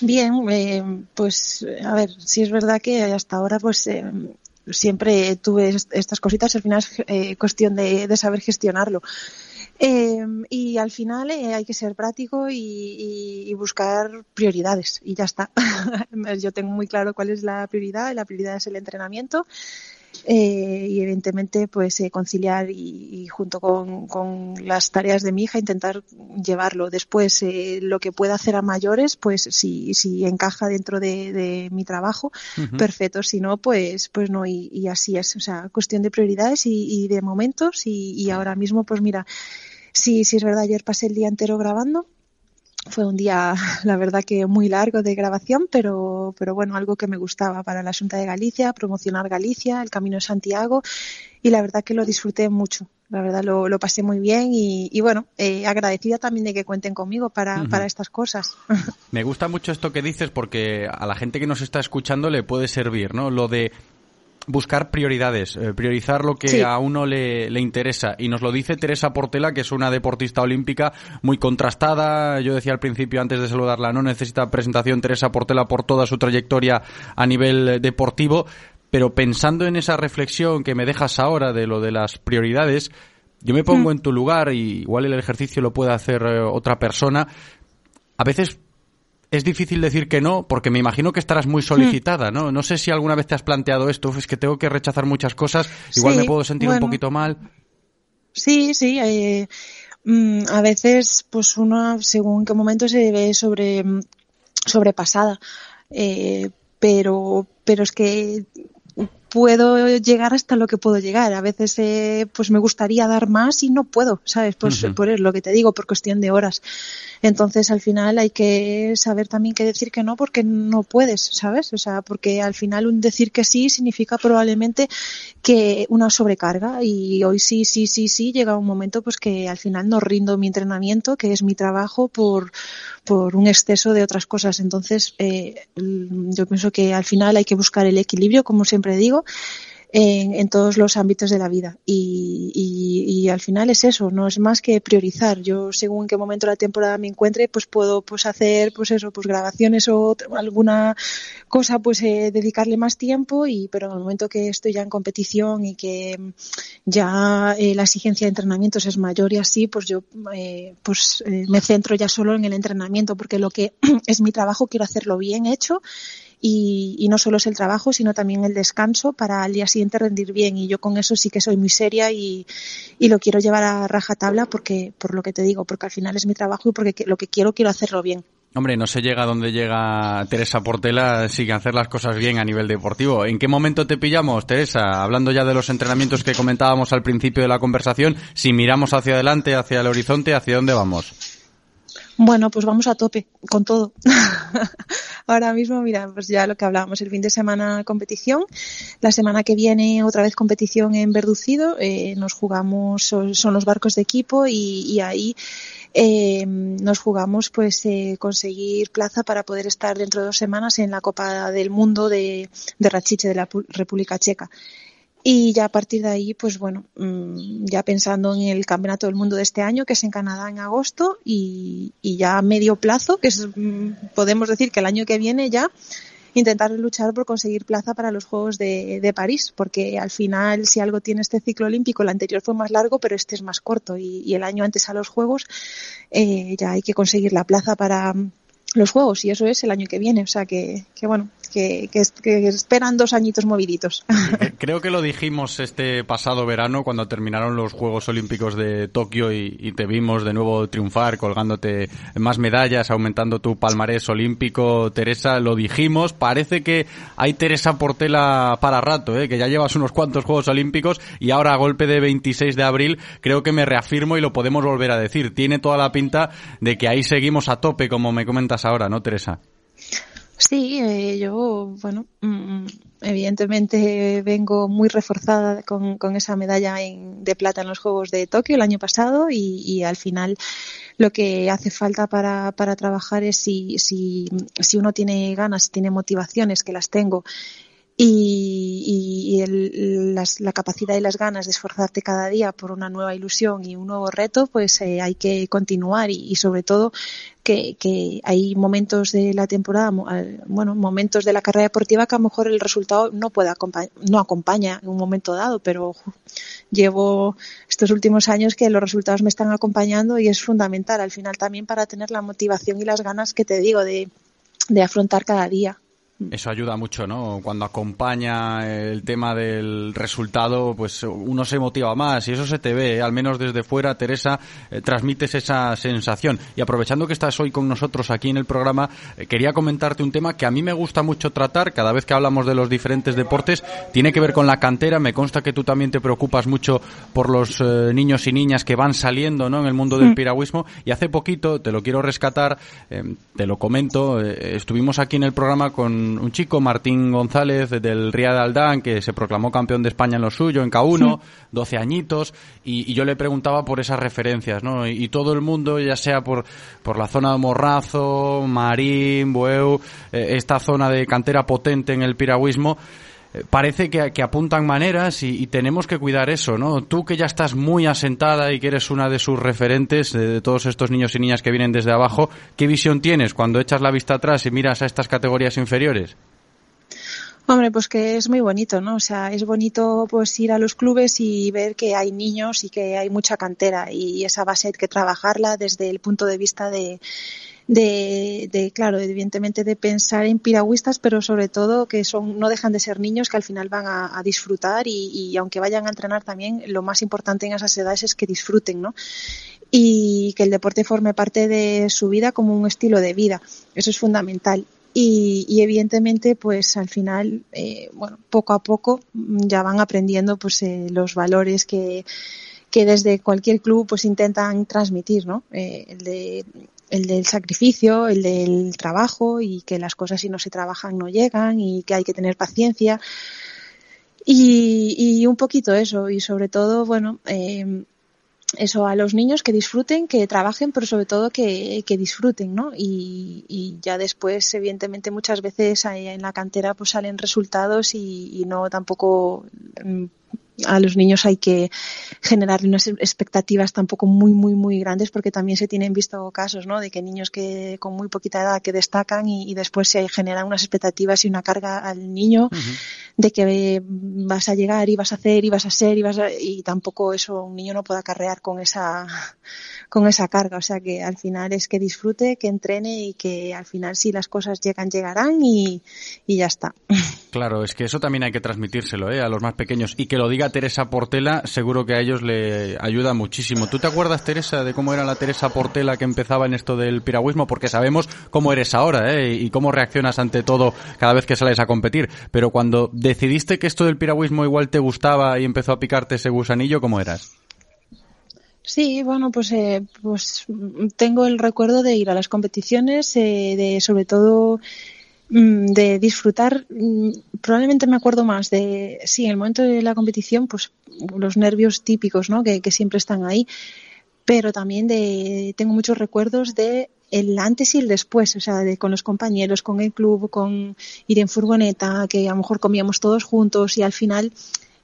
Bien, eh, pues a ver, sí es verdad que hasta ahora pues eh, siempre tuve estas cositas, al final es eh, cuestión de, saber gestionarlo. Eh, y al final eh, hay que ser práctico y, y, y, buscar prioridades y ya está. *laughs* Yo tengo muy claro cuál es la prioridad y la prioridad es el entrenamiento eh, y evidentemente pues eh, conciliar y, y junto con, con, las tareas de mi hija intentar llevarlo. Después eh, lo que pueda hacer a mayores pues si, si encaja dentro de, de mi trabajo uh -huh. perfecto. Si no pues pues no y, y, así es. O sea cuestión de prioridades y, y de momentos y, ahora mismo pues mira sí sí es verdad ayer pasé el día entero grabando fue un día, *laughs* la verdad que muy largo de grabación, pero, pero bueno, algo que me gustaba para la Junta de Galicia, promocionar Galicia, el Camino de Santiago, y la verdad que lo disfruté mucho. La verdad lo, lo pasé muy bien y, y bueno, eh, agradecida también de que cuenten conmigo para, uh -huh. para estas cosas. *laughs* Me gusta mucho esto que dices porque a la gente que nos está escuchando le puede servir, ¿no? Lo de buscar prioridades, eh, priorizar lo que sí. a uno le, le, interesa. Y nos lo dice Teresa Portela, que es una deportista olímpica muy contrastada. Yo decía al principio, antes de saludarla, no necesita presentación Teresa Portela por toda su trayectoria a nivel deportivo. Pero pensando en esa reflexión que me dejas ahora de lo de las prioridades, yo me pongo mm. en tu lugar y igual el ejercicio lo puede hacer eh, otra persona. A veces es difícil decir que no, porque me imagino que estarás muy solicitada, ¿no? No sé si alguna vez te has planteado esto, es que tengo que rechazar muchas cosas, igual sí, me puedo sentir bueno, un poquito mal. Sí, sí, eh, mm, a veces, pues uno, según qué momento se ve sobre, mm, sobrepasada, eh, pero, pero es que puedo llegar hasta lo que puedo llegar. A veces eh, pues me gustaría dar más y no puedo, ¿sabes? Pues uh -huh. por lo que te digo, por cuestión de horas. Entonces al final hay que saber también que decir que no porque no puedes, ¿sabes? O sea, porque al final un decir que sí significa probablemente que una sobrecarga y hoy sí, sí, sí, sí, llega un momento pues que al final no rindo mi entrenamiento, que es mi trabajo por, por un exceso de otras cosas. Entonces eh, yo pienso que al final hay que buscar el equilibrio, como siempre digo, en, todos los ámbitos de la vida. Y, y, y, al final es eso, no es más que priorizar. Yo, según en qué momento de la temporada me encuentre, pues puedo pues hacer pues eso, pues grabaciones o alguna cosa, pues eh, dedicarle más tiempo, y pero en el momento que estoy ya en competición y que ya eh, la exigencia de entrenamientos es mayor y así, pues yo eh, pues eh, me centro ya solo en el entrenamiento, porque lo que *clears throat* es mi trabajo quiero hacerlo bien hecho y, no solo es el trabajo, sino también el descanso para al día siguiente rendir bien. Y yo con eso sí que soy muy seria y, y lo quiero llevar a rajatabla porque, por lo que te digo, porque al final es mi trabajo y porque lo que quiero, quiero hacerlo bien. Hombre, no se llega a donde llega Teresa Portela sin hacer las cosas bien a nivel deportivo. ¿En qué momento te pillamos, Teresa? Hablando ya de los entrenamientos que comentábamos al principio de la conversación, si miramos hacia adelante, hacia el horizonte, ¿hacia dónde vamos? Bueno, pues vamos a tope con todo. *laughs* Ahora mismo, mira, pues ya lo que hablábamos, el fin de semana competición, la semana que viene otra vez competición en Verducido, eh, nos jugamos, son, los barcos de equipo y, ahí eh, nos jugamos pues eh, conseguir plaza para poder estar dentro de dos semanas en la Copa del Mundo de, de Rachiche de la República Checa. Y ya a partir de ahí, pues bueno, mm, ya pensando en el Campeonato del Mundo de este año, que es en Canadá en agosto, y, ya a medio plazo, que es, mm, podemos decir que el año que viene ya, intentar luchar por conseguir plaza para los Juegos de, París, porque al final, si algo tiene este ciclo olímpico, el anterior fue más largo, pero este es más corto, y, el año antes a los Juegos eh, ya hay que conseguir la plaza para los Juegos, y eso es el año que viene, o sea que, que bueno, que, esperan dos añitos moviditos. *laughs* Creo que lo dijimos este pasado verano cuando terminaron los Juegos Olímpicos de Tokio y, te vimos de nuevo triunfar, colgándote más medallas, aumentando tu palmarés olímpico. Teresa, lo dijimos. Parece que hay Teresa Portela para rato, ¿eh? que ya llevas unos cuantos Juegos Olímpicos y ahora a golpe de 26 de abril creo que me reafirmo y lo podemos volver a decir. Tiene toda la pinta de que ahí seguimos a tope, como me comentas ahora, ¿no, Teresa? Sí, eh, yo, bueno, mm, evidentemente vengo muy reforzada con, con esa medalla de plata en los Juegos de Tokio el año pasado y, y al final lo que hace falta para, para trabajar es si, si, si uno tiene ganas, tiene motivaciones, que las tengo, y, el, la capacidad y las ganas de esforzarte cada día por una nueva ilusión y un nuevo reto, pues eh, hay que continuar y, sobre todo que, que, hay momentos de la temporada, bueno, momentos de la carrera deportiva que a lo mejor el resultado no puede no acompaña en un momento dado, pero llevo estos últimos años que los resultados me están acompañando y es fundamental al final también para tener la motivación y las ganas que te digo de afrontar cada día. Eso ayuda mucho, ¿no? Cuando acompaña el tema del resultado, pues uno se motiva más y eso se te ve, ¿eh? al menos desde fuera, Teresa, eh, transmites esa sensación. Y aprovechando que estás hoy con nosotros aquí en el programa, eh, quería comentarte un tema que a mí me gusta mucho tratar cada vez que hablamos de los diferentes deportes, tiene que ver con la cantera. Me consta que tú también te preocupas mucho por los niños y niñas que van saliendo, ¿no? En el mundo del mm. piragüismo. Y hace poquito, te lo quiero rescatar, te lo comento, estuvimos aquí en el programa con un, chico, Martín González, del Ría de Aldán, que se proclamó campeón de España en lo suyo, en K1, 12 añitos, y, yo le preguntaba por esas referencias, ¿no? Y, todo el mundo, ya sea por, por la zona de Morrazo, Marín, Bueu, eh, esta zona de cantera potente en el piragüismo, parece que, apuntan maneras y, tenemos que cuidar eso, ¿no? Tú que ya estás muy asentada y que eres una de sus referentes de, todos estos niños y niñas que vienen desde abajo, ¿qué visión tienes cuando echas la vista atrás y miras a estas categorías inferiores? Hombre, pues que es muy bonito, ¿no? O sea, es bonito pues ir a los clubes y ver que hay niños y que hay mucha cantera y esa base hay que trabajarla desde el punto de vista de de, de, claro, evidentemente de pensar en piragüistas, pero sobre todo que son, no dejan de ser niños que al final van a, disfrutar y, aunque vayan a entrenar también, lo más importante en esas edades es que disfruten, ¿no? Y que el deporte forme parte de su vida como un estilo de vida. Eso es fundamental. Y, y, evidentemente pues al final eh, bueno poco a poco ya van aprendiendo pues eh, los valores que, que desde cualquier club pues intentan transmitir no eh, el del sacrificio, el del trabajo y que las cosas si no se trabajan no llegan y que hay que tener paciencia. Y, un poquito eso, y sobre todo, bueno, eh, eso a los niños que disfruten, que trabajen, pero sobre todo que, disfruten, ¿no? Y, ya después, evidentemente, muchas veces en la cantera pues salen resultados y, no tampoco mm, a los niños hay que generarle unas expectativas tampoco muy, muy, muy grandes porque también se tienen visto casos, ¿no? De que niños que con muy poquita edad que destacan y, después se generan unas expectativas y una carga al niño de que vas a llegar y vas a hacer y vas a ser y vas a, y tampoco eso un niño no puede acarrear con esa con esa carga. O sea que al final es que disfrute, que entrene y que al final si las cosas llegan, llegarán y, y ya está. Claro, es que eso también hay que transmitírselo ¿eh? a los más pequeños y que lo diga Teresa Portela, seguro que a ellos le ayuda muchísimo. ¿Tú te acuerdas, Teresa, de cómo era la Teresa Portela que empezaba en esto del piragüismo? Porque sabemos cómo eres ahora ¿eh? y cómo reaccionas ante todo cada vez que sales a competir. Pero cuando decidiste que esto del piragüismo igual te gustaba y empezó a picarte ese gusanillo, ¿cómo eras? Sí, bueno, pues, eh, pues tengo el recuerdo de ir a las competiciones, eh, de sobre todo Mm, de disfrutar, mm, probablemente me acuerdo más de, sí, en el momento de la competición, pues los nervios típicos, ¿no? Que, siempre están ahí, pero también de, tengo muchos recuerdos de el antes y el después, o sea, de con los compañeros, con el club, con ir en furgoneta, que a lo mejor comíamos todos juntos y al final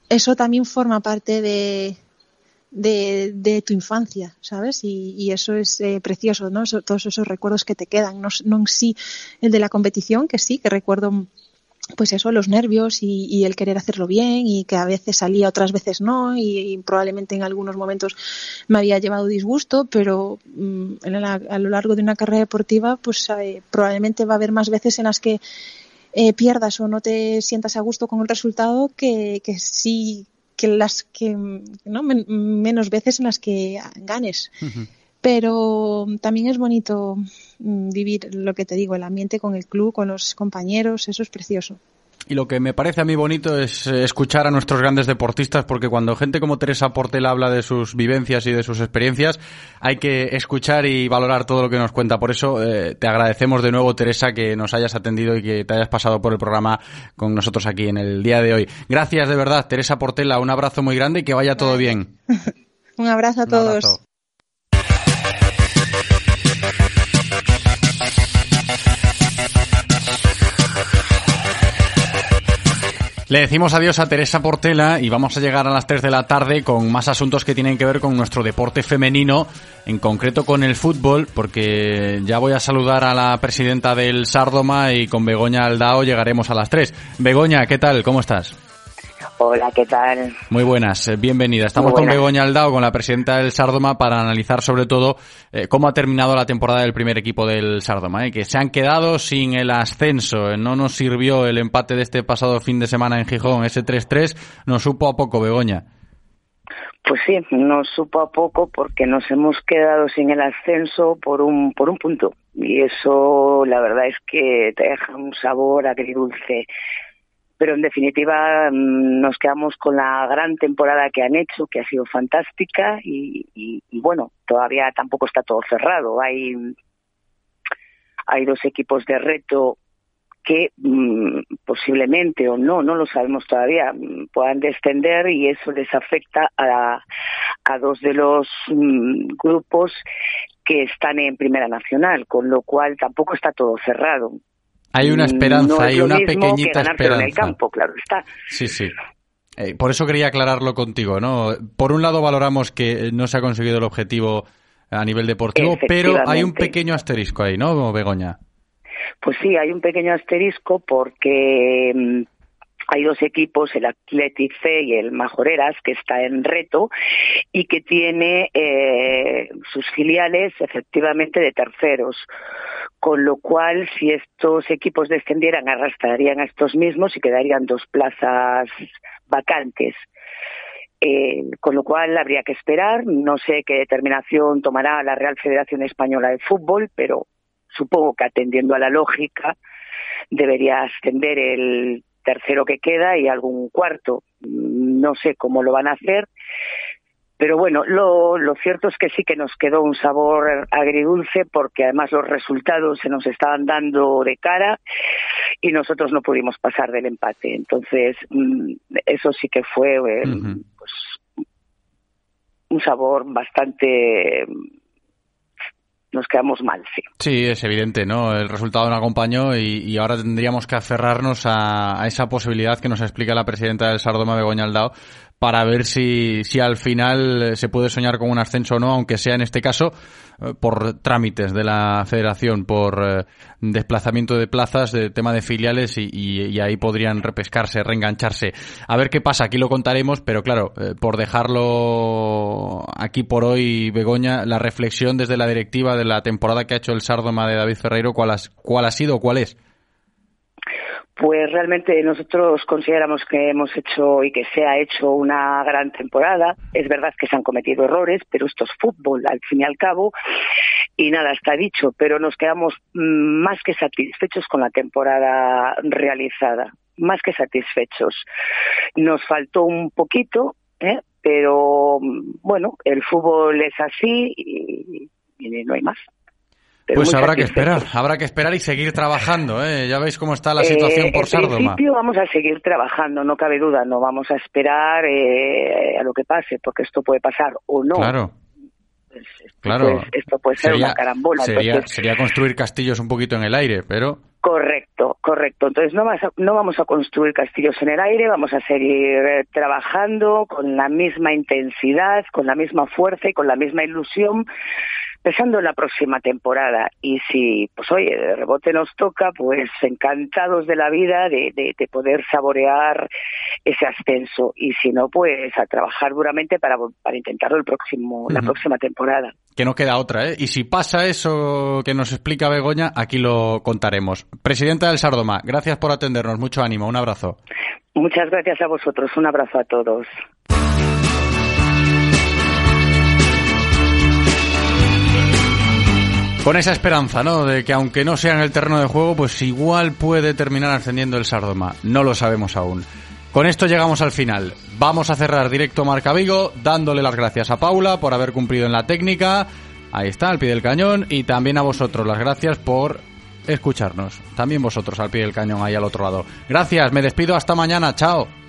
eso también forma parte de, de, tu infancia, ¿sabes? Y, y eso es eh, precioso, ¿no? todos esos recuerdos que te quedan, no, en sí el de la competición, que sí, que recuerdo pues eso, los nervios y, y, el querer hacerlo bien y que a veces salía, otras veces no y, probablemente en algunos momentos me había llevado disgusto, pero mm, la, a lo largo de una carrera deportiva pues eh, probablemente va a haber más veces en las que eh, pierdas o no te sientas a gusto con el resultado que, que sí que las que, ¿no? menos veces en las que ganes. Pero también es bonito mm, vivir lo que te digo, el ambiente con el club, con los compañeros, eso es precioso. Y lo que me parece a mí bonito es eh, escuchar a nuestros grandes deportistas, porque cuando gente como Teresa Portel habla de sus vivencias y de sus experiencias, hay que escuchar y valorar todo lo que nos cuenta. Por eso eh, te agradecemos de nuevo, Teresa, que nos hayas atendido y que te hayas pasado por el programa con nosotros aquí en el día de hoy. Gracias de verdad, Teresa Portela. Un abrazo muy grande y que vaya todo bien. *laughs* Un abrazo a todos. Le decimos adiós a Teresa Portela y vamos a llegar a las 3 de la tarde con más asuntos que tienen que ver con nuestro deporte femenino, en concreto con el fútbol, porque ya voy a saludar a la presidenta del Sardoma y con Begoña Aldao llegaremos a las 3. Begoña, ¿qué tal? ¿Cómo estás? Hola, ¿qué tal? Muy buenas, eh, bienvenida. Estamos con Begoña Aldao, con la presidenta del Sardoma, para analizar sobre todo eh, cómo ha terminado la temporada del primer equipo del Sardoma, eh, que se han quedado sin el ascenso. No nos sirvió el empate de este pasado fin de semana en Gijón, ese 3-3, nos supo a poco, Begoña. Pues sí, nos supo a poco porque nos hemos quedado sin el ascenso por un, por un punto. Y eso, la verdad es que te deja un sabor agridulce pero en definitiva mm, nos quedamos con la gran temporada que han hecho, que ha sido fantástica y, bueno, todavía tampoco está todo cerrado. Hay, hay dos equipos de reto que mm, posiblemente o no, no lo sabemos todavía, mm, puedan descender y eso les afecta a, a dos de los grupos que están en Primera Nacional, con lo cual tampoco está todo cerrado. Hay una mm, esperanza, hay una pequeñita esperanza. En el campo, claro está. Sí, sí. Eh, por eso quería aclararlo contigo, ¿no? Por un lado valoramos que no se ha conseguido el objetivo a nivel deportivo, pero hay un pequeño asterisco ahí, ¿no, Begoña? Pues sí, hay un pequeño asterisco porque mm, hay dos equipos, el Athletic y el Majoreras, que está en reto y que tiene eh, sus filiales efectivamente de terceros. Con lo cual, si estos equipos descendieran, arrastrarían a estos mismos y quedarían dos plazas vacantes. Eh, con lo cual habría que esperar. No sé qué determinación tomará la Real Federación Española de Fútbol, pero supongo que atendiendo a la lógica debería ascender el tercero que queda y algún cuarto. No sé cómo lo van a hacer, pero bueno, lo, lo cierto es que sí que nos quedó un sabor agridulce porque además los resultados se nos estaban dando de cara y nosotros no pudimos pasar del empate. Entonces, mm, eso sí que fue eh, pues, un sabor bastante nos quedamos mal, sí. Sí, es evidente, ¿no? El resultado no acompañó y, ahora tendríamos que aferrarnos a, esa posibilidad que nos explica la presidenta del Sardoma, Begoña Aldao, para ver si, si al final se puede soñar con un ascenso o no, aunque sea en este caso eh, por trámites de la federación, por eh, desplazamiento de plazas, de tema de filiales y, ahí podrían repescarse, reengancharse. A ver qué pasa, aquí lo contaremos, pero claro, eh, por dejarlo aquí por hoy, Begoña, la reflexión desde la directiva de la temporada que ha hecho el Sardoma de David Ferreiro, ¿cuál, cuál ha sido cuál es? Pues realmente nosotros consideramos que hemos hecho y que se ha hecho una gran temporada. Es verdad que se han cometido errores, pero esto es fútbol al fin y al cabo. Y nada, está dicho, pero nos quedamos mm, más que satisfechos con la temporada realizada. Más que satisfechos. Nos faltó un poquito, ¿eh? pero mm, bueno, el fútbol es así y no hay más pues habrá que esperar, habrá que esperar y seguir trabajando. ¿eh? Ya veis cómo está la situación eh, por Sárdoma. En principio vamos a seguir trabajando, no cabe duda. No vamos a esperar eh, a lo que pase, porque esto puede pasar o no. Claro. Pues esto, claro. esto puede ser una carambola. Sería, sería construir castillos un poquito en el aire, pero... Correcto, correcto. Entonces no, no vamos a construir castillos en el aire, vamos a seguir eh, trabajando con la misma intensidad, con la misma fuerza y con la misma ilusión pensando en la próxima temporada. Y si, pues oye, de rebote nos toca, pues encantados de la vida de, de, poder saborear ese ascenso. Y si no, pues a trabajar duramente para, para intentarlo el próximo, la próxima temporada. Que no queda otra, ¿eh? Y si pasa eso que nos explica Begoña, aquí lo contaremos. Presidenta del Sardoma, gracias por atendernos. Mucho ánimo. Un abrazo. Muchas gracias a vosotros. Un abrazo a todos. Con esa esperanza, ¿no? De que aunque no sea en el terreno de juego, pues igual puede terminar ascendiendo el Sardoma. No lo sabemos aún. Con esto llegamos al final. Vamos a cerrar directo Marca Vigo, dándole las gracias a Paula por haber cumplido en la técnica. Ahí está, al pie del cañón. Y también a vosotros las gracias por escucharnos. También vosotros al pie del cañón ahí al otro lado. Gracias, me despido hasta mañana. Chao.